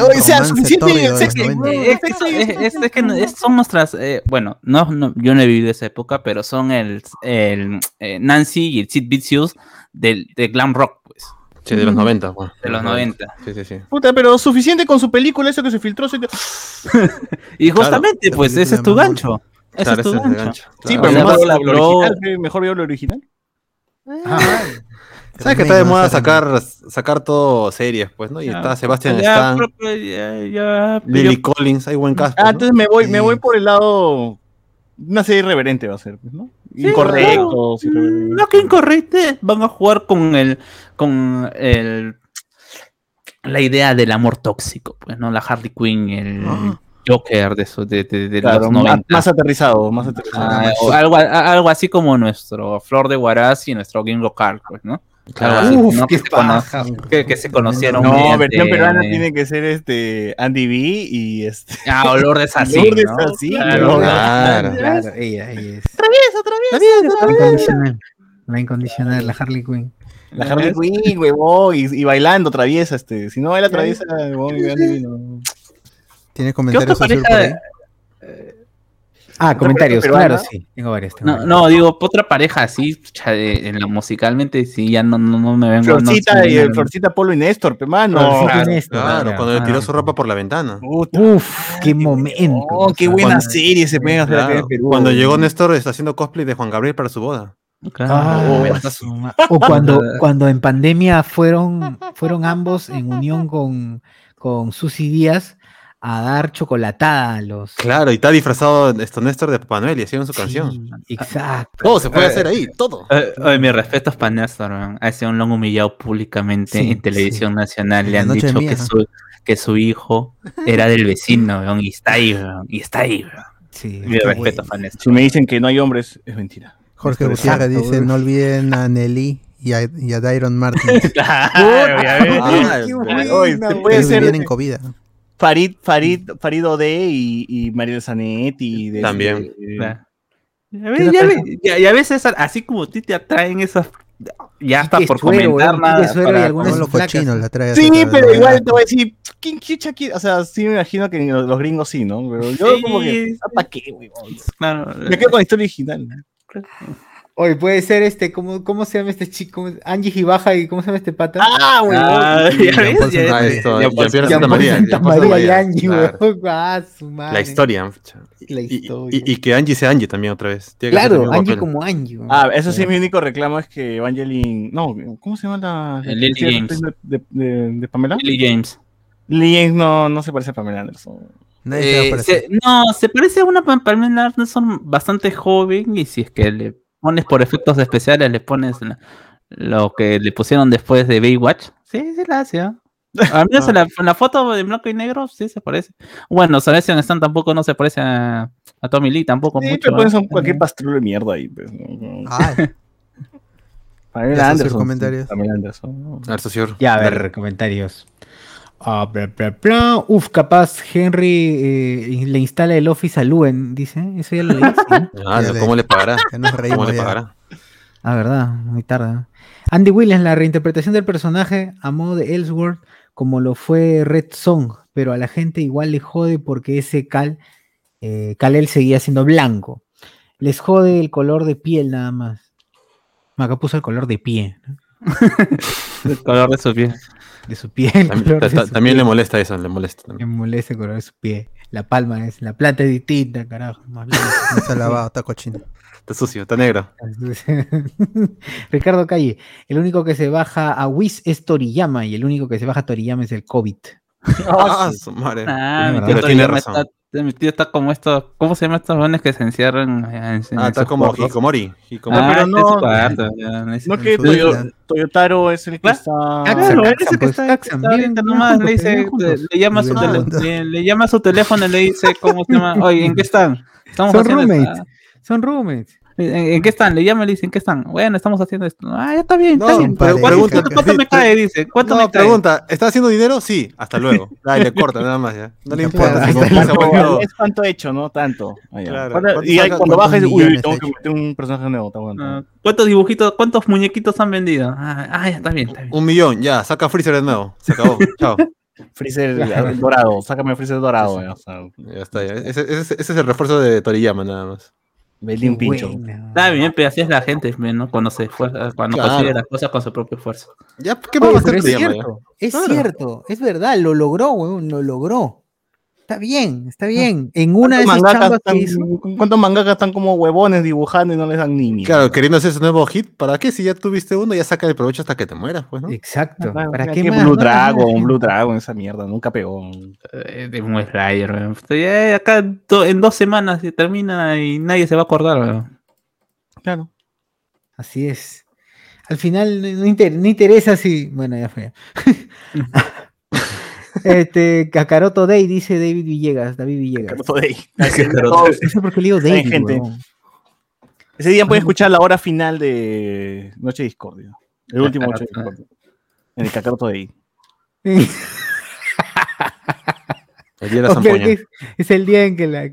o sea, suficiente tórrido de sexo, los 90. no, Es, que son nuestras, eh, bueno, no, no, yo no he vivido esa época, pero son el, el, eh, Nancy y el Sid Vicious del, de glam rock, pues, Sí, de los 90, pues. de los 90. Sí, sí, sí. Puta, pero suficiente con su película, eso que se filtró. se- (laughs) Y justamente, pues, ese es tu gancho. Ese Claro, es tu gancho. gancho. Sí, pero mejor la original, mejor veo la original. ¿Sabes que está de moda sacar, sacar todo series, pues, ¿no? Y Ya, está Sebastian Ya, Stan, ya- Lily Collins, hay buen cast. Ah, pues, ¿no? entonces me voy, me voy por el lado. Una serie irreverente va a ser, pues, ¿no? Incorrecto. No, que incorrecto. Van a jugar con el, con el, la idea del amor tóxico, pues, ¿no? La Harley Quinn, el. Joker de, esos de, de, de Claro, los más, 90. más aterrizado, más aterrizado. Ah, algo, algo así como nuestro Flor de Huaraz y nuestro Gringo Carl, pues, ¿no? Claro. Así, Uf, ¿no? qué que, se cono- paja. que, que se conocieron. no, mediante- versión peruana tiene que ser este Andy B y este. Ah, olor de así, Lourdes ¿no? Así, Claro, Claro. Claro, ella, ella es. La incondicional. La incondicional, la Harley Quinn. La Harley Quinn, huevón, y, y bailando traviesa, este. Si no baila traviesa, huevón, y Andy B no. ¿Tiene comentarios otra azul por pareja ahí? Ah, comentarios, peruana? claro, sí. Tengo varios. tengo No, varios. no, digo, otra pareja así, en la musicalmente, sí, ya no, no, no me vengo. no Florcita y el Florcita Polo y Néstor, pe mano. Florcita y claro, Néstor, Claro, claro. cuando le tiró Ah. su ropa por la ventana. Puta, Uf, qué momento. oh, qué buena cuando- serie se acá Claro, en Perú. Cuando llegó Néstor está haciendo cosplay de Juan Gabriel para su boda. Claro. Ah, su ma- o cuando, (laughs) cuando en pandemia fueron, fueron ambos en unión con, con Susy Díaz a dar chocolatada a los. Claro, y está disfrazado esto Néstor de Papá Noel y hicieron su canción. Exacto. Todo se puede hacer ahí, todo. Eh, oye, mis respetos para Néstor, weón. a ese un lo han humillado públicamente Sí, en televisión nacional. Le han dicho mía. que su, que su hijo era del vecino, weón, y está ahí, weón, y está ahí. Mi respeto, Fanes. Si me dicen que no hay hombres, es mentira. Jorge Gutiérrez dice, no olviden a Nelly y a, y a Dairon Martin. (laughs) Claro, ya ves. Ah, Qué es- buena, Oye, se güey. puede ser vivían en COVID. ¿no? Farid, Farid, Farid Ode y, y Mariel Zanetti. De También. de- Claro. Ya ves, ya ves, ya- ya ves esas- así como a ti te atraen esas. Ya está Quique por Suero, comentar weón, y para- algunas Todos los cochinos la trae. Sí, pero la- igual te voy a decir, ¿quién chucha quiere? O sea, sí me imagino que los, los gringos sí, ¿no? Pero yo Sí, como que, sí. ¿para qué, güey? Claro. Me quedo con la historia original. ¿no? Oye, puede ser este, ¿cómo, cómo se llama este chico? Angie Gibaja y ¿cómo se llama este pata? Ah, güey. Ah, ya ves, ya- esto, ya- Santa María. Santa y Angie, claro. (laughs) weón. Ah, su madre. La historia. La y- historia. y- y que Angie sea Angie también otra vez. Tiene Claro, Angie papel. como Angie. Ah, eso sí, mi único reclamo es que Evangeline. No, ¿cómo se llama la. Lily James. De, de- de- de Pamela? Lily James. Lily James no, no se parece a Pamela Anderson. Eh, se- no, se parece a una Pam- Pamela Anderson bastante joven y si es que le pones por efectos especiales, le pones lo que le pusieron después de Baywatch, sí, sí la hace. ¿ah? Al menos en, la, en la foto en blanco y negro sí se parece. Bueno, Sebastian Stan tampoco no se parece a, a Tommy Lee, tampoco Sí, mucho. pero pones ¿ah? un- cualquier pastrulo de mierda ahí. Pues. (laughs) Ay, Pamela Anderson. comentarios. sí, Pamela Anderson. ¿no? A ver. Ya, a ver, comentarios. Ah, bla, bla, bla. Uf, capaz Henry eh, le instala el Office a Luen, dice. Eso ya lo leí. sí. (laughs) Ah, (laughs) ¿Cómo le pagará? ¿Cómo le pagará? Ah, verdad, muy tarde. Andy Williams, la reinterpretación del personaje a modo de Ellsworth, como lo fue Red Song, pero a la gente igual le jode porque ese Cal, eh, Kal-El seguía siendo blanco. Les jode el color de piel nada más. Acá puso el color de pie, ¿no? (laughs) El color de su piel. De su piel. (laughs) el También, color ta- de ta- su también le molesta eso, le molesta. También. molesta el color de su pie. La palma es, la planta es distinta, carajo. más. No se ha (laughs) lavado, está cochino. Está sucio, está negro. (laughs) Ricardo Calle, el único que se baja a Wiz es Toriyama y el único que se baja a Toriyama es el COVID. Ah, su madre. Ah, Pero tiene razón. está, mi tío está como estos, ¿cómo se llaman estos jóvenes que se encierran en, en Ah, está esos como? Hikomori. Hikomori. Ah, pero este es no- cuarto, ya, no es- No que Toyo-. Toyotaro es el que Claro. está. Ah, claro, él es el que pues, está, ahorita nomás, le dice, llama su juntos. le, llama a su teléfono y le dice, ¿cómo se llama? Oye, ¿en qué están? Estamos Son roommates. Son roommates. ¿En, en qué están? Le llama y le dice, ¿en qué están? Bueno, estamos haciendo esto. Ah, ya está bien, está bien. pero ¿Cuánto, pregunta- cuánto- cuánto me cae? Dice, ¿cuánto No, me cae? pregunta, ¿está haciendo dinero? Sí, hasta luego. (laughs) Ahí le corta nada más ya. No le importa. puede, si hasta no, Es cuánto he hecho, ¿no? Tanto. Ah. Claro. ¿Cuánto- ¿Cuánto y ahí cuando cuántos bajes, uy, tengo que meter un personaje nuevo. Está bueno. Ah, ¿Cuántos dibujitos, cuántos muñequitos han vendido? Ah, ah, ya está bien, está bien. Un millón, ya, saca Freezer de nuevo. Se acabó. (laughs) Chao. Freezer dorado. Sácame Freezer dorado. ya, o sea, Ya está, ya. Ese, ese- ese es el refuerzo de Toriyama nada más. Vendí un pincho. Buena. Está bien, pero así es la gente, ¿no? Cuando se esfuerza, cuando Claro. consigue las cosas con su propio esfuerzo. Ya, ¿qué Oye, va a hacer pero es cierto, es Claro. cierto, es verdad, lo logró, weón, lo logró. Está bien, está bien. En una de ¿Cuántos esas mangakas chambas que están- hizo, ¿Cuántos mangakas están como huevones dibujando y no les dan ni mierda? Claro, queriendo hacer su nuevo hit, ¿para qué? Si ya tuviste uno, ya saca el provecho hasta que te mueras, pues, ¿no? exacto. Claro, ¿Para qué que más? Blue no? Dragon, Blue Dragon, esa mierda, nunca pegó. Eh, de un Slayer, weón. Estoy, eh, acá do- en dos semanas se termina y nadie se va a acordar, weón. Claro. Así es. Al final no, no inter- no interesa si. Bueno, ya fue. (laughs) este, Kakaroto Day, dice David Villegas. David Villegas. Kakaroto Day. No sé por qué le digo Está bien, David. gente. weón. Ese día pueden escuchar la hora final de Noche de Discordia. El último Noche. Discordia. En el Kakaroto Day. El día de la (laughs) Ok, zampoña. es, es el día en que la.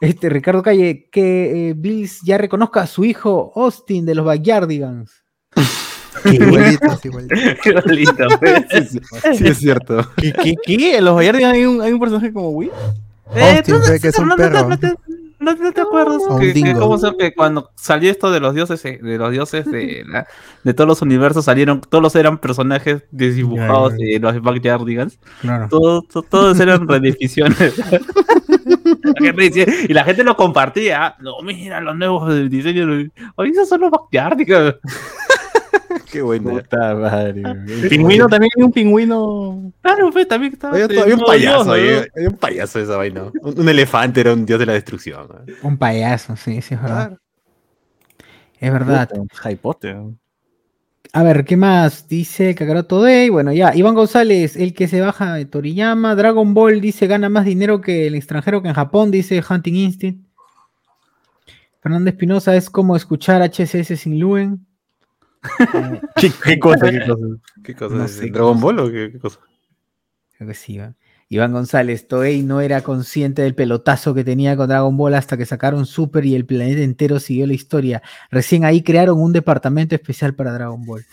Este, Ricardo Calle, que eh, Bills ya reconozca a su hijo Austin de los Backyardigans. (laughs) Qué lindo, weón. Sí, es cierto. ¿Qué? ¿Qué? qué? ¿En los Bayardigan hay un, hay un personaje como Will? Eh, Austin, ¿tú no- cree que es un no te- perro. No te, no te- no te acuerdas O un que, que se- que cuando salió esto de los dioses eh, de los dioses de, la- de todos los universos salieron todos eran personajes desdibujados Ya, ya. de los Backyardigans Claro. todos, to- todos eran decía- (laughs) y la gente lo compartía "Ah, no mira los nuevos diseños oye esos son los Backyardigans Qué bueno. Puta madre. (laughs) El pingüino también hay un pingüino. claro pues también estaba Había, había un payaso, Dios, ¿no? ahí, había un payaso esa vaina. Un, un elefante era un dios de la destrucción. ¿no? Un payaso, sí, sí, es verdad. Es verdad. Puta, Harry Potter. A ver, ¿qué más? Dice Kakaroto Day. Bueno, ya. Iván González, el que se baja de Toriyama. Dragon Ball dice gana más dinero que el extranjero que en Japón, dice Hunting Instinct. Fernando Espinosa es como escuchar HSS sin Luen. (laughs) ¿Qué, qué cosa, qué cosa? ¿Qué cosa? No es? sé. ¿Dragon Ball o qué, qué cosa? Creo que sí. Iván González, Toei no era consciente del pelotazo que tenía con Dragon Ball hasta que sacaron Super y el planeta entero siguió la historia. Recién ahí crearon un departamento especial para Dragon Ball.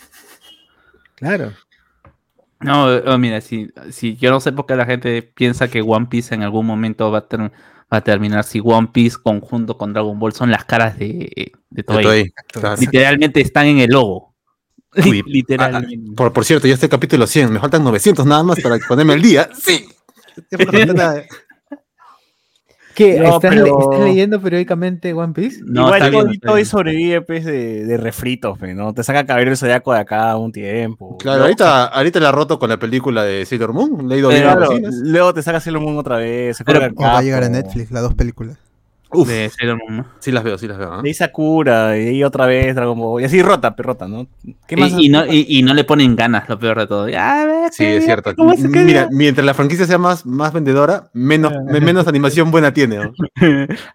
Claro. No, oh, mira, si, si yo no sé por qué la gente piensa que One Piece en algún momento va a, ter- va a terminar si One Piece conjunto con Dragon Ball son las caras de, de De Toei. Claro. Literalmente están en el logo. Uy, (laughs) Literalmente. Por, por cierto, ya está el capítulo 100. Me faltan 900 nada más para ponerme el día. Sí. (laughs) Ya por la nada. ¿Qué? No, ¿Estás, le- pero- estás leyendo periódicamente One Piece? No, Igual está bien, Toy- está sobrevive pues, de, de refritos, pues, ¿no? Te saca cabello el zodiaco de acá un tiempo. Claro, ahorita, ahorita la ha roto con la película de Sailor Moon. Le ido bien Claro, luego te saca Sailor Moon otra vez. Se Pero- va a llegar a. Netflix, las dos películas. Uf, de Sailor Moon, ¿no? sí las veo, sí las veo. ¿ah? De ahí Sakura, y ahí otra vez Dragon Ball. Y así rota, pero rota, ¿no? ¿Qué más? Y, y no, y, y no le ponen ganas, lo peor de todo. Ya, Sí, es cierto. Mira, mientras la franquicia sea más, más vendedora, menos, (laughs) me- menos animación buena tiene. ¿no? (laughs)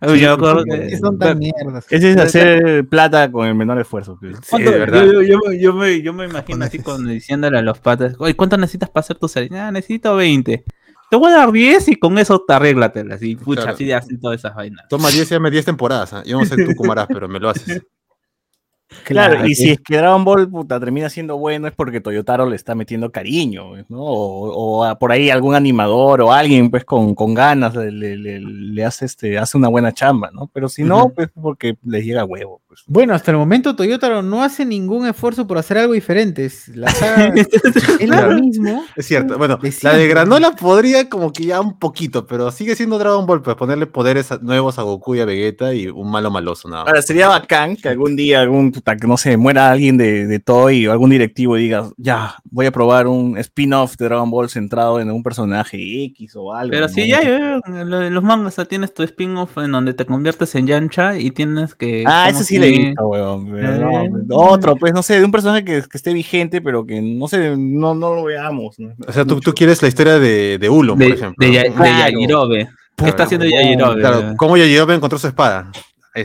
Yo me acuerdo ¿Por que- qué son tan mierdas? Ese es hacer plata con el menor esfuerzo. pues. Sí, ¿Cuánto- de verdad. yo, yo- yo- yo me, yo me imagino así con, diciéndole a los patas, oye, ¿cuánto necesitas para hacer tu serie? Ah, necesito 20. Te voy a dar 10 y con eso te arréglatelas. Y pucha, Claro. así de hacen todas esas vainas. Toma 10 y dame 10 temporadas. ¿ah? Yo no sé tú cómo harás, pero me lo haces. (laughs) Claro, y si es que Dragon Ball puta, termina siendo bueno es porque Toyotaro le está metiendo cariño, pues, ¿no? O, o a- por ahí algún animador o alguien pues con, con ganas le, le- le- le hace este hace una buena chamba, ¿no? Pero si no, pues porque les llega huevo. Pues. Bueno, hasta el momento Toyota no hace ningún esfuerzo por hacer algo diferente. Es, la saga (laughs) es Claro. lo mismo. Es cierto. Bueno, De la de Granola podría como que ya un poquito, pero sigue siendo Dragon Ball, pues ponerle poderes a- nuevos a Goku y a Vegeta y un malo maloso nada más. Ahora, sería bacán que algún día, algún, puta, que no sé, muera alguien de, de Toy o algún directivo y diga, ya, voy a probar un spin-off de Dragon Ball centrado en un personaje X o algo. Pero sí, ya, ya, lo de los mangas, o sea, tienes tu spin-off en donde te conviertes en Yancha y tienes que... Ah, ese sí le he que- visto, weón. pero Eh. no, Otro, pues, no sé, de un personaje que, que esté vigente, pero que no sé, no, no lo veamos. ¿no? O sea, tú, tú quieres la historia de, de Ulon, por De, ejemplo. de, de Claro. Yajirobe. ¿Qué está haciendo Yajirobe? Claro, ¿cómo Yajirobe encontró su espada?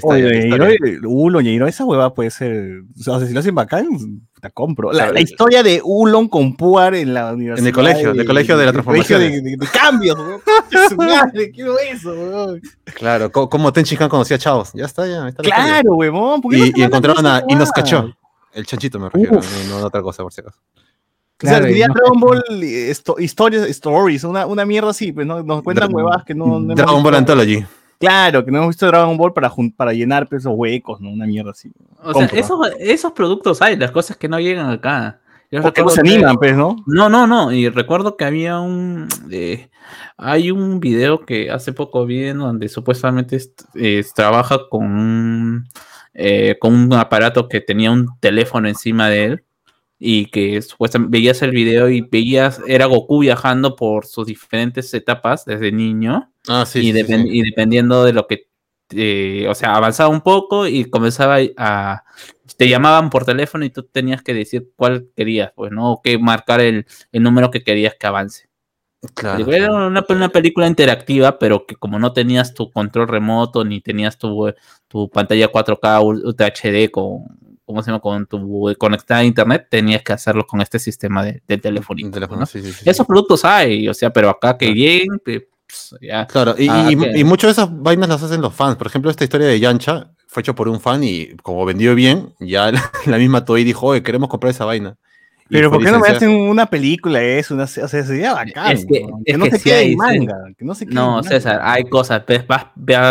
Oye, la Yajirobe, esa hueva puede ser. O sea, si lo hacen bacán, la compro. La, Claro. la historia de Ulon con Puar en la universidad. colegio, del colegio de del colegio de, transformaciones. de- de cambios, weón. (laughs) Su madre, quiero eso, weón. Claro, co- como Tenchin Han conocía a Chavos. Ya está, ya. está la. Claro, weón. ¿por qué no Y, y encontraron a. Y nos cachó. El chanchito me refiero, no, no otra cosa, por si acaso. O sea, Claro, sería no- Dragon Ball eh, esto- historias, stories, una, una mierda así, pues ¿no? nos cuentan Dra- huevadas que no, Dragon Ball. Anthology. Claro, que no hemos visto Dragon Ball para, para llenar esos huecos, ¿no? Una mierda así. O sea, esos, esos productos hay, las cosas que no llegan acá. Yo Porque no se que- animan, pues, ¿no? No, no, no. Y recuerdo que había un. eh, hay un video que hace poco vi en donde supuestamente est- eh, trabaja con un, eh, con un aparato que tenía un teléfono encima de él. Y que supuestamente veías el video y veías. Era Goku viajando por sus diferentes etapas desde niño. Ah, sí. y, sí, sí, depen- sí. y dependiendo de lo que. eh, o sea, avanzaba un poco y comenzaba a. Te llamaban por teléfono y tú tenías que decir cuál querías, pues, ¿no? O qué marcar el, el número que querías que avance. Claro, Era claro. una, una película interactiva, pero que como no tenías tu control remoto ni tenías tu, tu pantalla 4K Ul- Ultra HD con, ¿cómo se llama? con tu conectada a internet, tenías que hacerlo con este sistema de, telefonito. Un teléfono, ¿no? sí, sí, sí, sí. Esos productos hay, o sea, pero acá que lleguen, pues, ya. Claro, y, Ah, y, muchas de esas vainas las hacen los fans. Por ejemplo, esta historia de Yancha fue hecho por un fan y como vendió bien, ya la, (laughs) la misma Toei dijo, oye, queremos comprar esa vaina. Pero ¿por qué no me hacen una película eso? Una, o sea, sería bacán. Es que- ¿no? es no que se sí quede en sí. manga. Que no se quede en No, manga. César, hay cosas. Vas,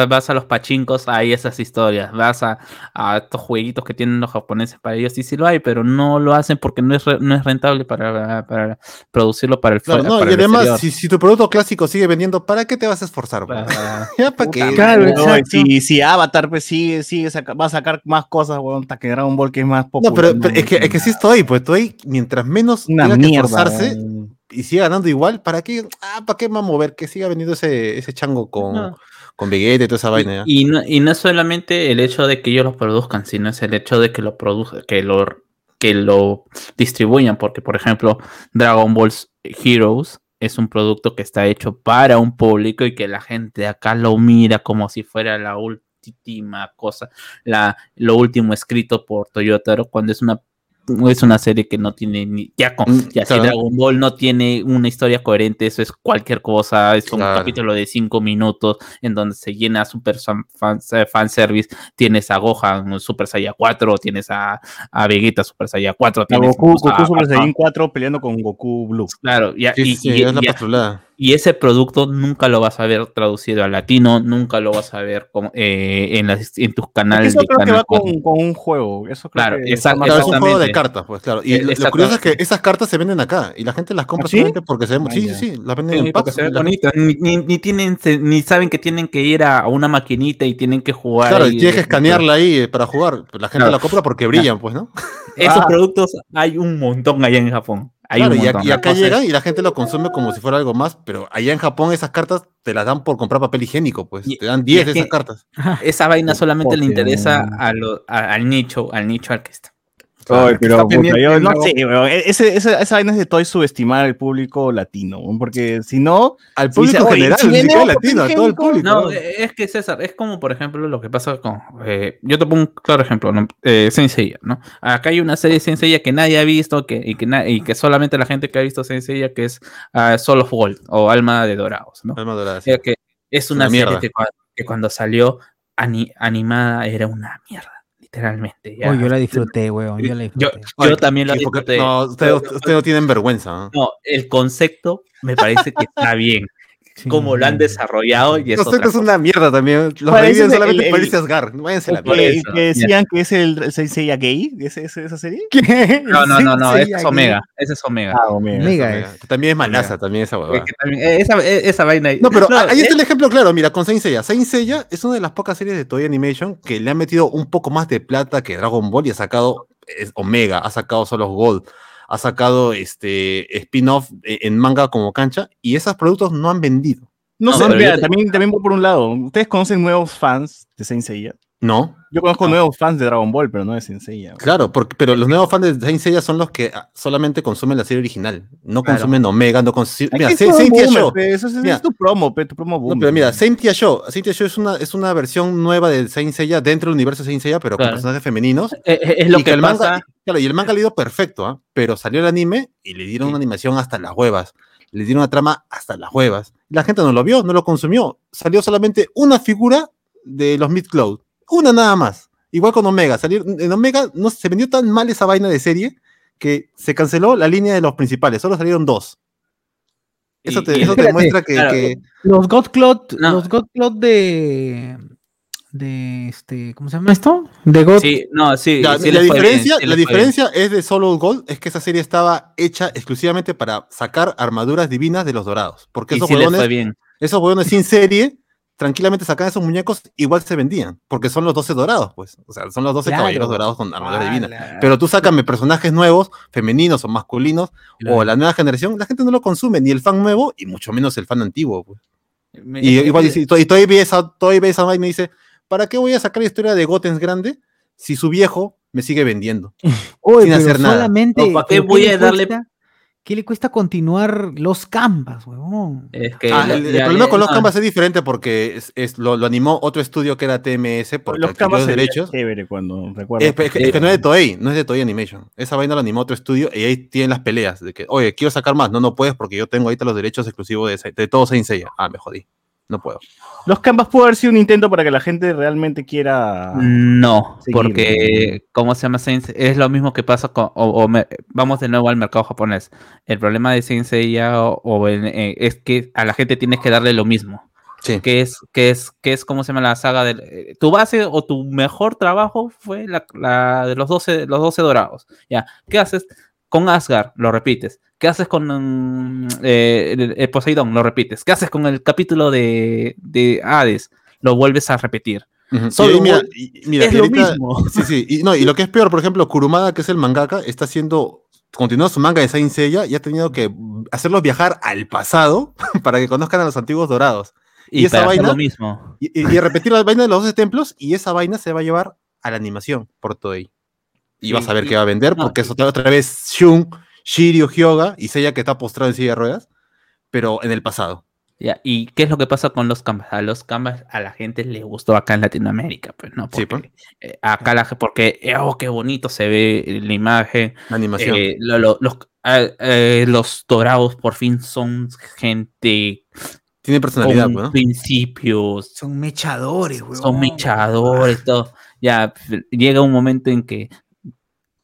vas a los pachincos, hay esas historias. Vas a, a estos jueguitos que tienen los japoneses para ellos, sí, sí lo hay, pero no lo hacen porque no es, re- no es rentable para, para producirlo para el Claro, no, para y el además, si, si tu producto clásico sigue vendiendo, ¿para qué te vas a esforzar? pues? Para- (laughs) ya, ¿para qué? Claro, No, exacto. si, si Avatar pues, sigue, sigue saca- va a sacar más cosas, weón, hasta que Dragon Ball que es más popular. No, pero, pero es, que, es que sí estoy, pues estoy, mientras menos Una tenga que weón. y siga ganando igual, ¿para qué? Ah, ¿para qué vamos a mover? Que siga vendiendo ese, ese chango con, No. con Vegeta y toda esa vaina. Y no, y no es solamente el hecho de que ellos lo produzcan, sino es el hecho de que lo produzcan, que lo que lo distribuyan, porque por ejemplo, Dragon Ball Heroes es un producto que está hecho para un público y que la gente de acá lo mira como si fuera la última cosa, la, lo último escrito por Toyotaro, cuando es una es una serie que no tiene ni ya con Mm, ya si. Dragon Ball no tiene una historia coherente eso es cualquier cosa es un Claro. capítulo de cinco minutos en donde se llena super fan, fan, fanservice tienes a Gohan Super Saiyan 4 tienes a, a Vegeta Super Saiyan 4 A tienes Goku, a- Goku Super a- Saiyan 4 peleando con Goku Blue. claro ya- Sí, y, sí, y- es la y- patrulada. Y ese producto nunca lo vas a ver traducido al latino nunca lo vas a ver como, eh, en, las, en tus canales Eso de creo que va 4. con, con un juego. Eso creo Claro, que es un juego de cartas, pues claro. Y Eh, lo, curioso es que esas cartas se venden acá y la gente las compra ¿Ah, sí? solamente porque se ven. Ah, Sí, sí, sí, las venden Sí, en packs. se ve y la- bonito, ni, ni, ni tienen, se- ni saben que tienen que ir a, una maquinita y tienen que jugar. Claro, ahí, y tienes que eh, escanearla ahí eh, para jugar. La gente Claro. la compra porque brillan, pues, ¿no? Esos Ah. productos hay un montón allá en Japón. Hay Claro, un y, a- montón. y acá llegan y la gente lo consume como si fuera algo más, pero allá en Japón esas cartas te las dan por comprar papel higiénico, pues. Y- te dan y 10 es de esas cartas. (laughs) Esa vaina solamente le interesa a lo- a- al nicho, al nicho al que está. Ay, que pero puta, yo de no sé. E- Ese, ese- esa vaina es de todo subestimar al público latino, porque si no, Al público dice, "Oye, general, si otro latino, a todo el higiénico". público. No, es que César, es como por ejemplo lo que pasa con. eh, yo te pongo un claro ejemplo, ¿no? Eh, ¿no? Acá hay una serie de Saint Seiya que nadie ha visto que, y, que na- y que solamente la gente que ha visto Saint Seiya, que es ah, Soul of Gold o Alma de Dorados, ¿no? Alma dorada, sí. que es una una serie mierda. que, que cuando salió ani- animada era una mierda, literalmente. ya. Oh, yo la disfruté, weón. Yo la Yo, disfruté. yo también la disfruté. No, ustedes no tienen vergüenza. ¿no? No, el concepto me parece que está bien. Sí. Como lo han desarrollado y es Los otra es cosa. una mierda también. Los reviven es solamente el- para irse a Asgard. Váyanse la Por que, mierda. eso, que decían que es el, el Saint Seiya gay, ¿ese, ese- esa serie? ¿Qué? No, no, no, no, ese es. Omega. Ese es Omega. Ah, Omega. Omega es. También es malaza, también esa Es huevada. que también- eh, esa, eh, esa vaina. No, pero ah, ahí eh, está el ejemplo claro. Mira, con Saint Seiya. Saint Seiya es una de las pocas series de Toy Animation que le han metido un poco más de plata que Dragon Ball y ha sacado es, Omega, ha sacado Solos Gold, ha sacado este spin-off eh, en manga como cancha y esos productos no han vendido. No, No, sé, pero mira, te- también, también voy por un lado. ¿Ustedes conocen nuevos fans de Saint Seiya? No, Yo conozco nuevos fans de Dragon Ball, pero no de Saint Seiya. claro, porque, pero los nuevos fans de Saint Seiya son los que ah, solamente consumen la serie original, no Claro. consumen Omega, no consumen. Mira, Saint Show. pe, Eso es, Mira. es tu promo, pe, tu promo No, boomer. pero mira, Saint Seiya Show, Saint Seiya Show es una, es una versión nueva de Saint Seiya dentro del universo de Saint Seiya, pero Claro. con personajes femeninos. eh, eh, es lo y que, el pasa. manga, claro, y el manga ha ido perfecto, ¿ah? pero salió el anime y le dieron Sí. una animación hasta las huevas. Le dieron una trama hasta las huevas. La gente no lo vio, no lo consumió. Salió solamente una figura de los Mid Cloud. Una nada más. Igual con Omega. Salió, en Omega no se vendió tan mal esa vaina de serie que se canceló la línea de los principales. Solo salieron dos. Eso te, y- eso te espérate, muestra que, claro, que- Los Godclot, No. los Godclot de de este, ¿cómo se llama esto? De God. Sí, no, sí. La, sí la les fue bien, diferencia, sí la bien. diferencia es de Solo Gold, es que esa serie estaba hecha exclusivamente para sacar armaduras divinas de los dorados. Porque Y esos sí huevones, esos huevones sin serie, tranquilamente sacaban esos muñecos, igual se vendían. Porque son los 12 dorados, pues. O sea, son los 12 Claro. caballeros dorados con armadura divina. Ala. Pero tú sácame personajes nuevos, femeninos o masculinos, o la nueva generación, la gente no lo consume, ni el fan nuevo, y mucho menos el fan antiguo. Pues. Me- Y igual y y todavía ve esa, todavía ve esa y dice, ¿para qué voy a sacar la historia de Gotens grande si su viejo me sigue vendiendo? (laughs) Oye, sin hacer nada. solamente. No, ¿para qué voy a darle- cuesta- ¿Qué le cuesta continuar los canvas, huevón? Es que Ah, lo- el, problema con los no, canvas es diferente porque es, es- lo, lo animó otro estudio que era TMS porque los veía derechos. chévere cuando recuerdo. Es, es que, es que no es de Toei, no es de Toei Animation. Esa vaina lo animó otro estudio y ahí tienen las peleas de que, oye, quiero sacar más. No, no puedes porque yo tengo ahorita los derechos exclusivos de, ese- de todo Saint Seiya. Ah, me jodí. No puedo. Los canvas pudo haber sido un intento para que la gente realmente quiera. No, seguir. porque, ¿cómo se llama Saint Seiya? Es lo mismo que pasa con, o, o me- vamos de nuevo al mercado japonés. El problema de Saint Seiya o, o en- eh, es que a la gente tienes que darle lo mismo. Sí. Que es, que es, que es, ¿cómo se llama la saga? del eh, tu base o tu mejor trabajo fue la, la de los 12, los 12 dorados. Ya, ¿qué haces? Con Asgard, lo repites. ¿Qué haces con mm, eh, el, el Poseidón? Lo repites. ¿Qué haces con el capítulo de, de Hades? Lo vuelves a repetir. Y Solo ahí mira, Gold y- mira, es y lo mismo. (laughs) Sí, sí. Y, no, y lo que es peor, por ejemplo, Kurumada, que es el mangaka, está haciendo, continúa su manga de Saint Seiya y ha tenido que hacerlos viajar al pasado (laughs) para que conozcan a los antiguos dorados. Y, ¿Y esa vaina? lo mismo. Y repetir la vaina de los 12 templos y esa vaina se va a llevar a la animación por Toei. Y Sí, vas a ver y- qué va a vender, no, porque es otra, otra vez Shun, Shiryu, Hyoga y Seiya que está postrado en silla de ruedas, pero en el pasado. Ya, ¿Y qué es lo que pasa con los canvas? A los canvas a la gente le gustó acá en Latinoamérica, pues no, Sí, porque eh, acá la gente, porque eh, oh, qué bonito se ve la imagen, La animación. eh, lo- lo- los, ah, eh, los dorados por fin son gente Tiene personalidad, con pues, ¿no? principios, Son mechadores, weón. son mechadores, todo. Ya llega un momento en que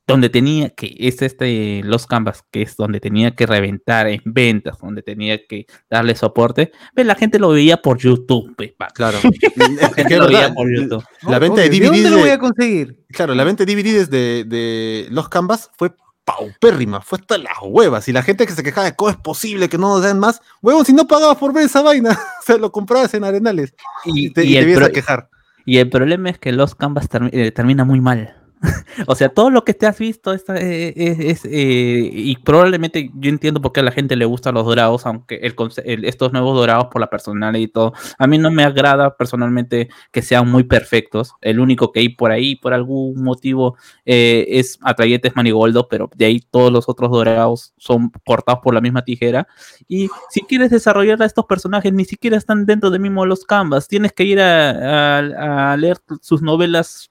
donde tenía que es este los canvas que es donde tenía que reventar en ventas donde tenía que darle soporte pues la gente lo veía por YouTube pues. Claro. (laughs) la gente lo veía por YouTube La venta de DVDs. dónde lo voy a conseguir? Claro, la venta de DVDs de, de los Canvas fue paupérrima, fue hasta las huevas. Y la gente que se quejaba de cómo es posible que no nos den más, huevón, si no pagabas por ver esa vaina, (laughs) o sea, lo comprabas en Arenales y, y, te, y y te el vienes pro- a quejar. y el problema es que los canvas termi- eh, termina muy mal (laughs) o sea, todo lo que te has visto esta, eh, es, eh, y probablemente yo entiendo por qué a la gente le gustan los dorados, aunque estos nuevos dorados por la personalidad y todo, a mí no me agrada personalmente que sean muy perfectos. El único que hay por ahí, por algún motivo, eh, es Atrayete es Manigoldo, pero de ahí todos los otros dorados son cortados por la misma tijera. Y si quieres desarrollar a estos personajes, ni siquiera están dentro de mismo los canvas, tienes que ir a leer sus novelas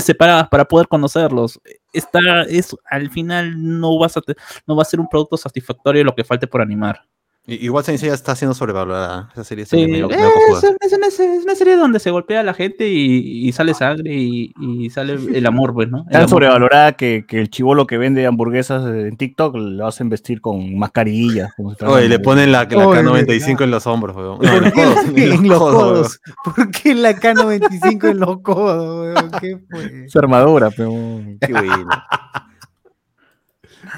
separadas para poder conocerlos. Está, es, al final no vas a te- no va a ser un producto satisfactorio lo que falte por animar. Igual Saint Seiya está siendo sobrevalorada. Esa serie está Sí, medio- medio cojuda. es, es una, es una serie donde se golpea a la gente y, y sale sangre y, y sale el amor, pues, ¿no? Tan sobrevalorada que, que el chivolo que vende hamburguesas en TikTok lo hacen vestir con fueran Oye, le ponen la, la Oye, K95 en los hombros, weón. No, en los ¿Por qué codos, en los codos? ¿Por qué la K95 en los codos, weón? ¿Qué fue? Su armadura, pero. Qué bueno.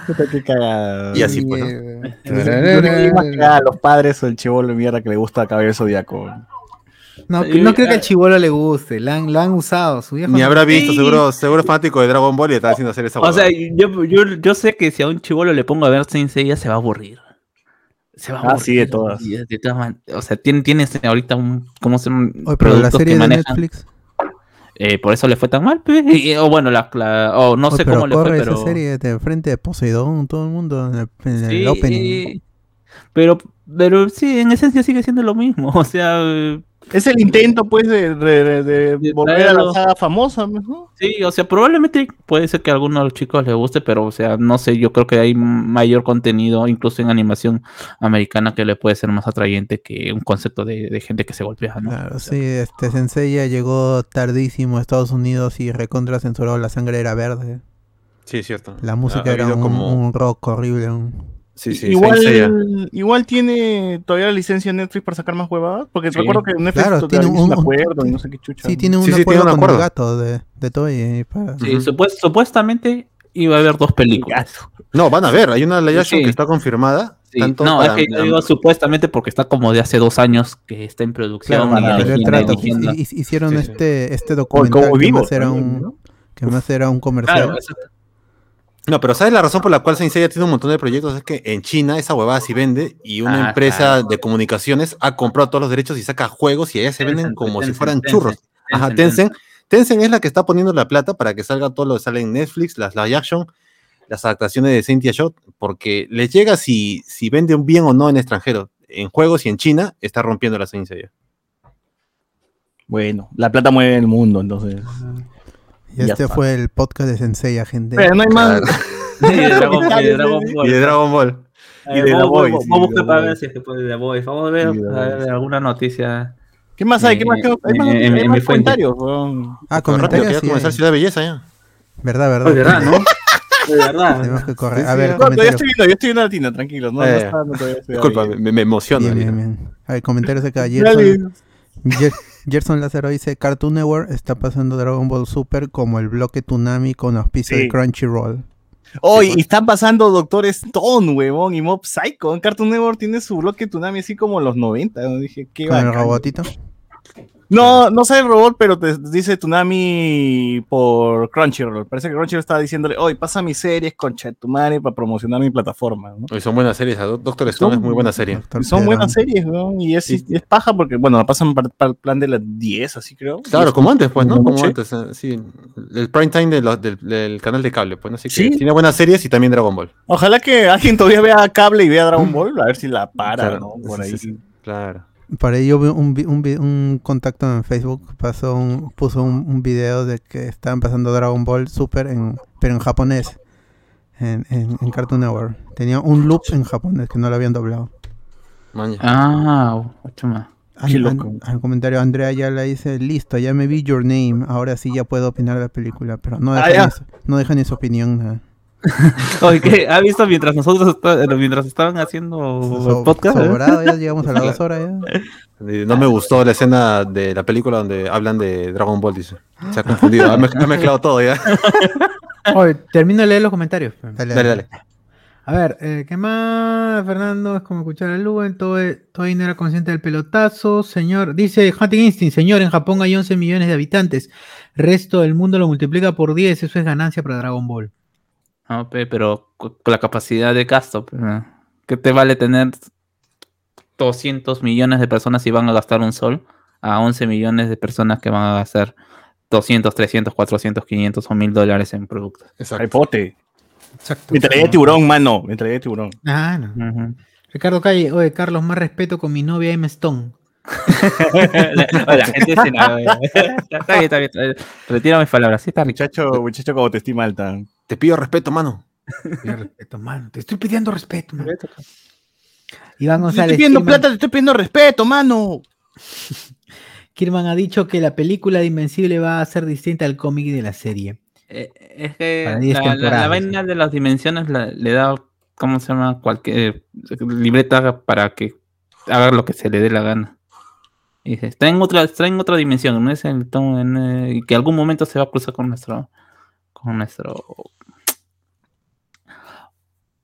Puta, qué cagada. Y así, pues, ¿no? A los padres o el chivolo de mierda que le gusta Cabello Zodíaco. No, no creo que ah, al chivolo le guste, lo han, lo han usado. Su viejo Ni no- habrá visto, Sí. seguro, seguro es fanático de Dragon Ball y está haciendo hacer esa O sea, huevada. yo, yo, yo sé que si a un chivolo le pongo a ver Saint Seiya se va a aburrir. Se va a Ah, aburrir. sí, de todas. y de todas man- o sea, tiene, tienes ahorita un, ¿cómo se llaman? Oye, pero la productos serie que de manejan. Netflix. Eh, por eso le fue tan mal, pe, y- o bueno, la, la- o no sé pero cómo le fue, esa pero serie de frente de Poseidón, todo el mundo en el, en el sí, opening. Pero, pero sí, en esencia sigue siendo lo mismo, (laughs) o sea, Es el intento, pues, de, de- de- de volver a la saga famosa, ¿no? sí, o sea, probablemente puede ser que a algunos de los chicos les guste, pero o sea, no sé, yo creo que hay mayor contenido, incluso en animación americana, que le puede ser más atrayente que un concepto de, de gente que se golpea, ¿no? Claro, sí, este Sensei ya llegó tardísimo a Estados Unidos y recontra censurado, la sangre era verde. Sí, es cierto. La música Ha era habido un, como- un rock horrible. un- Sí, sí, igual, igual tiene todavía la licencia Netflix para sacar más huevadas. Porque Sí. recuerdo que Netflix Claro, tiene un- acuerdo y no sé qué chucha. Sí, tiene un Sí, sí, tiene acuerdo un con acuerdo. el gato de, de Toy. para- Sí, supuest- supuestamente iba a haber dos películas. No, van a ver, hay una live action Sí. que está confirmada. Sí, tanto no, para- es que yo digo supuestamente porque está como de hace dos años que está en producción Claro, y para Hicieron Sí, sí. este, este documental que más, era un, ¿no? que más era un comercial. Claro, No, pero ¿sabes la razón por la cual Saint Seiya tiene un montón de proyectos? Es que en China esa huevada sí vende y una Ah, empresa claro. de comunicaciones ha comprado todos los derechos y saca juegos y allá se venden Tencent, como si fueran Tencent, churros. Ajá, Tencent, Tencent. Es la que está poniendo la plata para que salga todo lo que sale en Netflix, las live action, las adaptaciones de Cynthia Shot, porque les llega si, si vende un bien o no en extranjero. En juegos y en China está rompiendo la Saint Seiya. Bueno, la plata mueve el mundo, entonces. Y ya este está. fue el podcast de Sensei, gente. Pero no hay más. Claro. y de Dragon, y de Dragon Ball. Y de Dragon Ball. Y de The vamos- a para ver si es que puede de The Boys. Vamos a ver, a alguna noticia. ¿Qué más hay? ¿Qué más? Eh, ¿Qué más? en- Hay en- más en comentarios, weón. ah, rápido, que comentarios. ya Sí, comenzar hay. Ciudad Belleza ya. verdad, verdad. De verdad, ¿no? (laughs) De verdad. Tenemos que correr. A ver, No, comentarios. estoy viendo, yo estoy viendo la tina, tranquilos. No, no Eh, está dando todavía Disculpa, me, me emociona. Bien, bien, bien. A ver, comentarios acá. Dale. Gerson, Gerson Lázaro dice: Cartoon Network está pasando Dragon Ball Super como el bloque Tsunami con auspicio Sí. de Crunchyroll. Hoy y están pasando Doctor Stone, huevón, y Mob Psycho. Cartoon Network tiene su bloque Tsunami así como los 90. ¿no? Dije, qué Con el bacán. robotito. No, no sé el robot, pero te dice Tsunami por Crunchyroll. Parece que Crunchyroll está diciéndole, oye, pasa mis series con Chetumare para promocionar mi plataforma. ¿no? Oye, son buenas series. Doctor Stone es muy buena serie. Doctor Y son buenas series, ¿no? Y es, es paja porque, bueno, la pasan para, para el plan de las 10, así creo. Claro, 10, como antes, pues, ¿no? Como antes, eh, sí. El prime time de los- del, del canal de cable, pues, ¿no? Así que Sí. tiene buenas series y también Dragon Ball. Ojalá que alguien todavía vea cable y vea Dragon Ball, a ver si la para, Claro, ¿no? Por sí, ahí. sí, sí. Claro. Por yo vi un, un, un contacto en Facebook, pasó un, puso un, un video de que estaban pasando Dragon Ball Super, en, pero en japonés, en, en, en Cartoon Network. Tenía un loop en japonés que no lo habían doblado. Maña. Ah, mucho más. Qué loco. al comentario Andrea ya le dice, listo, ya me vi Your Name, ahora sí ya puedo opinar de la película, pero no deja, Ah, ni, su, no deja ni su opinión. nada. (laughs) Oye. ¿ha visto mientras nosotros está- mientras estaban haciendo podcast? eh? sobrado, ya llegamos a las (laughs) dos horas ya. Eh, No me gustó la escena de la película donde hablan de Dragon Ball, dice. Se ha confundido, ha, mez- ha mezclado todo ya. (laughs) Oye, termino de leer los comentarios. pues. Dale, Dale, dale. A ver, eh, ¿qué más? Fernando, es como escuchar a Luen, todo, todo ahí no era consciente del pelotazo. Señor, dice Hunting Instinct, señor, en Japón hay 11 millones de habitantes. Resto del mundo lo multiplica por 10, eso es ganancia para Dragon Ball. No, pe, pero con la capacidad de gasto, pe, ¿qué te vale tener 200 millones de personas si van a gastar un sol a 11 millones de personas que van a gastar 200, 300, 400, 500 o 1000 dólares en productos? Exacto. pote. Exacto. Me traía tiburón, mano. Me traía tiburón. Ah, no. Ricardo Calle, oye, Carlos, más respeto con mi novia M. Stone. la, (laughs) la gente se la- (laughs) está bien, está bien, está bien. Retiro mis palabras. Sí, está rico. Muchacho, muchacho como te estima alta. Te pido respeto, mano. Pido respeto, mano. Te estoy pidiendo respeto, mano. Iván Te González. estoy pidiendo Kirman- plata, te estoy pidiendo respeto, mano. (laughs) Kirman ha dicho que la película de Invencible va a ser distinta al cómic de la serie. Eh, es que Para 10 la, la- vaina de las dimensiones la- le da, ¿cómo se llama? Cualquier libreta para que haga lo que se le dé la gana. Y dice, está en otra, está en otra dimensión, no es el en, eh, y que algún momento se va a cruzar con nuestro, con nuestro,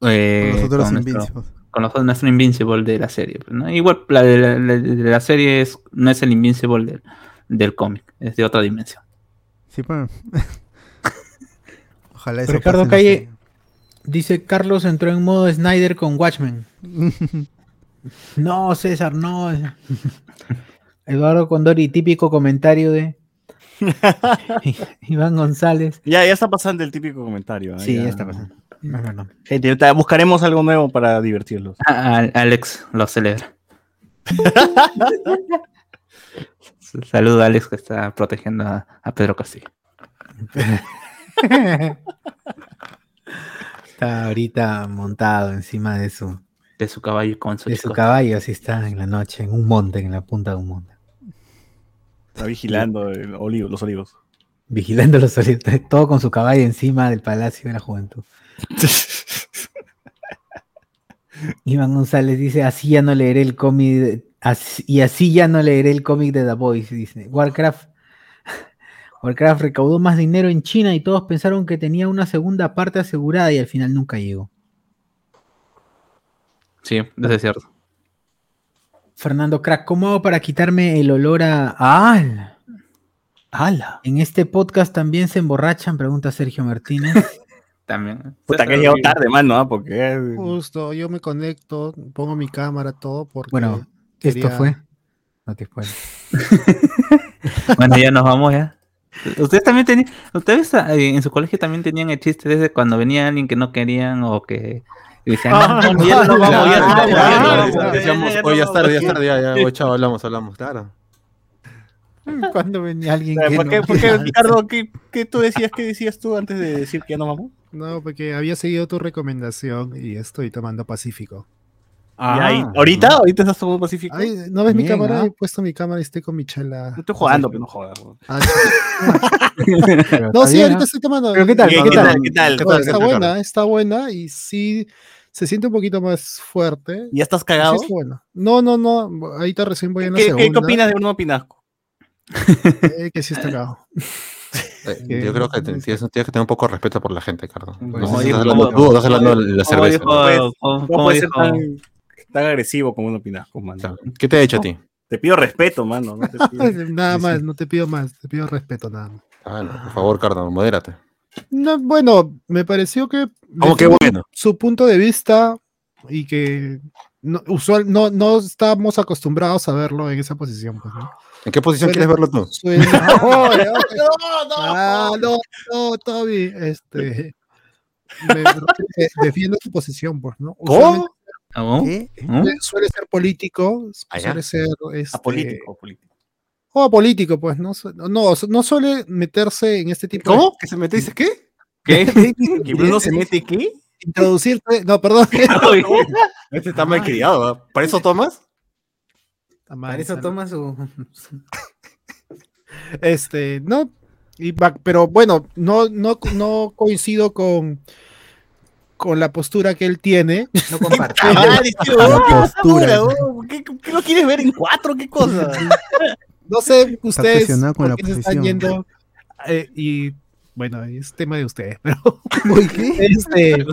eh, Con los otros con nuestro- Invincibles. con los- nuestro Invincible de la serie. pues, ¿no? Igual la de la, la- de la serie es, no es el Invincible del, del cómic, es de otra dimensión. Sí, pues. (laughs) Ojalá eso Ricardo Calle dice: Carlos entró en modo Snyder con Watchmen. (laughs) No, César, no. Eduardo Condori, típico comentario de (laughs) Iván González. Ya, ya está pasando el típico comentario. ¿eh? Sí, ya está pasando. No, no, no. Gente, ahorita buscaremos algo nuevo para divertirlos. A- a- Alex lo celebra. (laughs) Saludo a Alex que está protegiendo a, a Pedro Castillo. Está ahorita montado encima de su, De su caballo con su de su caballo, así está en la noche, en un monte, en la punta de un monte. Está vigilando el olivo- los olivos. Vigilando los olivos, todo con su caballo encima del Palacio de la Juventud. (laughs) Iván González dice, así ya no leeré el cómic, de- así- y así ya no leeré el cómic de The Voice, dice. Warcraft, (laughs) Warcraft recaudó más dinero en China y todos pensaron que tenía una segunda parte asegurada y al final nunca llegó. Sí, eso es cierto. Fernando Crack, ¿cómo hago para quitarme el olor a... ¡Ala! En este podcast también se emborrachan, pregunta Sergio Martínez. (laughs) También. Puta, que llegó tarde, mano, ¿ah? porque... Justo, yo me conecto, pongo mi cámara, todo, porque Bueno, Esto quería- fue... No te. Bueno, ya nos vamos ya. Ustedes también tenían, ustedes eh, en su colegio también tenían el chiste desde cuando venía alguien que no querían o que y decían, Ah, no, no, ya no vamos, ya no vamos, decíamos, Oye, ya es vamos". tarde, ya es tarde, ya, ya, chao, hablamos, hablamos, claro. Cuando venía alguien que ¿Por no qué, por qué, quiera. Ricardo, ¿qué, qué tú decías, qué decías tú antes de decir que ya no vamos? No, porque había seguido tu recomendación y estoy tomando Pacífico. Ahí- Ah, ¿Ahorita? ¿Ahorita estás tomando Pacífico? Ay, ¿No ves mi cámara? He puesto mi cámara y estoy con mi chela. No estoy jugando, pero no jodas. Ah, (laughs) no, sí, ahorita estoy tomando. Pero ¿qué tal? ¿Qué, tal? ¿Qué tal? No, ¿Qué tal? está buena, está buena y sí se siente un poquito más fuerte. ¿Ya estás Sí, cagado? está buena. No, no, no. Ahorita recién voy en la ¿Qué, qué, segunda. qué opinas de Bruno Pinasco? Eh, que sí está cagado. (laughs) Eh, (laughs) Yo creo que te- tienes, tienes que tener un poco de respeto por la gente, Carlos. No Pues, sé si estás hablando ¿cómo- tú o estás hablando de la ¿Cómo cerveza. dijo- ¿no? cómo- No cómo puede ser dijo- tan, tan agresivo como mano. Claro. ¿Qué te ha hecho a ti? Te pido respeto, mano. no te (laughs) pido- nada Sí, más, sí. no te pido más, te pido respeto nada más. Ah, no, por favor, Cardano, modérate. No, bueno, me pareció que ¿Cómo que bueno? su punto de vista y que no, usual, no, no estamos acostumbrados a verlo en esa posición. Pues, ¿no? ¿En qué posición quieres verlo tú? oye, Ah, no, no, Toby, este, me- (laughs) defiendo su posición, pues, ¿no? ¿Cómo? ¿Ah, eh, Suele ser político, Ah, suele ser este, Apolítico, político. o político, pues, no, no, no suele meterse en este tipo ¿Cómo? ¿Que se mete dice qué? ¿Qué? (laughs) ¿Que Bruno se mete qué? introducirte, no, perdón. (laughs) Este está mal criado, ¿ah? ¿Para eso tomas? Para eso toma su. (laughs) Este, no, y va- pero bueno, no, no, no coincido con, con la postura que él tiene. No (laughs) (laughs) ¿qué postura. postura, oh? ¿Qué, qué lo quieres ver en cuatro? ¿Qué cosa? No sé ustedes con la se están yendo eh, y bueno, es tema de ustedes, pero ¿qué? este,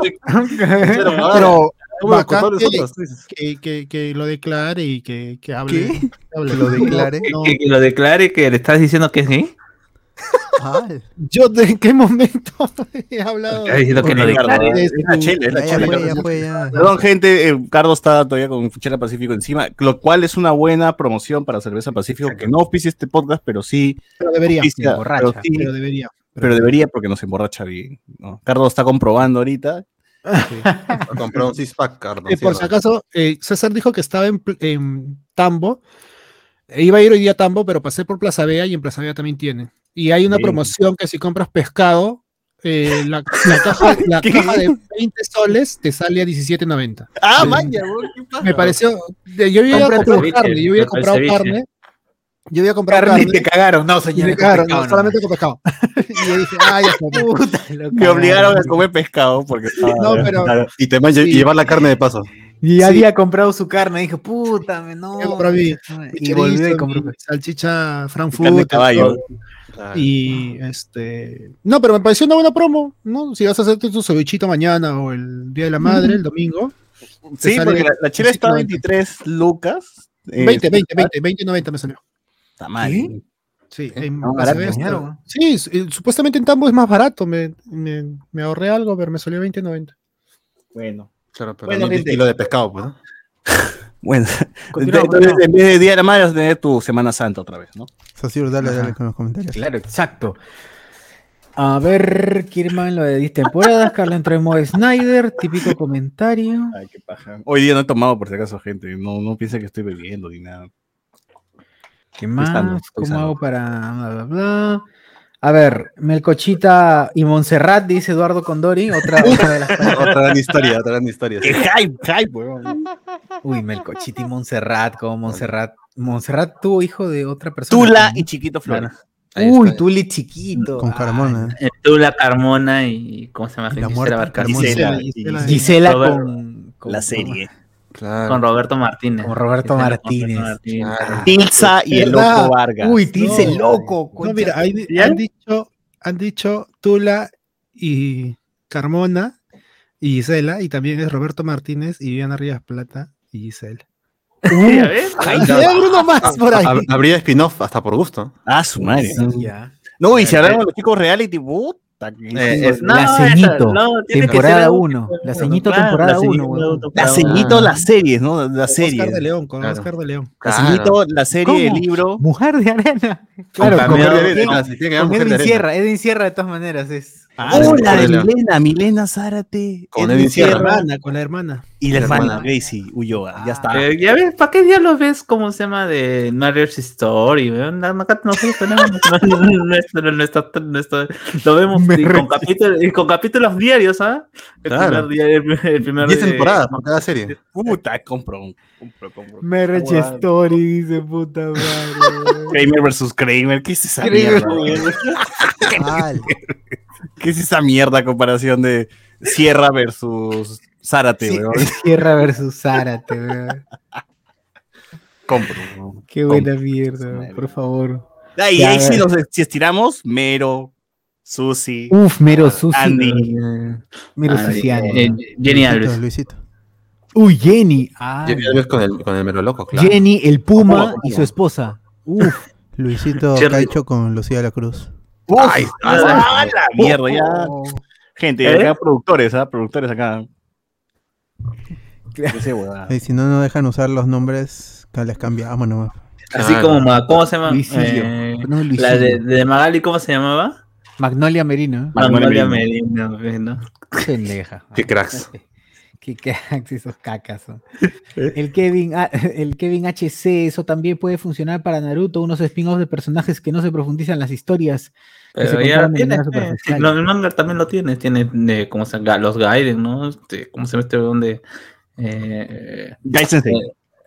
Pero, pero ¿cómo lo bacán contó que, que, que, que lo declare y que, que hable. ¿Qué? que (laughs) hable. Que lo declare. No, Que, que lo declare que le estás diciendo que es gay. Ah, yo de en qué momento (laughs) he hablado que lo fue, ya. Perdón, gente, eh, Carlos está todavía con Chela Pacífico encima, lo cual es una buena promoción para Cerveza Pacífico, que no auspicia este podcast, pero sí pero debería, emborracha, pero, sí, pero debería. pero debería porque nos emborracha bien. ¿no? Carlos está comprobando ahorita. Un Cardano. Eh, por si acaso, eh, César dijo que estaba en, Tambo. E iba a ir hoy día a Tambo, pero pasé por Plaza Vea y en Plaza Vea también tiene. Y hay una Bien. promoción que si compras pescado, eh, la, la (laughs) caja, la caja de 20 soles te sale a 17.90. Ah, maña. Me pareció. Yo había comprado carne, yo había comprado carne. Yo había comprado Carne carne. y te cagaron. No, señor. me cagaron, no, solamente con pescado. (laughs) y yo dije, ya fue. Puta, lo Me obligaron a comer pescado porque estaba- No, pero Y te Sí. llevar la carne de paso. Y Sí. había comprado su carne. Dijo, puta, me no. Yo compré mi- Y chorizo, compró. mi salchicha carne Frankfurt. de caballo. Y este. No, pero me pareció una buena promo, ¿no? Si vas a hacerte tu cevichito mañana o el Día de la Madre, el domingo. Sí, porque la, la chela está a 17.90. 23 lucas. eh, 20, 20, 20, 20, 90 me salió. Está mal. Sí, en No. Sí, eh, supuestamente en Tambo es más barato. Me, me, me ahorré algo, pero me salió 20, 90. Bueno. Claro, pero Bueno, gente. kilo de pescado, pues, ¿no? (laughs) Bueno, entonces en vez de Día de la Madre vas a tener tu Semana Santa otra vez, ¿no? Sosiro, dale, dale con los comentarios. Claro, exacto. A ver, Kirman, lo de 10 temporadas. Carla entró en modo Snyder. Típico comentario. Ay, qué paja. Hoy día no he tomado por si acaso, gente. No, no piensen que estoy bebiendo ni nada. ¿Qué más? ¿Cómo sano. hago para.? Bla, bla, bla? A ver, Melcochita y Montserrat, dice Eduardo Condori. Otra, (laughs) otra de las. otra gran historia, otra gran historia. sí. ¡Qué hype, hype, weón! Uy, Melcochita y Montserrat, como Montserrat. Montserrat tuvo hijo de otra persona. Tula ¿no? y Chiquito Flores. Uy. Tuli chiquito. Con Carmona. Eh, Tú, la Carmona y. ¿Cómo se llama? La Gisela. Gisela, Gisela, con- la serie. Claro. Con Roberto Martínez. Con Roberto Gisela Martínez. Claro. Tilsa y el ¿Verdad? loco Vargas. Uy, Tilce No, loco. No, mira, han dicho, han dicho Tula y Carmona y Gisela, y también es Roberto Martínez y Viviana Rivas Plata y Gisela. (laughs) ¿Ya ves? Ay, hay uno más por ahí. Hab- Habría spin-off hasta por gusto. Ah, su madre. Ya. No, y si hablamos de los chicos reality, puta. Eh, es- La Ceñito, no, temporada ser- uno. La Ceñito, Claro, temporada la Ceñito, uno, weón. La temporada ceñito, las series, ¿no? La Oscar serie. de León, con Claro. Oscar de León. La Claro. ceñito, la serie, el libro. Mujer de arena. Claro, con, Mujer de arena, de Edwin. Sierra. Edwin Sierra, de todas maneras, es. Ah, sí, la Mujer de. Milena, Milena Zárate. Con Edwin Sierra. Hermana, con la hermana. Y la La hermana, hermana. Gracie Ulloa. Ya está. Eh, ya ves, ¿para qué diablos ves cómo se llama de Marriage Story? Acá nosotros tenemos (laughs) nuestro, nuestro, nuestro- lo vemos y con, capítulos, y con capítulos diarios, ¿ah? El Claro. primer día, el, primer- el primer 10 de- temporadas por cada serie. Puta, compro, compro, compro. Marriage. Story, dice puta madre. (laughs) Kramer versus Kramer. ¿Qué es esa Kramer. mierda? (laughs) ¿Qué es esa mierda comparación de Sierra versus Zárate, Sí, weón? (laughs) Sierra versus Zárate, weón. Compro. weón. Qué buena Compro. mierda, por favor. Ah, y Ya, ahí si, nos, si estiramos, Mero, Susi. Uf, Mero Susi. Andy. eh, Mero Ah, Susi, Andy. eh, Jenny Luisito, Alves. Luisito. Uy, Jenny. Ah, Ya ya ves con el, con el mero loco, claro. Jenny, el Puma y su esposa. (laughs) Uf. Luisito Cherry. Caicho con Lucía de la Cruz. Uf, Ay, ¡ah, la mierda, ya. Gente, ¿Eh? acá productores, ¿ah? Productores acá. Y si no nos dejan usar los nombres, que les cambiamos nomás. Así Claro. como, ¿cómo se llama? Eh, No, la de, de Magali, ¿cómo se llamaba? Magnolia Merino. Magnolia Magnolia Merino. Merino, ¿no? Pendeja. Qué cracks. (laughs) Qué cracks (laughs) esos cacas. son. (laughs) El Kevin, el Kevin HC, eso también puede funcionar para Naruto, unos spin-offs de personajes que no se profundizan en las historias. Pero ya tienes, eh, no, el manga también lo tienes, tiene de, ¿cómo se llama? Los Gaiden, ¿no? Este, ¿Cómo se llama este donde eh, eh,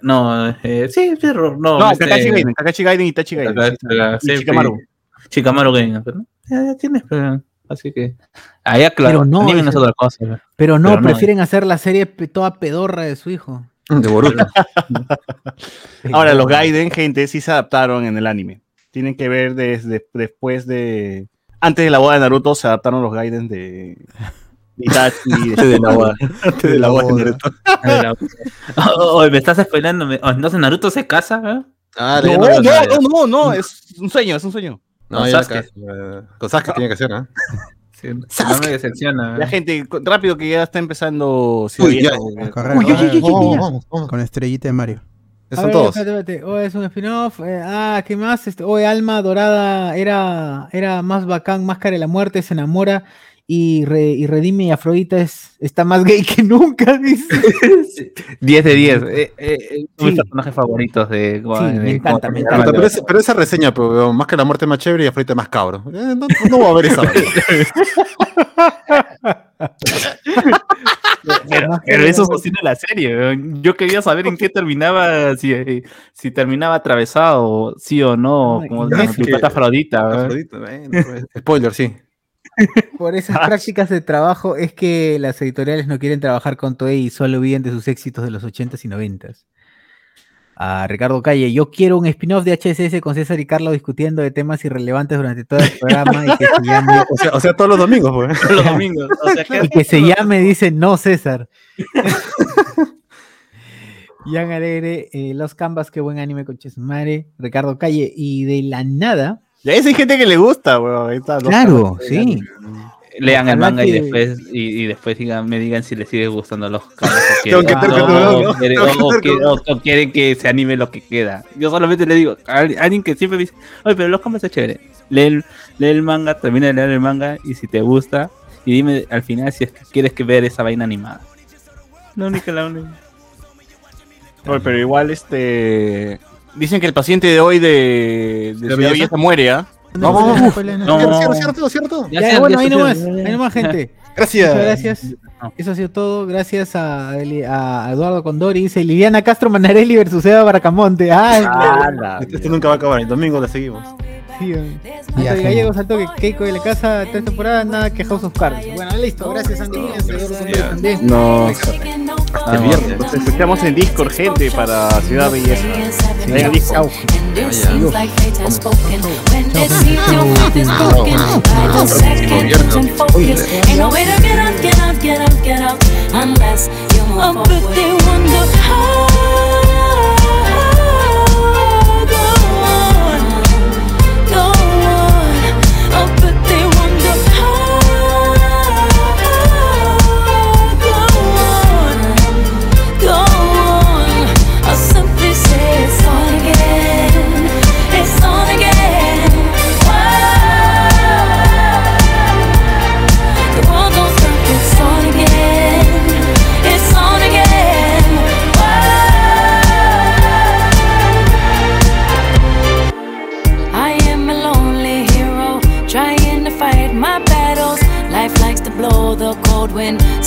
no, eh, sí, pero no. No, este, Kakashi Gaiden, Kakashi Gaiden y Itachi Gaiden. Kakashi- Y Shikamaru. Gaiden, pero, ¿no? ya, ya tienes, pero, así que ahí Pero claro, no, anime ese- es otra cosa. pero- Pero no, pero no, prefieren hacer la serie toda pedorra de su hijo. De Boruto. (laughs) Ahora, los Gaiden, gente, sí se adaptaron en el anime. Tienen que ver desde después de. Antes de la boda de Naruto se adaptaron los Gaiden de. Itachi de la boda. (laughs) Antes de la boda de Naruto. Oh, oh, me estás spoilando. oh, entonces Naruto se casa, ¿eh? Ah, No, no, no, no, es un sueño, es un sueño. No, Con Sasuke. eh, Con Sasuke tiene que ser, ¿ah? (laughs) Sí, no me decepciona. La ¿eh? gente, rápido que ya está empezando. Ciudad Uy, ya. con estrellita de Mario. Son ver, todos. espérate, espérate. Oh, es un spin-off. eh, ah, ¿qué más? Este, oh, Alma Dorada era, era más bacán, Máscara de la Muerte, se enamora y, re- y redime y Afrodita es, está más gay que nunca, (laughs) dice. (laughs) Sí, 10 de 10. Eh, eh, son mis Sí. personajes favoritos de. Sí, me encanta, me Pero, encanta. pero esa, pero esa reseña, pero, weón, más que la muerte es más chévere y Afrodita es más cabro. Eh, no, no va a haber esa. (laughs) Pero, pero eso sostiene la serie. Yo quería saber en qué terminaba, si, si terminaba atravesado, sí o no, como la que- pata Afrodita. Afrodita, bueno, pues, Spoiler, sí. Por esas prácticas de trabajo es que las editoriales no quieren trabajar con Toei y solo viven de sus éxitos de los 80s y 90s. A Ricardo Calle, yo quiero un spin-off de HSS con César y Carlos discutiendo de temas irrelevantes durante todo el programa y que se llame, O sea, o sea, todos los domingos, pues. Los domingos. O sea, que- (laughs) y que se llame, dice, no César. (laughs) Ian Alegre, eh, Los Canvas, qué buen anime con Chesmare, Ricardo Calle, y de la nada, Ya esa hay gente que le gusta, weón. ahí claro, sí, lean el manga y después, y, y después digan, me digan si les sigue gustando los cambios o quieren, que se anime lo que queda. Yo solamente le digo, a al- alguien que siempre me dice, oye, pero los cambios es chévere. Lee el, lee el manga, termina de leer el manga y si te gusta, y dime al final si es que quieres que ver esa vaina animada. La única, la única. Oye, pero igual, este. Dicen que el paciente de hoy de, de Ciudad belleza? Muere, ¿ah? Vamos, vamos. No, No. Cierto, cierto, cierto. Ya bueno, ahí nomás, ahí nomás, gente. Gracias. Muchas gracias. Eso ha sido todo. Gracias a, a Eduardo Condori. Dice Liliana Castro Manarelli versus Eva Baracamonte. Ah, Este, este nunca va a acabar. El domingo la seguimos. sí, Anthony sí. Gallegos saltó que Keiko de la casa, tres temporadas, nada que House of Cards. Bueno, listo. Gracias, Andy. También. No. Hasta el viernes. Nos escuchamos en Discord, gente, para Ciudad Belleza. Venga, Discord.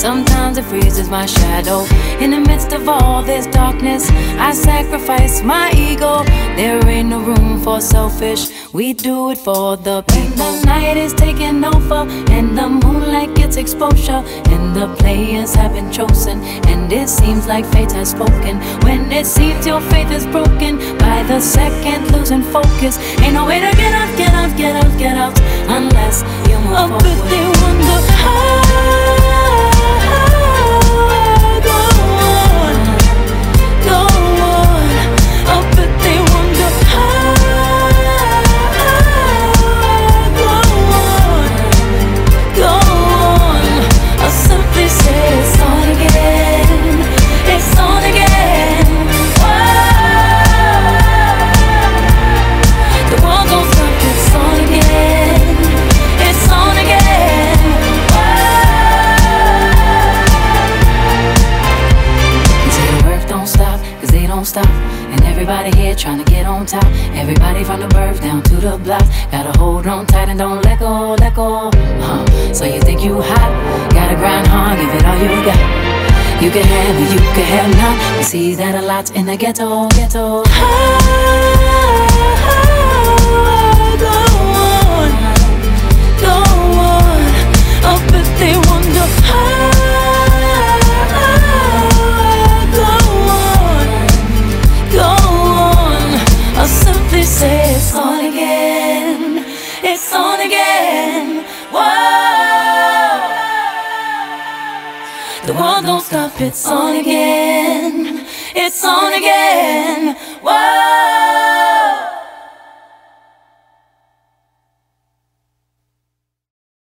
Sometimes it freezes my shadow. In the midst of all this darkness, I sacrifice my ego. There ain't no room for selfish, we do it for the people. The night is taking over, and the moonlight gets exposure, and the players have been chosen. And it seems like fate has spoken. When it seems your faith is broken, by the second losing focus, ain't no way to get out, get out, get out, get out, unless you move oh, forward. But they wonder on top. Everybody from the birth down to the blocks. Gotta hold on tight and don't let go, let go. Huh. So you think you hot? Gotta grind hard, give it all you got. You can have it, you can have none. We see that a lot in the ghetto, ghetto. Ah. It's on again. It's on again. The world don't stop, it's on again. It's on again.